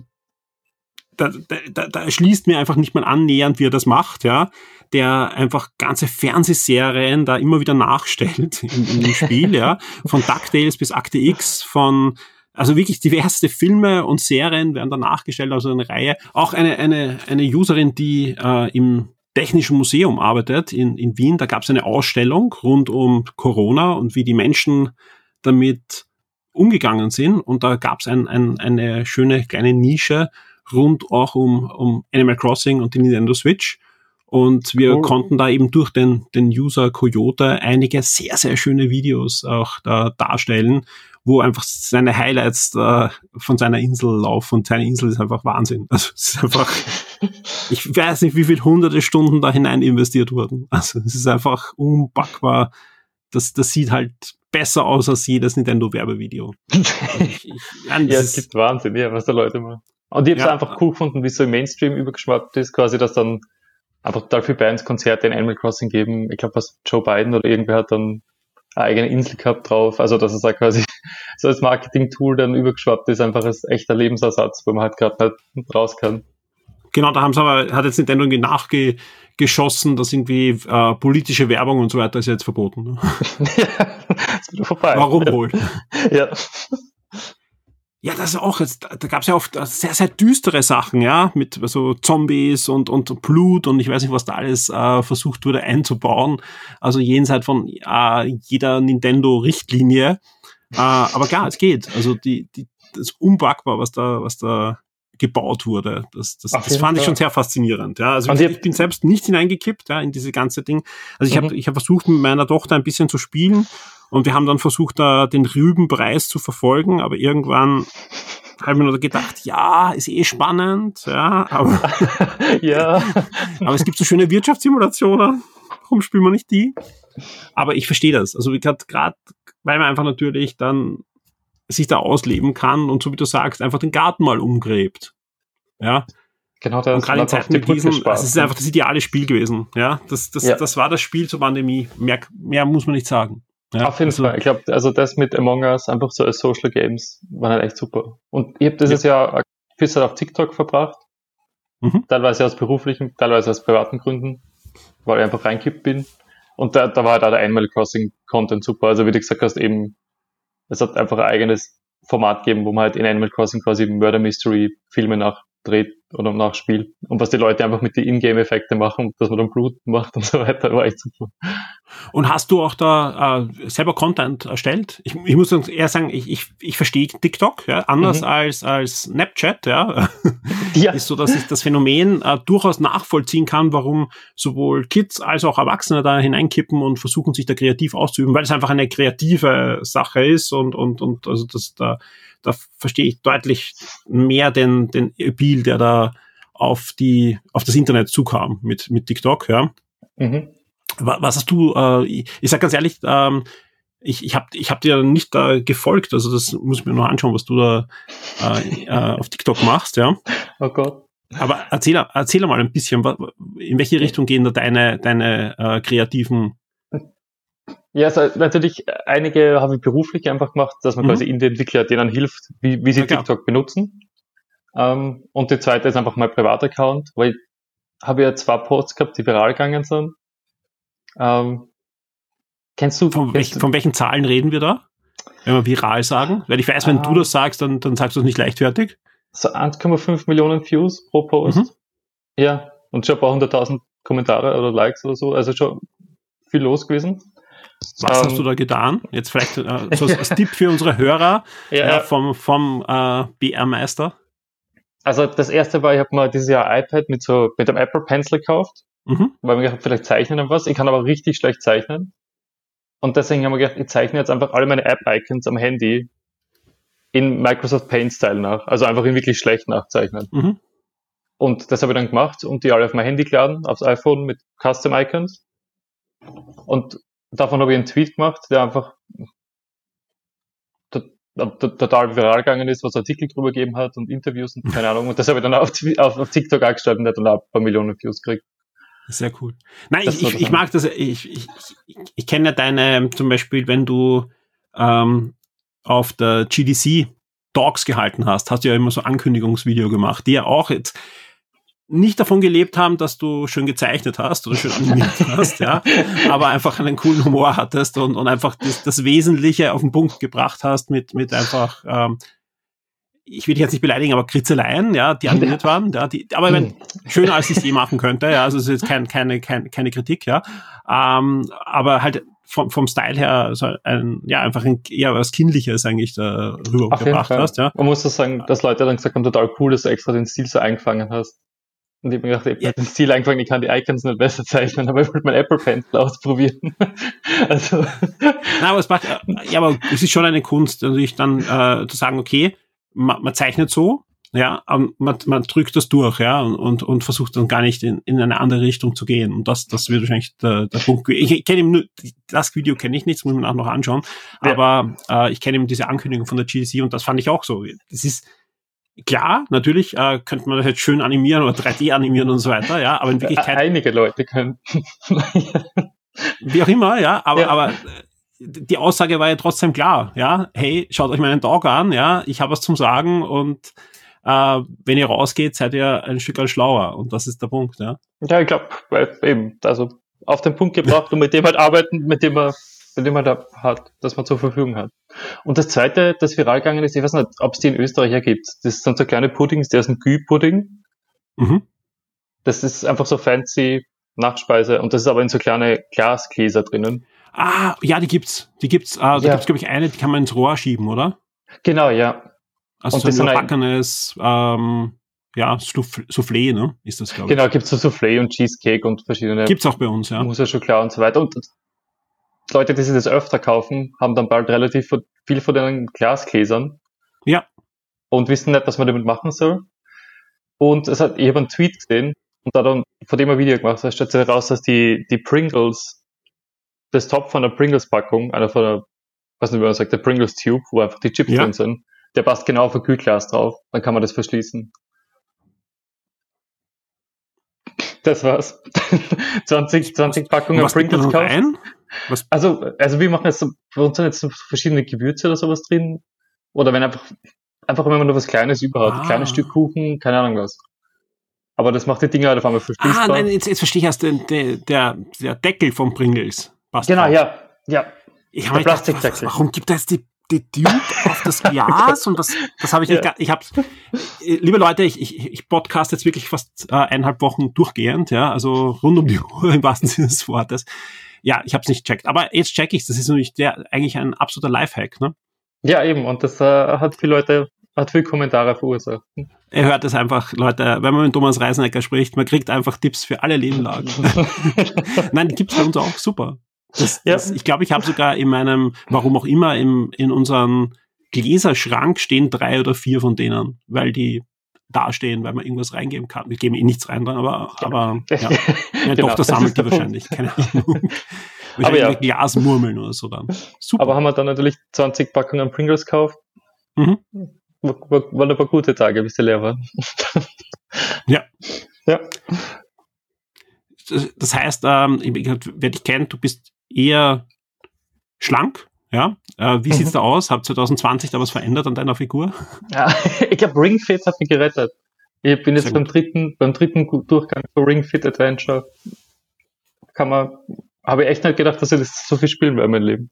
da, da, da schließt mir einfach nicht mal annähernd, wie er das macht, ja, der einfach ganze Fernsehserien da immer wieder nachstellt [laughs] in, in dem Spiel, ja, von DuckTales bis Akte X, von also wirklich diverse Filme und Serien werden da nachgestellt, also eine Reihe. Auch eine, eine, eine Userin, die äh, im Technischen Museum arbeitet in, in Wien, da gab es eine Ausstellung rund um Corona und wie die Menschen damit umgegangen sind. Und da gab es ein, ein, eine schöne kleine Nische rund auch um, um Animal Crossing und die Nintendo Switch. Und wir oh. konnten da eben durch den, den User Coyote einige sehr, sehr schöne Videos auch da darstellen, wo einfach seine Highlights äh, von seiner Insel laufen und seine Insel ist einfach Wahnsinn. Also es ist einfach, [laughs] ich weiß nicht, wie viele hunderte Stunden da hinein investiert wurden. Also es ist einfach unpackbar. Das, das sieht halt besser aus als jedes Nintendo-Werbevideo. [laughs] ja, es gibt Wahnsinn, ja, was da Leute machen. Und ich habe es ja. einfach cool gefunden, wie so im Mainstream übergeschwappt ist, quasi, dass dann einfach total viele Bands Konzerte in Animal Crossing geben. Ich glaube, was Joe Biden oder irgendwer hat dann eine eigene Insel gehabt drauf. Also, dass es da quasi so als Marketing-Tool dann übergeschwappt ist, einfach als echter Lebensersatz, wo man halt gerade nicht raus kann. Genau, da haben sie aber, hat jetzt Nintendo irgendwie nachgeschossen, dass irgendwie äh, politische Werbung und so weiter ist jetzt verboten. Ne? ja, [laughs] ist vorbei. Warum wohl? [laughs] Ja. Ja, das ist auch, jetzt, da gab es ja oft sehr, sehr düstere Sachen, ja, mit so also Zombies und, und Blut und ich weiß nicht, was da alles äh, versucht wurde einzubauen. Also jenseits von äh, jeder Nintendo-Richtlinie. Äh, aber klar, es geht. Also die, die, das ist unpackbar, was da, was da gebaut wurde. Das, das, das fand ich schon sehr faszinierend. Ja, also ich, ich, bin selbst nicht hineingekippt ja, in diese ganze Ding. Also ich mhm. habe ich hab versucht, mit meiner Tochter ein bisschen zu spielen und wir haben dann versucht, da den Rübenpreis zu verfolgen, aber irgendwann habe ich mir nur gedacht, ja, ist eh spannend, ja, aber, [laughs] ja. aber es gibt so schöne Wirtschaftssimulationen. Warum spielen wir nicht die? Aber ich verstehe das. Also gerade, weil man einfach natürlich dann sich da ausleben kann und so wie du sagst, einfach den Garten mal umgräbt. Ja. Genau das. Und gerade in Zeiten mit diesen, das ist einfach das ideale Spiel gewesen. Ja, das, das, ja. das war das Spiel zur Pandemie. Mehr, mehr muss man nicht sagen. Ja, Auf jeden also, Fall. Ich glaube, also das mit Among Us einfach so als Social Games war halt echt super. Und ich habe dieses ja. Jahr viel Zeit auf TikTok verbracht. Mhm. Teilweise aus beruflichen, teilweise aus privaten Gründen, weil ich einfach reinkippt bin. Und da, da war halt auch der Animal Crossing Content super. Also wie du gesagt hast, eben, es hat einfach ein eigenes Format gegeben, wo man halt in Animal Crossing quasi Murder Mystery Filme nachdreht oder nachspielt. Und was die Leute einfach mit den Ingame-Effekte machen, dass man dann Blut macht und so weiter, war echt super. Und hast du auch da äh, selber Content erstellt? Ich, ich muss eher sagen, ich, ich, ich verstehe TikTok, ja, anders mhm. als, als Snapchat, ja. [laughs] ja. Ist so, dass ich das Phänomen äh, durchaus nachvollziehen kann, warum sowohl Kids als auch Erwachsene da hineinkippen und versuchen, sich da kreativ auszuüben, weil es einfach eine kreative Sache ist und, und, und also das da, da verstehe ich deutlich mehr den, den Appeal, der da auf die, auf das Internet zukam mit, mit TikTok, ja. Mhm. Was hast du, äh, ich, ich sag ganz ehrlich, ähm, ich, ich habe ich hab dir nicht da gefolgt, also das muss ich mir noch anschauen, was du da äh, äh, auf TikTok machst, ja. Oh Gott. Aber erzähl, erzähl mal ein bisschen, in welche Richtung gehen da deine, deine äh, kreativen ja, also natürlich, einige habe ich beruflich einfach gemacht, dass man mhm. quasi Indie-Entwickler denen hilft, wie, wie sie ja, TikTok benutzen. Ähm, und die zweite ist einfach mein Privataccount, weil ich habe ja zwei Posts gehabt, die viral gegangen sind. Ähm, kennst du von, kennst welch, von welchen Zahlen reden wir da? Wenn wir viral sagen? Weil ich weiß, wenn ähm, du das sagst, dann, dann sagst du es nicht leichtfertig. So 1,5 Millionen Views pro Post. Mhm. Ja, und schon ein paar hunderttausend Kommentare oder Likes oder so. Also schon viel los gewesen. Was ähm, hast du da getan? Jetzt vielleicht äh, [laughs] so als Tipp für unsere Hörer ja, äh, vom, vom äh, BR-Meister. Also das erste war, ich habe mal dieses Jahr iPad mit so mit dem Apple Pencil gekauft, mhm. weil mir gedacht, vielleicht zeichnen und was. Ich kann aber richtig schlecht zeichnen. Und deswegen haben wir gedacht, ich zeichne jetzt einfach alle meine App-Icons am Handy in Microsoft Paint-Style nach. Also einfach in wirklich schlecht nachzeichnen. Mhm. Und das habe ich dann gemacht und die alle auf mein Handy geladen, aufs iPhone mit Custom Icons. Und davon habe ich einen Tweet gemacht, der einfach total viral gegangen ist, was Artikel drüber gegeben hat und Interviews und keine Ahnung. Und das habe ich dann auf, auf, auf TikTok angestellt und der hat dann auch ein paar Millionen Views gekriegt. Sehr cool. Nein, ich, ich, ich mag das. Ich, ich, ich, ich kenne ja deine, zum Beispiel, wenn du ähm, auf der GDC Talks gehalten hast, hast du ja immer so Ankündigungsvideo gemacht, die ja auch jetzt nicht davon gelebt haben, dass du schön gezeichnet hast oder schön animiert [laughs] hast, ja, aber einfach einen coolen Humor hattest und, und einfach das, das Wesentliche auf den Punkt gebracht hast mit, mit einfach, ähm, ich will dich jetzt nicht beleidigen, aber Kritzeleien, ja, die animiert [laughs] waren, ja, die, aber ich mein, schöner als ich es je machen könnte, ja, also es ist jetzt kein, keine, keine, keine Kritik, ja, ähm, aber halt vom, vom Style her so ein, ja, einfach ein, eher was Kindliches eigentlich da rübergebracht hast, ja. Man muss das sagen, dass Leute dann gesagt haben, total cool, dass du extra den Stil so eingefangen hast. Und ich habe mir gedacht, ich habe den Stil angefangen, ich kann die Icons nicht besser zeichnen, aber ich wollte mein Apple Pencil ausprobieren. [laughs] also. Na, aber es macht, ja, aber es ist schon eine Kunst, natürlich dann äh, zu sagen, okay, man, man zeichnet so, ja, man, man drückt das durch, ja, und, und, versucht dann gar nicht in, in eine andere Richtung zu gehen. Und das, das wird wahrscheinlich der, der Punkt. Ich, ich kenne ihm nur, das Video kenne ich nicht, das muss man auch noch anschauen. Ja. Aber äh, ich kenne ihm diese Ankündigung von der GDC und das fand ich auch so. Das ist, Klar, natürlich äh, könnte man das jetzt schön animieren oder 3D animieren und so weiter, ja, aber in Wirklichkeit. Einige Leute können. [laughs] wie auch immer, ja, aber, ja. aber äh, die Aussage war ja trotzdem klar, ja, hey, schaut euch meinen Dog an, ja, ich habe was zum Sagen und äh, wenn ihr rausgeht, seid ihr ein Stück schlauer und das ist der Punkt, ja. Ja, ich glaube, eben, also auf den Punkt gebracht und mit dem halt arbeiten, mit dem er mit dem man da hat, das man zur Verfügung hat. Und das zweite, das viral gegangen ist, ich weiß nicht, ob es die in Österreich gibt. Das sind so kleine Puddings, der ist ein Gü-Pudding. Mhm. Das ist einfach so fancy Nachspeise und das ist aber in so kleine Glasgläser drinnen. Ah, ja, die gibt's. Die gibt's. Ah, da ja. gibt's glaube ich eine, die kann man ins Rohr schieben, oder? Genau, ja. Also und so ein überbackenes, ähm, ja, Soufflé, ne? Ist das, glaube ich. Genau, gibt's so Soufflé und Cheesecake und verschiedene. Gibt's auch bei uns, ja. Muss ja schon klar und so weiter. Und Leute, die sich das öfter kaufen, haben dann bald relativ viel von den Glasgläsern. Ja. Und wissen nicht, was man damit machen soll. Und es hat, ich habe einen Tweet gesehen und da dann von dem ein Video gemacht, da stellt sich heraus, dass die, die Pringles, das Top von der Pringles-Packung, einer von der, was nicht, wie man sagt, der Pringles Tube, wo einfach die Chips ja. drin sind, der passt genau auf ein Kühlglas drauf. Dann kann man das verschließen. Das war's. [laughs] 20, 20 Packungen Pringles kaufen. Was? Also, also wir machen jetzt, bei uns sind jetzt verschiedene Gewürze oder sowas drin. Oder wenn einfach, einfach wenn man nur was Kleines überhaupt, ah. kleines Stück Kuchen, keine Ahnung was. Aber das macht die Dinger halt auf einmal verschließbar. Ah, nein, jetzt, jetzt verstehe ich erst den, der, der, Deckel vom Pringles. Passt genau, drauf. ja, ja. Ich habe Plastikdeckel. Warum gibt es die die Duke auf das [laughs] Glas und das, das habe ich nicht, ja. ich habe, liebe Leute, ich, ich, ich podcast jetzt wirklich fast äh, eineinhalb Wochen durchgehend, ja, also rund um die [laughs] Uhr im wahrsten Sinne des Wortes. Ja, ich habe es nicht checkt, aber jetzt check ich das ist nämlich der, eigentlich ein absoluter Lifehack, ne? Ja, eben, und das äh, hat viele Leute, hat viele Kommentare verursacht. Er hört es einfach, Leute, wenn man mit Thomas Reisenecker spricht, man kriegt einfach Tipps für alle Lebenlagen. [laughs] Nein, die gibt's bei uns auch, super. Das, ja. das, ich glaube, ich habe sogar in meinem, warum auch immer, im, in unserem Gläserschrank stehen drei oder vier von denen, weil die dastehen, weil man irgendwas reingeben kann. Wir geben eh nichts rein dran, aber, aber [laughs] ja. ja genau, doch, das sammelt die wahrscheinlich. Keine [laughs] Ahnung. aber ja. Glasmurmeln oder so dann. Super. Aber haben wir dann natürlich 20 Packungen Pringles gekauft. Mhm. War, waren ein paar gute Tage, bis die leer waren. [laughs] ja. Ja. Das heißt, ähm, wer dich kennt, du bist eher schlank, ja. Äh, wie mhm. sieht's da aus? Hat 2020 da was verändert an deiner Figur? [laughs] Ja, ich glaube, Ring Fit hat mich gerettet. Ich bin jetzt beim dritten, beim dritten Durchgang für Ring Fit Adventure. Kann man, habe ich echt nicht gedacht, dass ich das so viel spielen werde in meinem Leben.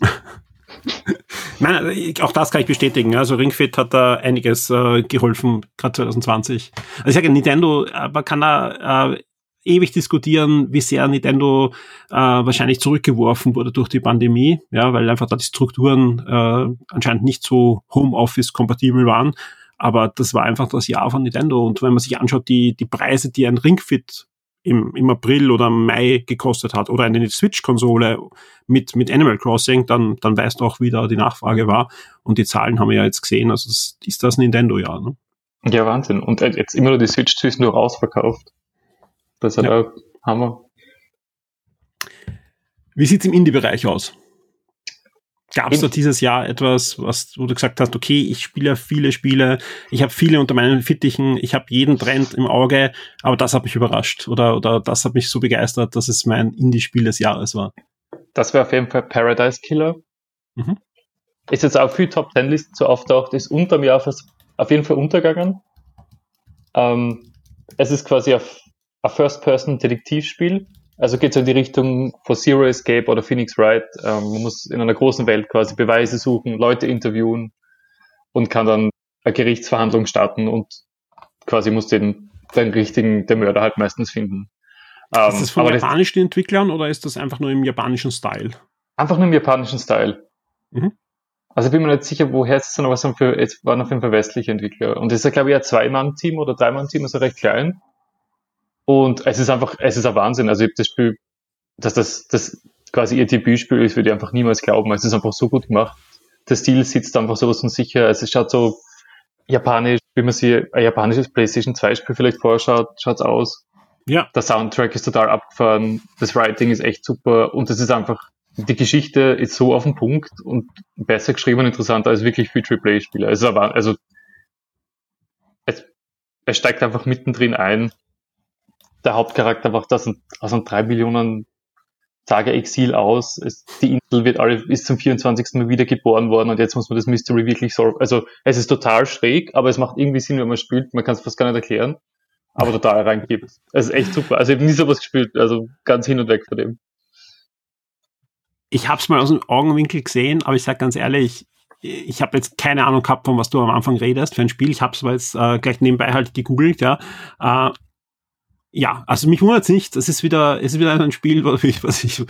[laughs] Nein, also auch das kann ich bestätigen. Also Ring Fit hat da einiges äh, geholfen, gerade 2020. Also ich sage, Nintendo, äh, man kann da äh, ewig diskutieren, wie sehr Nintendo äh, wahrscheinlich zurückgeworfen wurde durch die Pandemie, ja, weil einfach da die Strukturen äh, anscheinend nicht so Homeoffice-kompatibel waren. Aber das war einfach das Jahr von Nintendo. Und wenn man sich anschaut, die, die Preise, die ein Ringfit im, im April oder Mai gekostet hat oder eine Switch-Konsole mit, mit Animal Crossing, dann, dann weißt du auch, wie da die Nachfrage war. Und die Zahlen haben wir ja jetzt gesehen. Also das ist das Nintendo-Jahr. Ne? Ja, Wahnsinn. Und jetzt immer nur die Switch ist nur ausverkauft. Das hat ja. auch Hammer. Wie sieht's im Indie-Bereich aus? Gab es da dieses Jahr etwas, was wo du gesagt hast, okay, ich spiele viele Spiele, ich habe viele unter meinen Fittichen, ich habe jeden Trend im Auge, aber das hat mich überrascht oder, oder das hat mich so begeistert, dass es mein Indie-Spiel des Jahres war. Das wäre auf jeden Fall Paradise Killer. Mhm. Ist jetzt auch für Top Ten Listen so auftaucht, ist unterm Jahr auf jeden Fall untergegangen. Ähm, es ist quasi ein First-Person-Detektivspiel also geht es in die Richtung von Zero Escape oder Phoenix Wright. Ähm, man muss in einer großen Welt quasi Beweise suchen, Leute interviewen und kann dann eine Gerichtsverhandlung starten und quasi muss den, den richtigen, den Mörder halt meistens finden. Ähm, ist das von japanischen Entwicklern oder ist das einfach nur im japanischen Style? Einfach nur im japanischen Style. Mhm. Also bin mir nicht sicher, woher es was für, es waren auf jeden Fall westliche Entwickler. Und das ist ja, glaube ich, ein Zwei-Mann-Team oder Drei-Mann-Team, also recht klein. Und es ist einfach, es ist ein Wahnsinn. Also ich habe das Spiel, dass das, das quasi ihr Debütspiel ist, würde ich einfach niemals glauben. Es ist einfach so gut gemacht. Der Stil sitzt einfach sowas von sicher. Also es schaut so japanisch, wie man sich ein japanisches PlayStation 2 Spiel vielleicht vorschaut, schaut's aus. Ja. Der Soundtrack ist total abgefahren. Das Writing ist echt super. Und es ist einfach, die Geschichte ist so auf den Punkt und besser geschrieben und interessanter als wirklich für AAA-Spieler. Also, also es, es steigt einfach mittendrin ein der Hauptcharakter wacht aus einem, aus einem drei Millionen Tage Exil aus. Es, die Insel wird alle bis zum 24. Mal wieder geboren worden und jetzt muss man das Mystery wirklich solven. Also es ist total schräg, aber es macht irgendwie Sinn, wenn man spielt. Man kann es fast gar nicht erklären, aber total reingibt. Es ist echt super. Also ich habe nie sowas gespielt, also ganz hin und weg von dem. Ich habe es mal aus dem Augenwinkel gesehen, aber ich sage ganz ehrlich, ich habe jetzt keine Ahnung gehabt, von was du am Anfang redest für ein Spiel. Ich habe es jetzt äh, gleich nebenbei halt gegoogelt, ja. Äh, ja, also mich wundert es nicht. Es ist wieder, es ist wieder ein Spiel, wo, ich, was ich,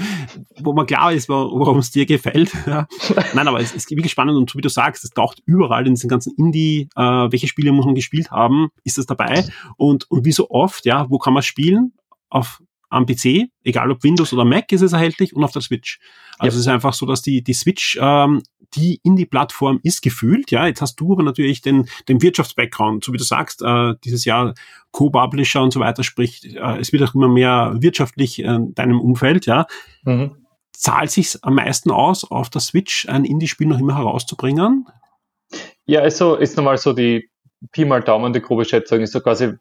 wo man klar ist, warum es dir gefällt. [laughs] Ja. Nein, aber es, ist wirklich spannend und wie du sagst, es taucht überall in diesen ganzen Indie, äh, welche Spiele muss man gespielt haben, ist das dabei. Und, und wie so oft, ja, wo kann man spielen? Auf am PC, egal ob Windows oder Mac, ist es erhältlich und auf der Switch. Also ja. es ist einfach so, dass die, die Switch ähm, die in die Plattform ist gefühlt. Ja, jetzt hast du aber natürlich den, den Wirtschaftsbackground, so wie du sagst, äh, dieses Jahr Co-Publisher und so weiter, sprich, äh, es wird auch immer mehr wirtschaftlich in deinem Umfeld, ja. Mhm. Zahlt sich am meisten aus, auf der Switch ein Indie-Spiel noch immer herauszubringen? Ja, also ist normal so die Pi mal Daumen, die grobe Schätzung ist so quasi,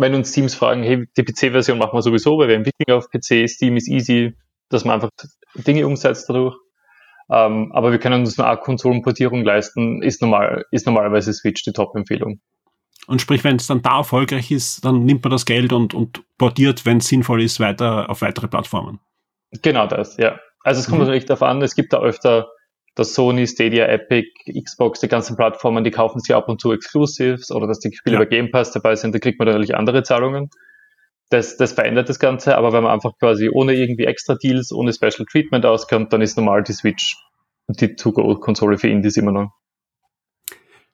wenn uns Teams fragen, hey, die PC-Version machen wir sowieso, weil wir entwickeln auf PC, Steam ist easy, dass man einfach Dinge umsetzt dadurch. Ähm, aber wir können uns eine Konsolenportierung leisten, ist, normal, ist normalerweise Switch die Top-Empfehlung. Und sprich, wenn es dann da erfolgreich ist, dann nimmt man das Geld und, und portiert, wenn es sinnvoll ist, weiter auf weitere Plattformen. Genau das, ja. Also es kommt mhm. natürlich darauf an, es gibt da öfter das Sony, Stadia, Epic, Xbox, die ganzen Plattformen, die kaufen sich ab und zu Exclusives oder dass die Spiele ja. bei Game Pass dabei sind, da kriegt man natürlich andere Zahlungen. Das, das verändert das Ganze, aber wenn man einfach quasi ohne irgendwie extra Deals, ohne Special Treatment auskommt, dann ist normal die Switch die To-Go-Konsole für Indies immer noch.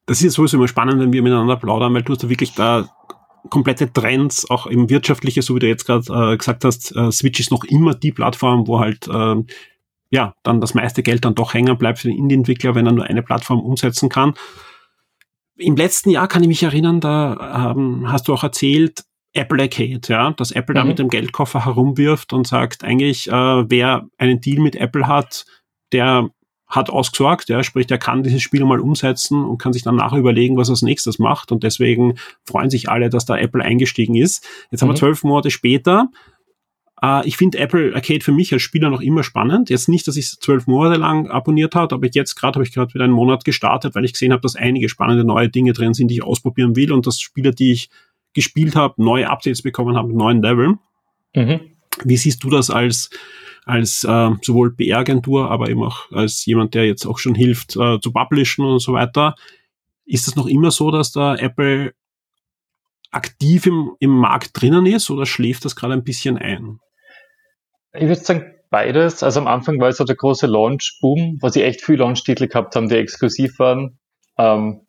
Das ist ja sowieso immer spannend, wenn wir miteinander plaudern, weil du hast da wirklich da komplette Trends, auch im wirtschaftliche, so wie du jetzt gerade äh, gesagt hast, äh, Switch ist noch immer die Plattform, wo halt äh, ja dann das meiste Geld dann doch hängen bleibt für den Indie-Entwickler, wenn er nur eine Plattform umsetzen kann. Im letzten Jahr kann ich mich erinnern, da ähm, hast du auch erzählt, Apple Arcade, ja, dass Apple mhm. da mit dem Geldkoffer herumwirft und sagt, eigentlich, äh, wer einen Deal mit Apple hat, der hat ausgesorgt, ja, sprich, der kann dieses Spiel mal umsetzen und kann sich dann nachher überlegen, was er als nächstes macht. Und deswegen freuen sich alle, dass da Apple eingestiegen ist. Jetzt mhm. haben wir mhm. zwölf Monate später. Äh, ich finde Apple Arcade für mich als Spieler noch immer spannend. Jetzt nicht, dass ich es zwölf Monate lang abonniert habe, aber jetzt gerade habe ich gerade wieder einen Monat gestartet, weil ich gesehen habe, dass einige spannende neue Dinge drin sind, die ich ausprobieren will und dass Spieler, die ich gespielt habe, neue Updates bekommen habe, neuen Level. Mhm. Wie siehst du das als, als äh, sowohl PR-Agentur, aber eben auch als jemand, der jetzt auch schon hilft äh, zu publishen und so weiter? Ist es noch immer so, dass da Apple aktiv im, im Markt drinnen ist oder schläft das gerade ein bisschen ein? Ich würde sagen, beides. Also am Anfang war es so der große Launch-Boom, wo sie echt viel Launch-Titel gehabt haben, die exklusiv waren, ähm,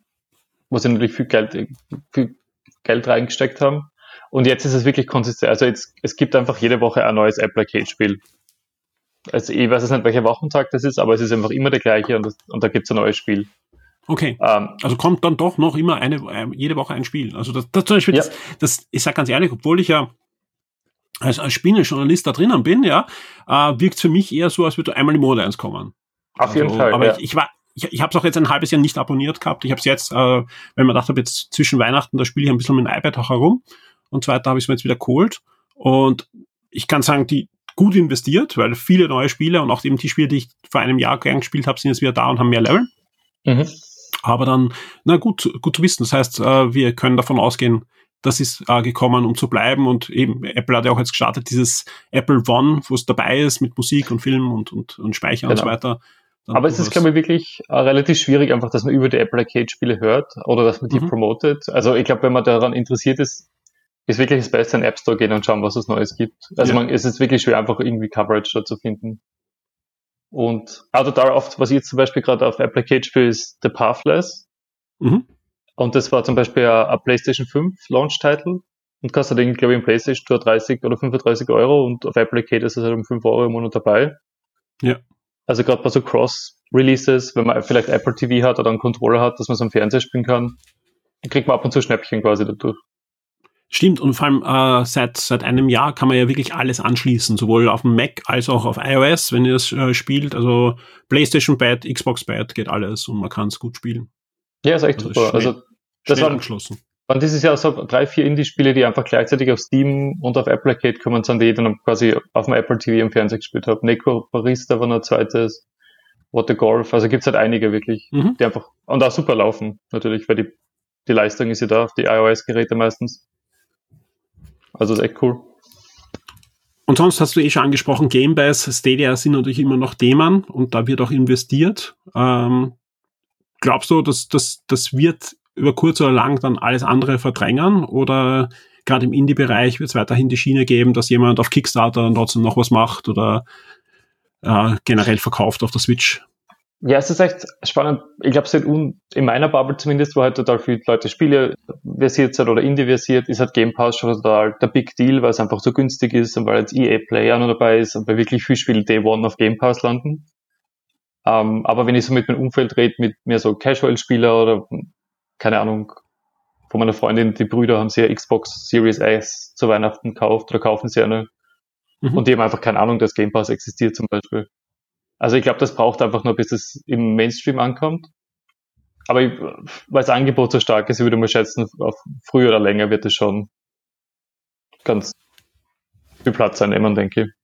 wo sie natürlich viel Geld, viel Geld reingesteckt haben. Und jetzt ist es wirklich konsistent. Also jetzt, es gibt einfach jede Woche ein neues Apple Arcade-Spiel. Also ich weiß jetzt nicht, welcher Wochentag das ist, aber es ist einfach immer der gleiche und, das, und da gibt es ein neues Spiel. Okay. Ähm, also kommt dann doch noch immer eine, äh, jede Woche ein Spiel. Also das, das zum Beispiel, ja. das, das, ich sag ganz ehrlich, obwohl ich ja als, als Spielejournalist da drinnen bin, ja, äh, wirkt für mich eher so, als würde einmal im Monat eins kommen. Auf jeden Also, Fall. Aber ja. ich, ich war, ich, ich habe es auch jetzt ein halbes Jahr nicht abonniert gehabt. Ich habe es jetzt, äh, wenn man dachte, jetzt zwischen Weihnachten, da spiele ich ein bisschen mit dem iPad auch herum. Und so weiter habe ich es mir jetzt wieder geholt. Und ich kann sagen, die gut investiert, weil viele neue Spiele und auch eben die Spiele, die ich vor einem Jahr gern gespielt habe, sind jetzt wieder da und haben mehr Level. Mhm. Aber dann, na gut, gut zu wissen. Das heißt, äh, wir können davon ausgehen, das ist äh, gekommen, um zu bleiben. Und eben, Apple hat ja auch jetzt gestartet, dieses Apple One, wo es dabei ist mit Musik und Film und, und, und Speicher und so Genau. weiter. Dann Aber es ist, glaube ich, wirklich äh, relativ schwierig, einfach, dass man über die Apple Arcade-Spiele hört oder dass man die Mhm. promotet. Also ich glaube, wenn man daran interessiert ist, ist wirklich das Beste, in den App Store gehen und schauen, was es Neues gibt. Also Ja. man, es ist wirklich schwer, einfach irgendwie Coverage da zu finden. Und auch total oft, was ich jetzt zum Beispiel gerade auf Apple Arcade spiele, ist The Pathless. Mhm. Und das war zum Beispiel ein, PlayStation 5 Launch-Title. Und kostet den, glaube ich, im PlayStation Store 30 oder 35 Euro und auf Apple Arcade ist es halt um 5 Euro im Monat dabei. Ja. Also gerade bei so Cross-Releases, wenn man vielleicht Apple TV hat oder einen Controller hat, dass man so am Fernseher spielen kann, dann kriegt man ab und zu Schnäppchen quasi dadurch. Stimmt, und vor allem äh, seit, seit einem Jahr kann man ja wirklich alles anschließen, sowohl auf dem Mac als auch auf iOS, wenn ihr es äh, spielt. Also PlayStation Bad, Xbox Bad, geht alles und man kann es gut spielen. Ja, ist echt Also super. schnell- Also das waren, angeschlossen. waren dieses Jahr so drei, vier Indie-Spiele, die einfach gleichzeitig auf Steam und auf Apple Arcade kommen sind, die ich dann quasi auf dem Apple TV im Fernsehen gespielt habe. Necro Barista war noch ein zweites, What the Golf, also gibt's halt einige wirklich, Mhm. die einfach, und auch super laufen, natürlich, weil die, die Leistung ist ja da auf die iOS-Geräte meistens. Also ist echt cool. Und sonst hast du eh schon angesprochen, Game Pass, Stadia sind natürlich immer noch Themen und da wird auch investiert. Ähm, glaubst du, dass dass das wird über kurz oder lang dann alles andere verdrängen oder gerade im Indie-Bereich wird es weiterhin die Schiene geben, dass jemand auf Kickstarter dann trotzdem noch was macht oder äh, generell verkauft auf der Switch? Ja, es ist echt spannend. Ich glaube, seit un in meiner Bubble zumindest, wo halt total viele Leute Spiele versiert sind oder Indie versiert, ist halt Game Pass schon total der Big Deal, weil es einfach so günstig ist und weil jetzt EA Player noch dabei ist und weil wirklich viele Spiele Day One auf Game Pass landen. Ähm, aber wenn ich so mit meinem Umfeld rede, mit mehr so Casual-Spieler oder keine Ahnung, von meiner Freundin, die Brüder haben sich ja Xbox Series S zu Weihnachten gekauft oder kaufen sie eine. Mhm. Und die haben einfach keine Ahnung, dass Game Pass existiert zum Beispiel. Also ich glaube, das braucht einfach nur, bis es im Mainstream ankommt. Aber ich, weil das Angebot so stark ist, ich würde mal schätzen, auf früher oder länger wird es schon ganz viel Platz einnehmen, denke ich.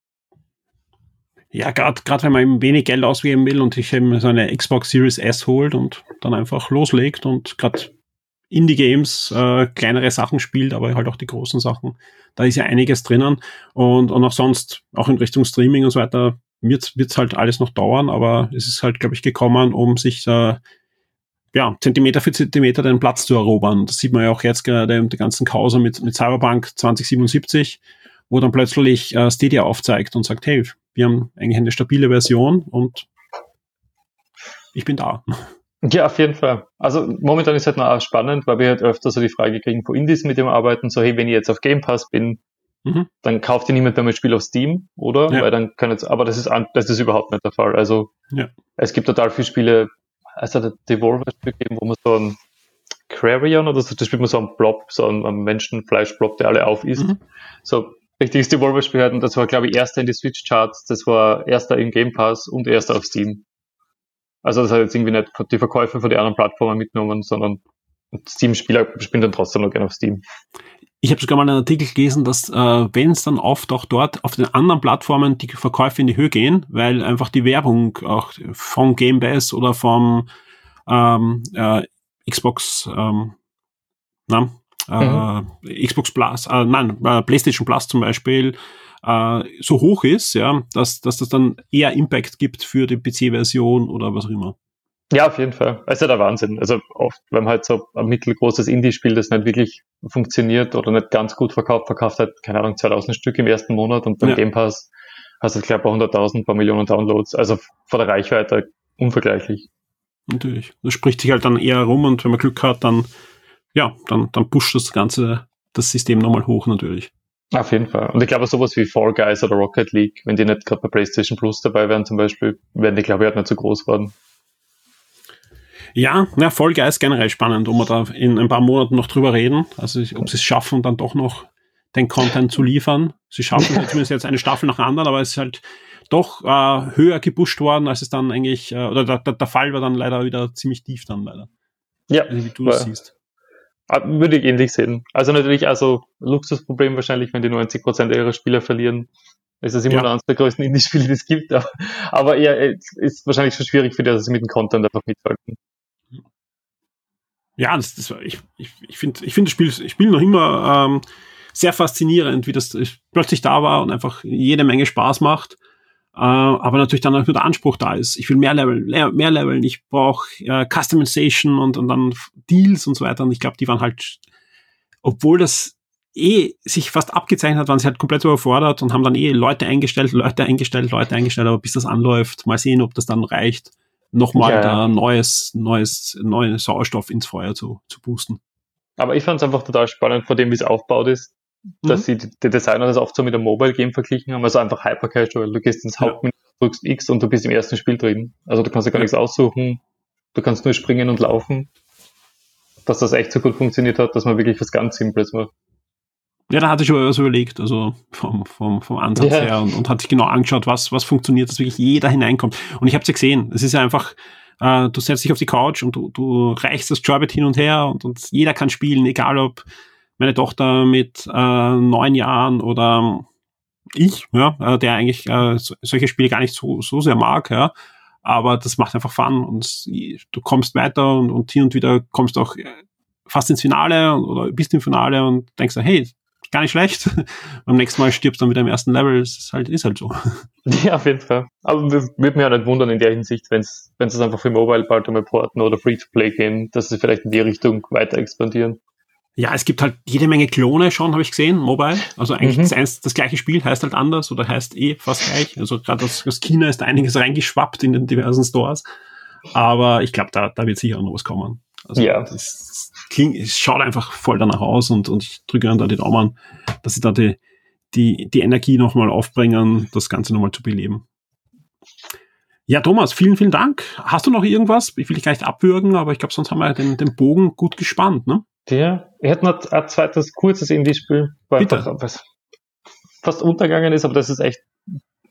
Ja, gerade wenn man eben wenig Geld ausgeben will und sich eben so eine Xbox Series S holt und dann einfach loslegt und gerade Indie-Games äh, kleinere Sachen spielt, aber halt auch die großen Sachen. Da ist ja einiges drinnen und, und auch sonst, auch in Richtung Streaming und so weiter, wird es halt alles noch dauern, aber es ist halt, glaube ich, gekommen, um sich äh, ja, Zentimeter für Zentimeter den Platz zu erobern. Das sieht man ja auch jetzt gerade im ganzen Causa mit, mit Cyberpunk 2077, wo dann plötzlich äh, Stadia aufzeigt und sagt, hey, wir haben eigentlich eine stabile Version und ich bin da. Ja, auf jeden Fall. Also momentan ist halt noch auch spannend, weil wir halt öfter so die Frage kriegen von Indies mit dem arbeiten, so hey, wenn ich jetzt auf Game Pass bin, Mhm. dann kauft ihr niemand mehr mein Spiel auf Steam, oder? Ja. Weil dann kann jetzt, aber das ist das ist überhaupt nicht der Fall. Also Ja. es gibt total viele Spiele, es hat ein Devolver-Spiel gegeben, wo man so ein Clarion oder so, da spielt man so einen Blob, so einen, einen Menschenfleischblob, der alle auf ist. Mhm. So richtiges Devolver-Spiel hat und das war, glaube ich, erster in die Switch-Charts, das war erster im Game Pass und erster auf Steam. Also das hat jetzt irgendwie nicht die Verkäufe von den anderen Plattformen mitgenommen, sondern Steam-Spieler spielen dann trotzdem noch gerne auf Steam. Ich habe sogar mal einen Artikel gelesen, dass äh, wenn es dann oft auch dort auf den anderen Plattformen die Verkäufe in die Höhe gehen, weil einfach die Werbung auch vom Game Pass oder vom ähm, äh, Xbox ähm, na, äh, Xbox Plus, äh, nein, äh, PlayStation Plus zum Beispiel so hoch ist, ja, dass, dass das dann eher Impact gibt für die PC-Version oder was auch immer. Ja, auf jeden Fall. Es ist ja der Wahnsinn. Also oft, wenn man halt so ein mittelgroßes Indie-Spiel, das nicht wirklich funktioniert oder nicht ganz gut verkauft, verkauft halt, keine Ahnung, 2000 Stück im ersten Monat und beim Ja. Game Pass hast du gleich ein paar hunderttausend, ein paar Millionen Downloads. Also von der Reichweite unvergleichlich. Natürlich. Das spricht sich halt dann eher rum und wenn man Glück hat, dann, ja, dann, dann pusht das Ganze, das System nochmal hoch natürlich. Auf jeden Fall. Und ich glaube, sowas wie Fall Guys oder Rocket League, wenn die nicht gerade bei PlayStation Plus dabei wären zum Beispiel, wären die, glaube ich, halt nicht so groß worden. Ja, na, Folge ist generell spannend, ob wir da in ein paar Monaten noch drüber reden. Also, ob sie es schaffen, dann doch noch den Content zu liefern. Sie schaffen es [laughs] zumindest jetzt eine Staffel nach der anderen, aber es ist halt doch äh, höher gepusht worden, als es dann eigentlich, äh, oder der, der, der Fall war dann leider wieder ziemlich tief dann leider. Ja, wie du das siehst. Ah, würde ich ähnlich sehen. Also natürlich, also Luxusproblem wahrscheinlich, wenn die 90% ihrer Spieler verlieren. Ist das immer ja. noch eines der größten Indie-Spiele, die es gibt. Aber, aber ja, ist wahrscheinlich schon schwierig für die, dass sie mit dem Content einfach mithalten. Ja, das, das, ich, ich, ich finde ich finde das Spiel, ich spiele noch immer ähm, sehr faszinierend, wie das plötzlich da war und einfach jede Menge Spaß macht. Äh, aber natürlich dann auch nur der Anspruch da ist. Ich will mehr Level, mehr Leveln, ich brauche äh, Customization und, und dann Deals und so weiter. Und ich glaube, die waren halt, obwohl das eh sich fast abgezeichnet hat, waren sie halt komplett überfordert und haben dann eh Leute eingestellt, Leute eingestellt, Leute eingestellt, aber bis das anläuft, mal sehen, ob das dann reicht, nochmal ja. da neues, neues, neuen Sauerstoff ins Feuer zu, zu boosten. Aber ich fand es einfach total spannend, vor dem, wie es aufgebaut ist dass mhm. sie die Designer das oft so mit einem Mobile Game verglichen haben, also einfach hyper casual. Du gehst ins Hauptmenü, drückst X und du bist im ersten Spiel drin. Also du kannst ja gar nichts aussuchen, du kannst nur springen und laufen. Dass das echt so gut funktioniert hat, dass man wirklich was ganz Simples macht. Ja, da hatte ich aber so überlegt, also vom, vom, vom Ansatz ja. her und, und hat sich genau angeschaut, was, was funktioniert, dass wirklich jeder hineinkommt. Und ich habe es ja gesehen, es ist ja einfach, äh, du setzt dich auf die Couch und du, du reichst das Jorbit hin und her und, und jeder kann spielen, egal ob meine Tochter mit äh, neun Jahren oder ich, ja, äh, der eigentlich äh, solche Spiele gar nicht so, so sehr mag, ja. Aber das macht einfach Fun und du kommst weiter und, und hin und wieder kommst auch äh, fast ins Finale oder bist im Finale und denkst, hey, gar nicht schlecht. [laughs] Beim nächsten Mal stirbst du dann wieder im ersten Level. Es ist halt, ist halt so. [laughs] Ja, auf jeden Fall. Aber würde mich ja nicht wundern in der Hinsicht, wenn es einfach für Mobile bald einmal porten oder Free-to-Play gehen, dass sie vielleicht in die Richtung weiter expandieren. Ja, es gibt halt jede Menge Klone schon, habe ich gesehen, mobile. Also eigentlich mhm. das, eins, das gleiche Spiel heißt halt anders oder heißt eh fast gleich. Also gerade aus, aus China ist da einiges reingeschwappt in den diversen Stores. Aber ich glaube, da, da wird sicher auch noch was kommen. Also ja. das klingt, es schaut einfach voll danach aus und, und ich drücke dann da die Daumen, dass sie da die, die, die Energie nochmal aufbringen, das Ganze nochmal zu beleben. Ja, Thomas, vielen, vielen Dank. Hast du noch irgendwas? Ich will dich gar nicht abwürgen, aber ich glaube, sonst haben wir den, den Bogen gut gespannt, ne? Ja, ich hätte noch ein zweites kurzes Indie-Spiel, was fast untergegangen ist, aber das ist echt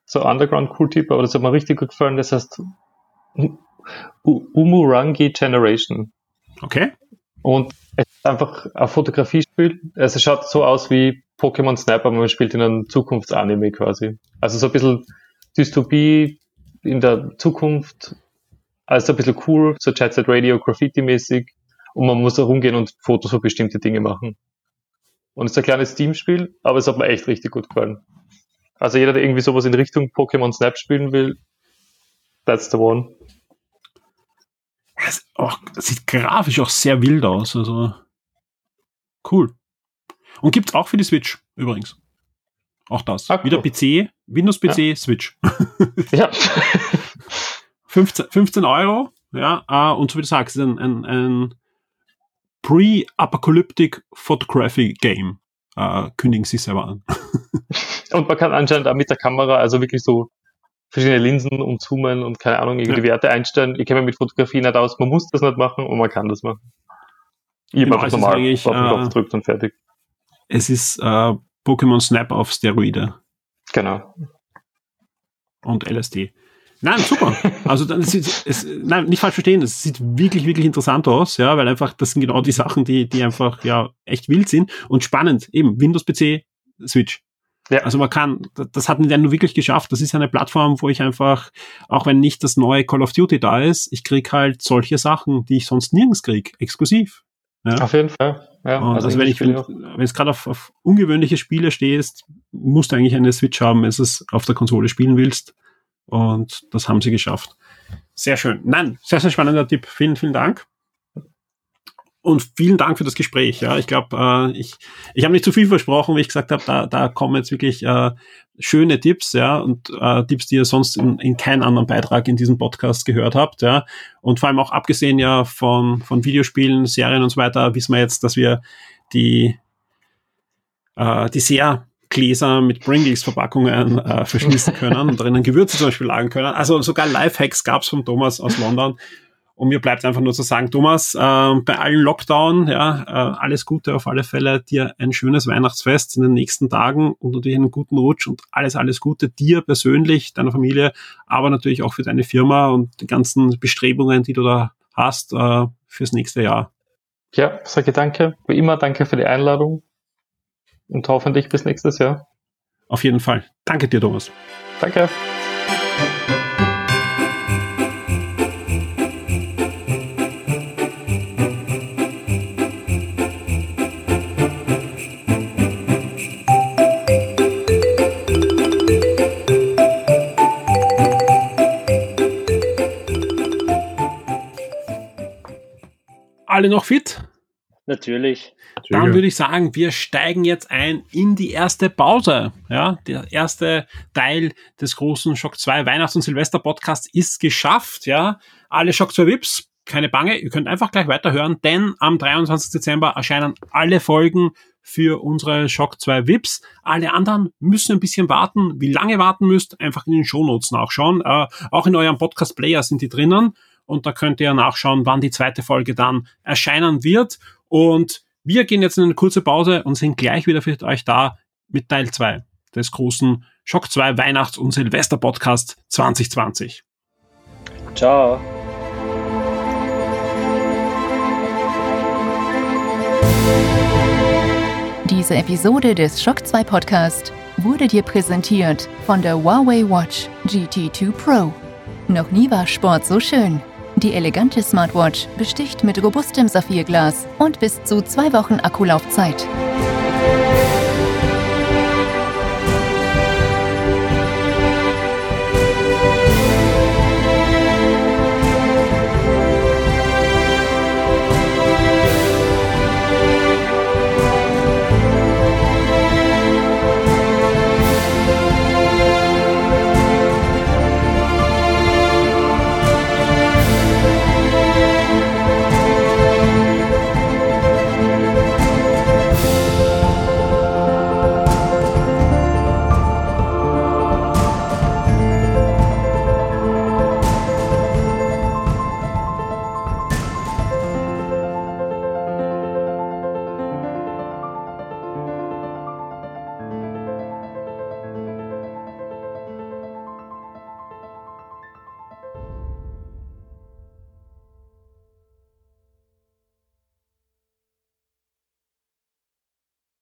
so Underground-Cool-Typ, aber das hat mir richtig gut gefallen. Das heißt Umurangi Generation. Okay. Und es ist einfach ein Fotografiespiel. Also es schaut so aus wie Pokémon Snap, aber man spielt in einem Zukunftsanime quasi. Also so ein bisschen Dystopie in der Zukunft. Also ein bisschen cool, so Jet Set Radio, Graffiti-mäßig und man muss da rumgehen und Fotos für bestimmte Dinge machen. Und es ist ein kleines Teamspiel, aber es hat mir echt richtig gut gefallen. Also jeder, der irgendwie sowas in Richtung Pokémon Snap spielen will, that's the one. Es auch, sieht grafisch auch sehr wild aus, also cool. Und gibt's auch für die Switch übrigens. Auch das. Cool. Wieder PC, Windows PC, ja. Switch. [laughs] ja. 15, 15 Euro, ja, uh, und so wie du sagst, ein, ein, ein Pre-Apocalyptic Photography Game. Äh, kündigen sie selber an. [laughs] und man kann anscheinend auch mit der Kamera, also wirklich so verschiedene Linsen und zoomen und keine Ahnung, irgendwie ja. Werte einstellen. Ich kenne mich mit Fotografie nicht aus. Man muss das nicht machen und man kann das machen. Ich genau, einfach normal auf den Knopf gedrückt und fertig. Es ist äh, Pokémon Snap auf Steroide. Genau. Und LSD. Nein, super. Also dann ist es, nein, nicht falsch verstehen, es sieht wirklich, wirklich interessant aus, ja, weil einfach das sind genau die Sachen, die, die einfach ja echt wild sind und spannend. Eben Windows PC, Switch. Ja. Also man kann, das hat Nintendo wirklich geschafft. Das ist eine Plattform, wo ich einfach, auch wenn nicht das neue Call of Duty da ist, ich krieg halt solche Sachen, die ich sonst nirgends krieg, exklusiv. Ja. Auf jeden Fall. Ja, also, also wenn ich, wenn es gerade auf, auf ungewöhnliche Spiele stehst, musst du eigentlich eine Switch haben, wenn du es auf der Konsole spielen willst. Und das haben sie geschafft. Sehr schön. Nein, sehr, sehr spannender Tipp. Vielen, vielen Dank. Und vielen Dank für das Gespräch. Ja, ich glaube, äh, ich, ich habe nicht zu viel versprochen, wie ich gesagt habe, da, da kommen jetzt wirklich äh, schöne Tipps, ja, und äh, Tipps, die ihr sonst in, in keinem anderen Beitrag in diesem Podcast gehört habt, ja. Und vor allem auch abgesehen ja von, von Videospielen, Serien und so weiter, wissen wir jetzt, dass wir die, äh, die sehr Gläser mit Pringles-Verpackungen äh, verschließen können und drinnen Gewürze zum Beispiel lagern können. Also sogar Lifehacks gab es von Thomas aus London. Und mir bleibt einfach nur zu sagen, Thomas, äh, bei allen Lockdown, ja, äh, alles Gute auf alle Fälle, dir ein schönes Weihnachtsfest in den nächsten Tagen und natürlich einen guten Rutsch und alles, alles Gute dir persönlich, deiner Familie, aber natürlich auch für deine Firma und die ganzen Bestrebungen, die du da hast äh, fürs nächste Jahr. Ja, sage danke. Wie immer danke für die Einladung und hoffentlich bis nächstes Jahr. Auf jeden Fall. Danke dir, Thomas. Danke. Alle noch fit? Natürlich. Dann würde ich sagen, wir steigen jetzt ein in die erste Pause. Ja, der erste Teil des großen Shock 2 Weihnachts- und Silvester Podcasts ist geschafft. Ja, alle Shock 2 Vips, keine Bange, ihr könnt einfach gleich weiterhören, denn am 23. Dezember erscheinen alle Folgen für unsere Shock 2 Vips. Alle anderen müssen ein bisschen warten. Wie lange warten müsst, einfach in den Shownotes nachschauen. Äh, auch in eurem Podcast Player sind die drinnen und da könnt ihr nachschauen, wann die zweite Folge dann erscheinen wird. Und wir gehen jetzt in eine kurze Pause und sind gleich wieder für euch da mit Teil 2 des großen Schock 2 Weihnachts- und Silvester Podcast 2020. Ciao. Diese Episode des Shock 2 Podcast wurde dir präsentiert von der Huawei Watch GT2 Pro. Noch nie war Sport so schön. Die elegante Smartwatch besticht mit robustem Saphirglas und bis zu zwei Wochen Akkulaufzeit.